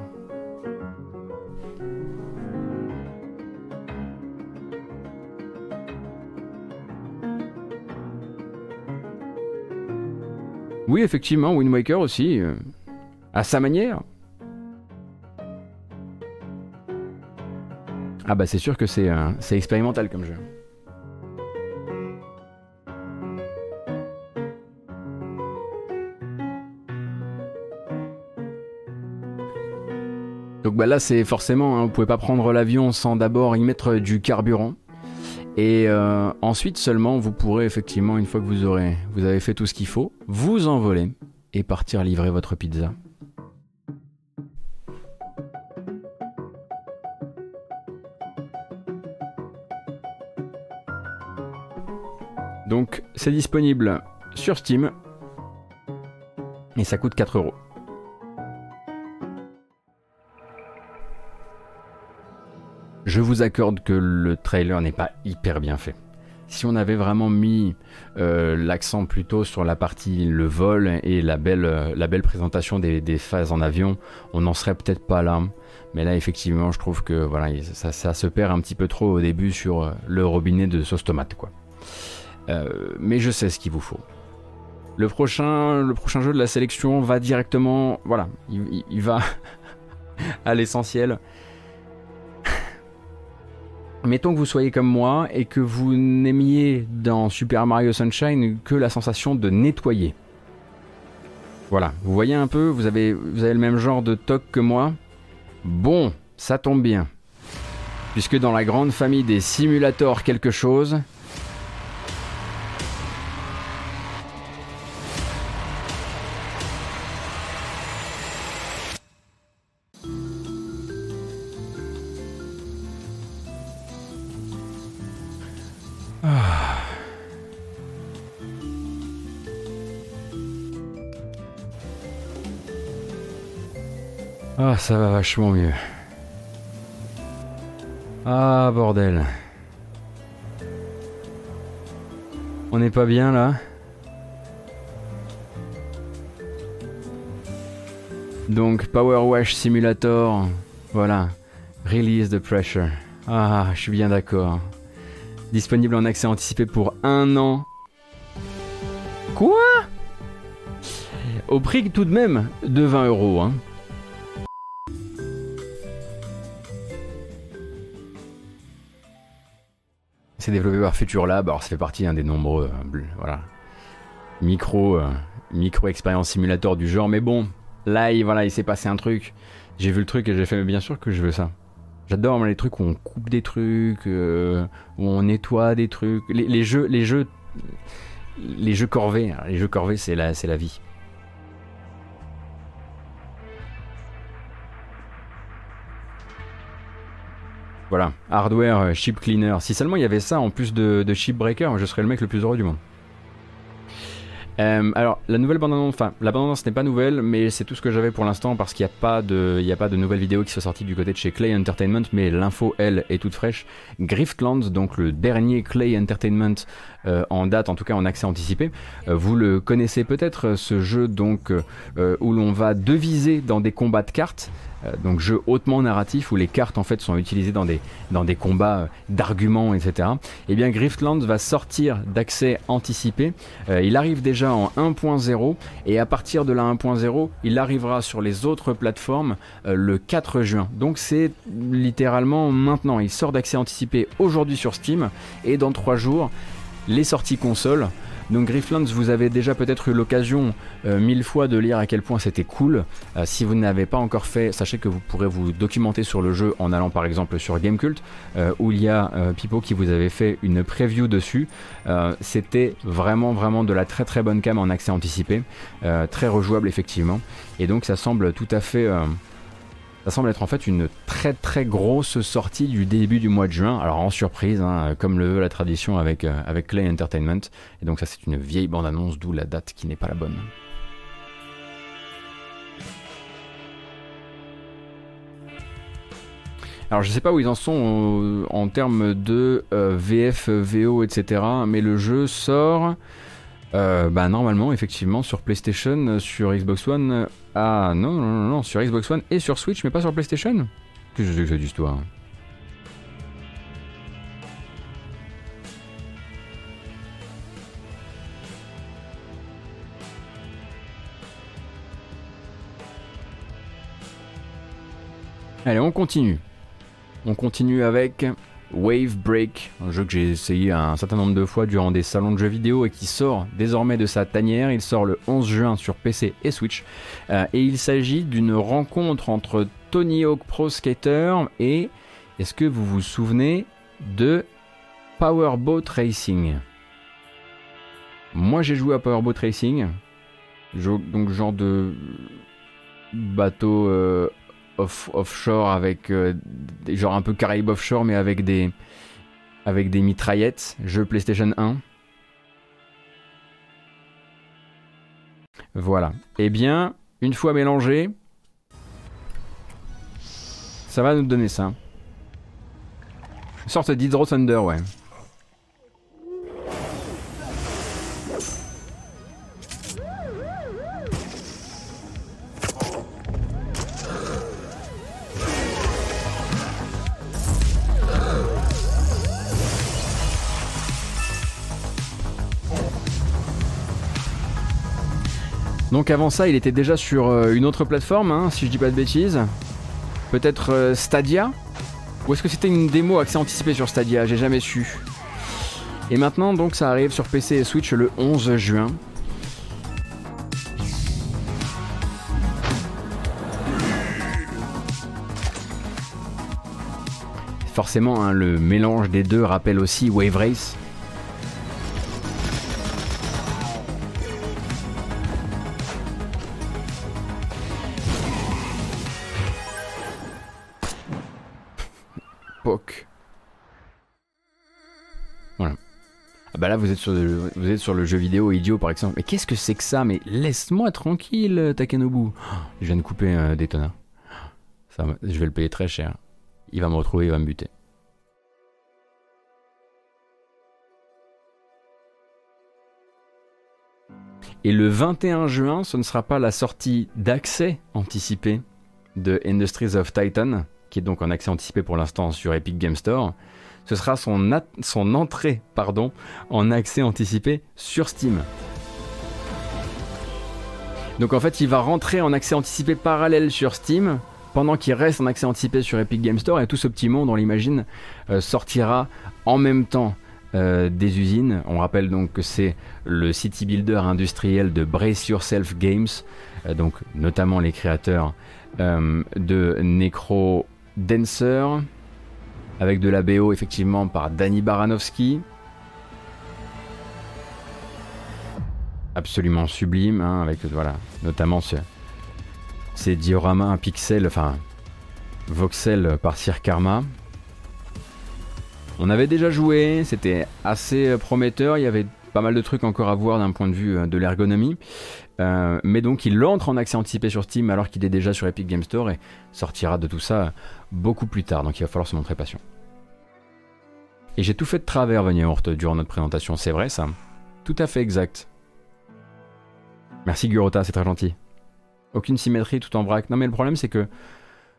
Oui, effectivement, Wind Waker aussi, euh, à sa manière. Ah bah c'est sûr que c'est euh, expérimental comme jeu. Donc bah là c'est forcément, hein, vous pouvez pas prendre l'avion sans d'abord y mettre du carburant. Et euh, ensuite seulement, vous pourrez effectivement, une fois que vous aurez, vous avez fait tout ce qu'il faut, vous envoler et partir livrer votre pizza. Donc c'est disponible sur Steam et ça coûte 4 euros. Je vous accorde que le trailer n'est pas hyper bien fait. Si on avait vraiment mis euh, l'accent plutôt sur la partie le vol et la belle, euh, présentation des, phases en avion, on n'en serait peut-être pas là. Mais là, effectivement, je trouve que ça, se perd un petit peu trop au début sur euh, le robinet de sauce tomate. Mais je sais ce qu'il vous faut. Le prochain, le prochain jeu de la sélection va directement, voilà, il va à l'essentiel mettons que vous soyez comme moi et que vous n'aimiez dans Super Mario Sunshine que la sensation de nettoyer. Voilà, vous voyez un peu, vous avez, vous avez le même genre de toc que moi. Bon, ça tombe bien. Puisque dans la grande famille des simulateurs quelque chose, ça va vachement mieux. Ah, bordel. On n'est pas bien là Donc, Power Wash Simulator. Voilà. Release the pressure. Ah, je suis bien d'accord. Disponible en accès anticipé pour un an. Quoi? Au prix tout de même de 20 euros, hein. C'est développé par Future Lab, alors ça fait partie des nombreux euh, micro, euh, micro expérience simulator du genre, mais bon, là il, voilà, il s'est passé un truc, j'ai vu le truc et j'ai fait, mais bien sûr que je veux ça. J'adore les trucs où on coupe des trucs, euh, où on nettoie des trucs, les, jeux, les jeux, les jeux corvées, hein, les jeux corvées c'est la, c'est la vie. Voilà, hardware, euh, chip cleaner. Si seulement il y avait ça en plus de, de chip breaker, je serais le mec le plus heureux du monde. Euh, alors, la nouvelle bande-annonce, enfin, la bande-annonce n'est pas nouvelle, mais c'est tout ce que j'avais pour l'instant parce qu'il n'y a pas de, il y a pas de nouvelle vidéo qui soit sortie du côté de chez Clay Entertainment, mais l'info, elle, est toute fraîche. Griftlands, donc le dernier Clay Entertainment en date, en tout cas en accès anticipé. Euh, vous le connaissez peut-être, ce jeu donc où l'on va deviser dans des combats de cartes. donc jeu hautement narratif où les cartes en fait sont utilisées dans des, dans des combats d'arguments, etc. Et eh bien Griftlands va sortir d'accès anticipé. il arrive déjà en 1.0 et à partir de la 1.0 il arrivera sur les autres plateformes euh, le 4 juin. Donc c'est littéralement maintenant. Il sort d'accès anticipé aujourd'hui sur Steam et dans 3 jours les sorties consoles Donc Grifflands, vous avez déjà peut-être eu l'occasion euh, mille fois de lire à quel point c'était cool. Euh, si vous n'avez pas encore fait, sachez que vous pourrez vous documenter sur le jeu en allant par exemple sur Gamecult, euh, où il y a Pipo qui vous avait fait une preview dessus. c'était vraiment vraiment de la très très bonne cam en accès anticipé, très rejouable effectivement. Et donc ça semble tout à fait ça semble être en fait une très très grosse sortie du début du mois de juin. Alors en surprise, hein, comme le veut la tradition avec, euh, avec Clay Entertainment. Et donc ça c'est une vieille bande-annonce, d'où la date qui n'est pas la bonne. Alors je sais pas où ils en sont euh, en termes de euh, VF, VO, etc. Mais le jeu sort bah normalement, effectivement, sur PlayStation, sur Xbox One. Ah non, non, non, non, sur Xbox One et sur Switch, mais pas sur PlayStation? Qu'est-ce que c'est que cette histoire? Allez, on continue. On continue avec Wave Break, un jeu que j'ai essayé un certain nombre de fois durant des salons de jeux vidéo et qui sort désormais de sa tanière. Il sort le 11 juin sur PC et Switch. Euh, et il s'agit d'une rencontre entre Tony Hawk Pro Skater et, est-ce que vous vous souvenez de Powerboat Racing? Moi j'ai joué à Powerboat Racing, donc genre de bateau euh, offshore avec euh, genre un peu Caraïbes offshore mais avec des avec des mitraillettes, jeu PlayStation 1. Voilà. Eh bien, une fois mélangé, ça va nous donner ça. Une sorte d'Hydro Thunder, ouais. Donc avant ça, il était déjà sur euh, une autre plateforme, hein, si je dis pas de bêtises. Peut-être euh, Stadia Ou est-ce que c'était une démo accès anticipé sur Stadia? J'ai jamais su. Et maintenant, donc, ça arrive sur PC et Switch le 11 juin. Forcément, hein, le mélange des deux rappelle aussi Wave Race. Vous êtes sur le, jeu vidéo idiot par exemple. Mais qu'est-ce que c'est que ça? Mais laisse-moi tranquille Takenobu. Je viens de couper un détona. Ça, je vais le payer très cher. Il va me retrouver, il va me buter. Et le 21 juin, ce ne sera pas la sortie d'accès anticipé de Industries of Titan, qui est donc en accès anticipé pour l'instant sur Epic Game Store, ce sera son, entrée pardon, en accès anticipé sur Steam. Donc en fait, il va rentrer en accès anticipé parallèle sur Steam pendant qu'il reste en accès anticipé sur Epic Game Store et tout ce petit monde, on l'imagine, euh, sortira en même temps euh, des usines. On rappelle donc que c'est le city builder industriel de Brace Yourself Games, euh, donc notamment les créateurs de Necro Dancer, avec de la BO effectivement par Danny Baranowski. Absolument sublime, hein, avec voilà, notamment ces dioramas pixels, enfin voxel par Sir Karma. On avait déjà joué, c'était assez prometteur, il y avait pas mal de trucs encore à voir d'un point de vue euh, de l'ergonomie. Euh, mais donc il entre en accès anticipé sur Steam alors qu'il est déjà sur Epic Game Store et sortira de tout ça beaucoup plus tard. Donc il va falloir se montrer patient. Et j'ai tout fait de travers, Vania durant notre présentation, c'est vrai ça Tout à fait exact. Merci Gurota, c'est très gentil. Aucune symétrie tout en vrac. Non mais le problème c'est que...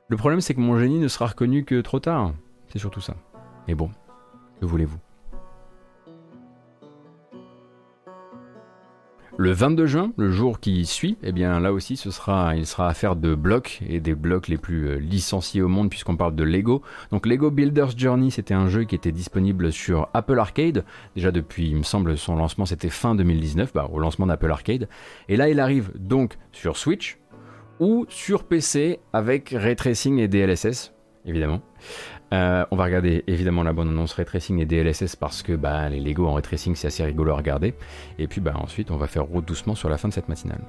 Le problème c'est que mon génie ne sera reconnu que trop tard. C'est surtout ça. Mais bon, que voulez-vous? Le 22 juin, le jour qui suit, eh bien là aussi, ce sera, il sera affaire de blocs et des blocs les plus euh, licenciés au monde puisqu'on parle de Lego. Donc Lego Builders Journey, c'était un jeu qui était disponible sur Apple Arcade. Déjà depuis, il me semble, son lancement c'était fin 2019, bah, au lancement d'Apple Arcade. Et là, il arrive donc sur Switch ou sur PC avec Ray Tracing et DLSS, évidemment. Euh, on va regarder évidemment la bonne annonce Ray Tracing et DLSS parce que bah, les Lego en Ray Tracing c'est assez rigolo à regarder. Et puis bah, ensuite on va faire route doucement sur la fin de cette matinale.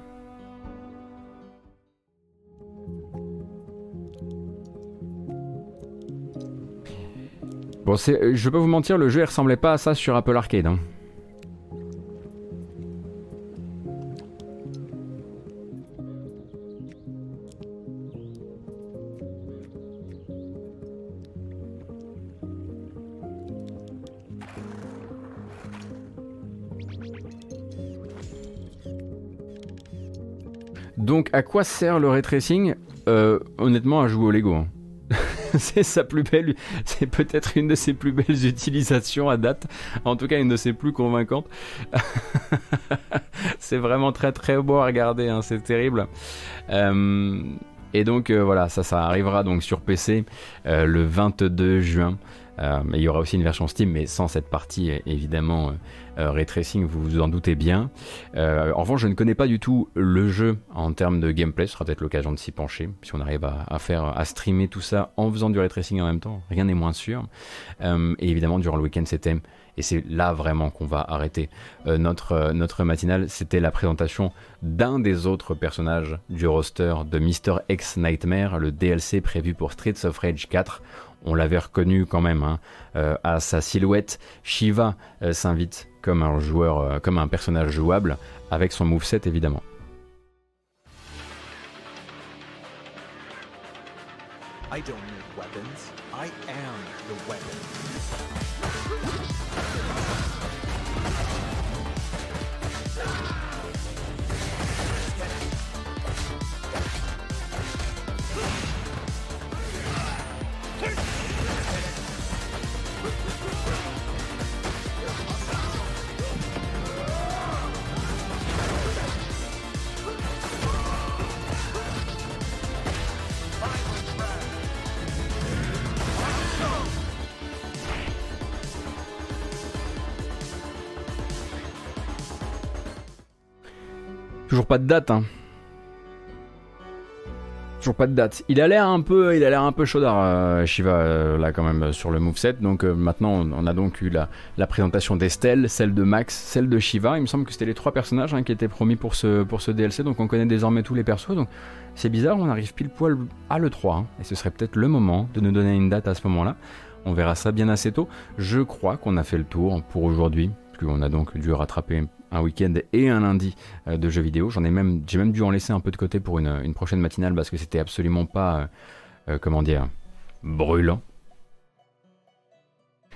Bon, je vais pas vous mentir, le jeu il ressemblait pas à ça sur Apple Arcade. Hein. Donc, à quoi sert le ray tracing euh, Honnêtement, à jouer au Lego. Hein. c'est sa plus belle, c'est peut-être une de ses plus belles utilisations à date. En tout cas, une de ses plus convaincantes. c'est vraiment très très beau à regarder, hein, c'est terrible. Euh, et donc euh, voilà, ça, ça arrivera donc sur PC le 22 juin. Il y aura aussi une version Steam, mais sans cette partie évidemment euh, ray tracing, vous vous en doutez bien. Euh, en revanche, je ne connais pas du tout le jeu en termes de gameplay. Ce sera peut-être l'occasion de s'y pencher, si on arrive à, faire, à streamer tout ça en faisant du ray tracing en même temps. Rien n'est moins sûr. Euh, et évidemment, durant le week-end, c'était et c'est là vraiment qu'on va arrêter notre, notre matinale, c'était la présentation d'un des autres personnages du roster de Mr. X Nightmare, le DLC prévu pour Streets of Rage 4 on l'avait reconnu quand même hein, à sa silhouette. Shiva s'invite comme un joueur, euh, comme un personnage jouable, avec son moveset évidemment. Toujours pas de date, hein. Toujours pas de date. Il a l'air un peu, il a l'air un peu chaudard, euh, Shiva, euh, là quand même sur le moveset. Donc euh, maintenant, on, a donc eu la, présentation d'Estelle, celle de Max, celle de Shiva. Il me semble que c'était les trois personnages hein, qui étaient promis pour ce, pour ce DLC. Donc on connaît désormais tous les persos. Donc c'est bizarre, on arrive pile poil à le 3. Hein. et ce serait peut-être le moment de nous donner une date à ce moment-là. On verra ça bien assez tôt. Je crois qu'on a fait le tour pour aujourd'hui. On a donc dû rattraper un week-end et un lundi euh, de jeux vidéo. J'en ai même, j'ai même dû en laisser un peu de côté pour une, prochaine matinale parce que c'était absolument pas, euh, euh, comment dire, brûlant.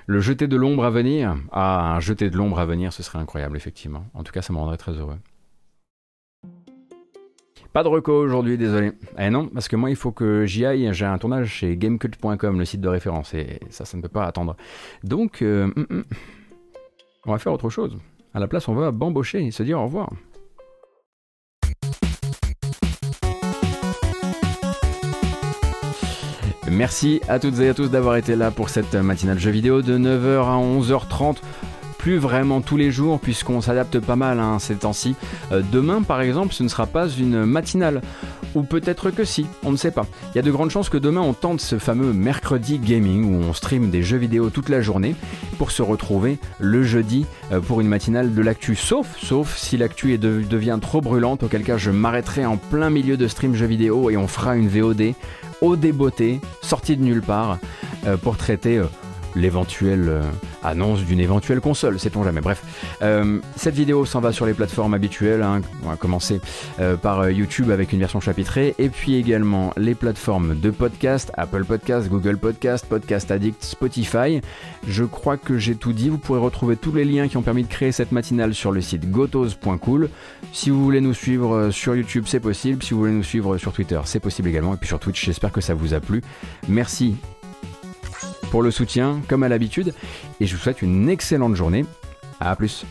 Le jeter de l'ombre à venir, ah, un jeter de l'ombre à venir, ce serait incroyable, effectivement. En tout cas, ça me rendrait très heureux. Pas de reco aujourd'hui, désolé. Eh non, parce que moi, il faut que j'y aille. J'ai un tournage chez gamecult.com, le site de référence, et ça, ça ne peut pas attendre. Donc, hum, hum, on va faire autre chose. À la place, on va bambocher et se dire au revoir. Merci à toutes et à tous d'avoir été là pour cette matinale jeu vidéo de 9h à 11h30 plus vraiment tous les jours puisqu'on s'adapte pas mal hein, ces temps-ci. Euh, demain par exemple ce ne sera pas une matinale. Ou peut-être que si, on ne sait pas. Il y a de grandes chances que demain on tente ce fameux mercredi gaming où on stream des jeux vidéo toute la journée pour se retrouver le jeudi euh, pour une matinale de l'actu. Sauf, sauf si l'actu devient trop brûlante, auquel cas je m'arrêterai en plein milieu de stream jeux vidéo et on fera une VOD au débeauté, sortie de nulle part, euh, pour traiter l'éventuelle euh, annonce d'une éventuelle console, sait-on jamais. Bref, euh, cette vidéo s'en va sur les plateformes habituelles. Hein. On va commencer euh, par YouTube avec une version chapitrée, et puis également les plateformes de podcast, Apple Podcast, Google Podcast, Podcast Addict, Spotify. Je crois que j'ai tout dit. Vous pourrez retrouver tous les liens qui ont permis de créer cette matinale sur le site gotos.cool. Si vous voulez nous suivre sur YouTube, c'est possible. Si vous voulez nous suivre sur Twitter, c'est possible également. Et puis sur Twitch, j'espère que ça vous a plu. Merci pour le soutien, comme à l'habitude. Et je vous souhaite une excellente journée. À plus.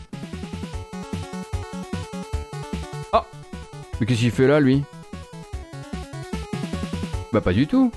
Oh, Mais qu'est-ce qu'il fait là, lui? Bah, pas du tout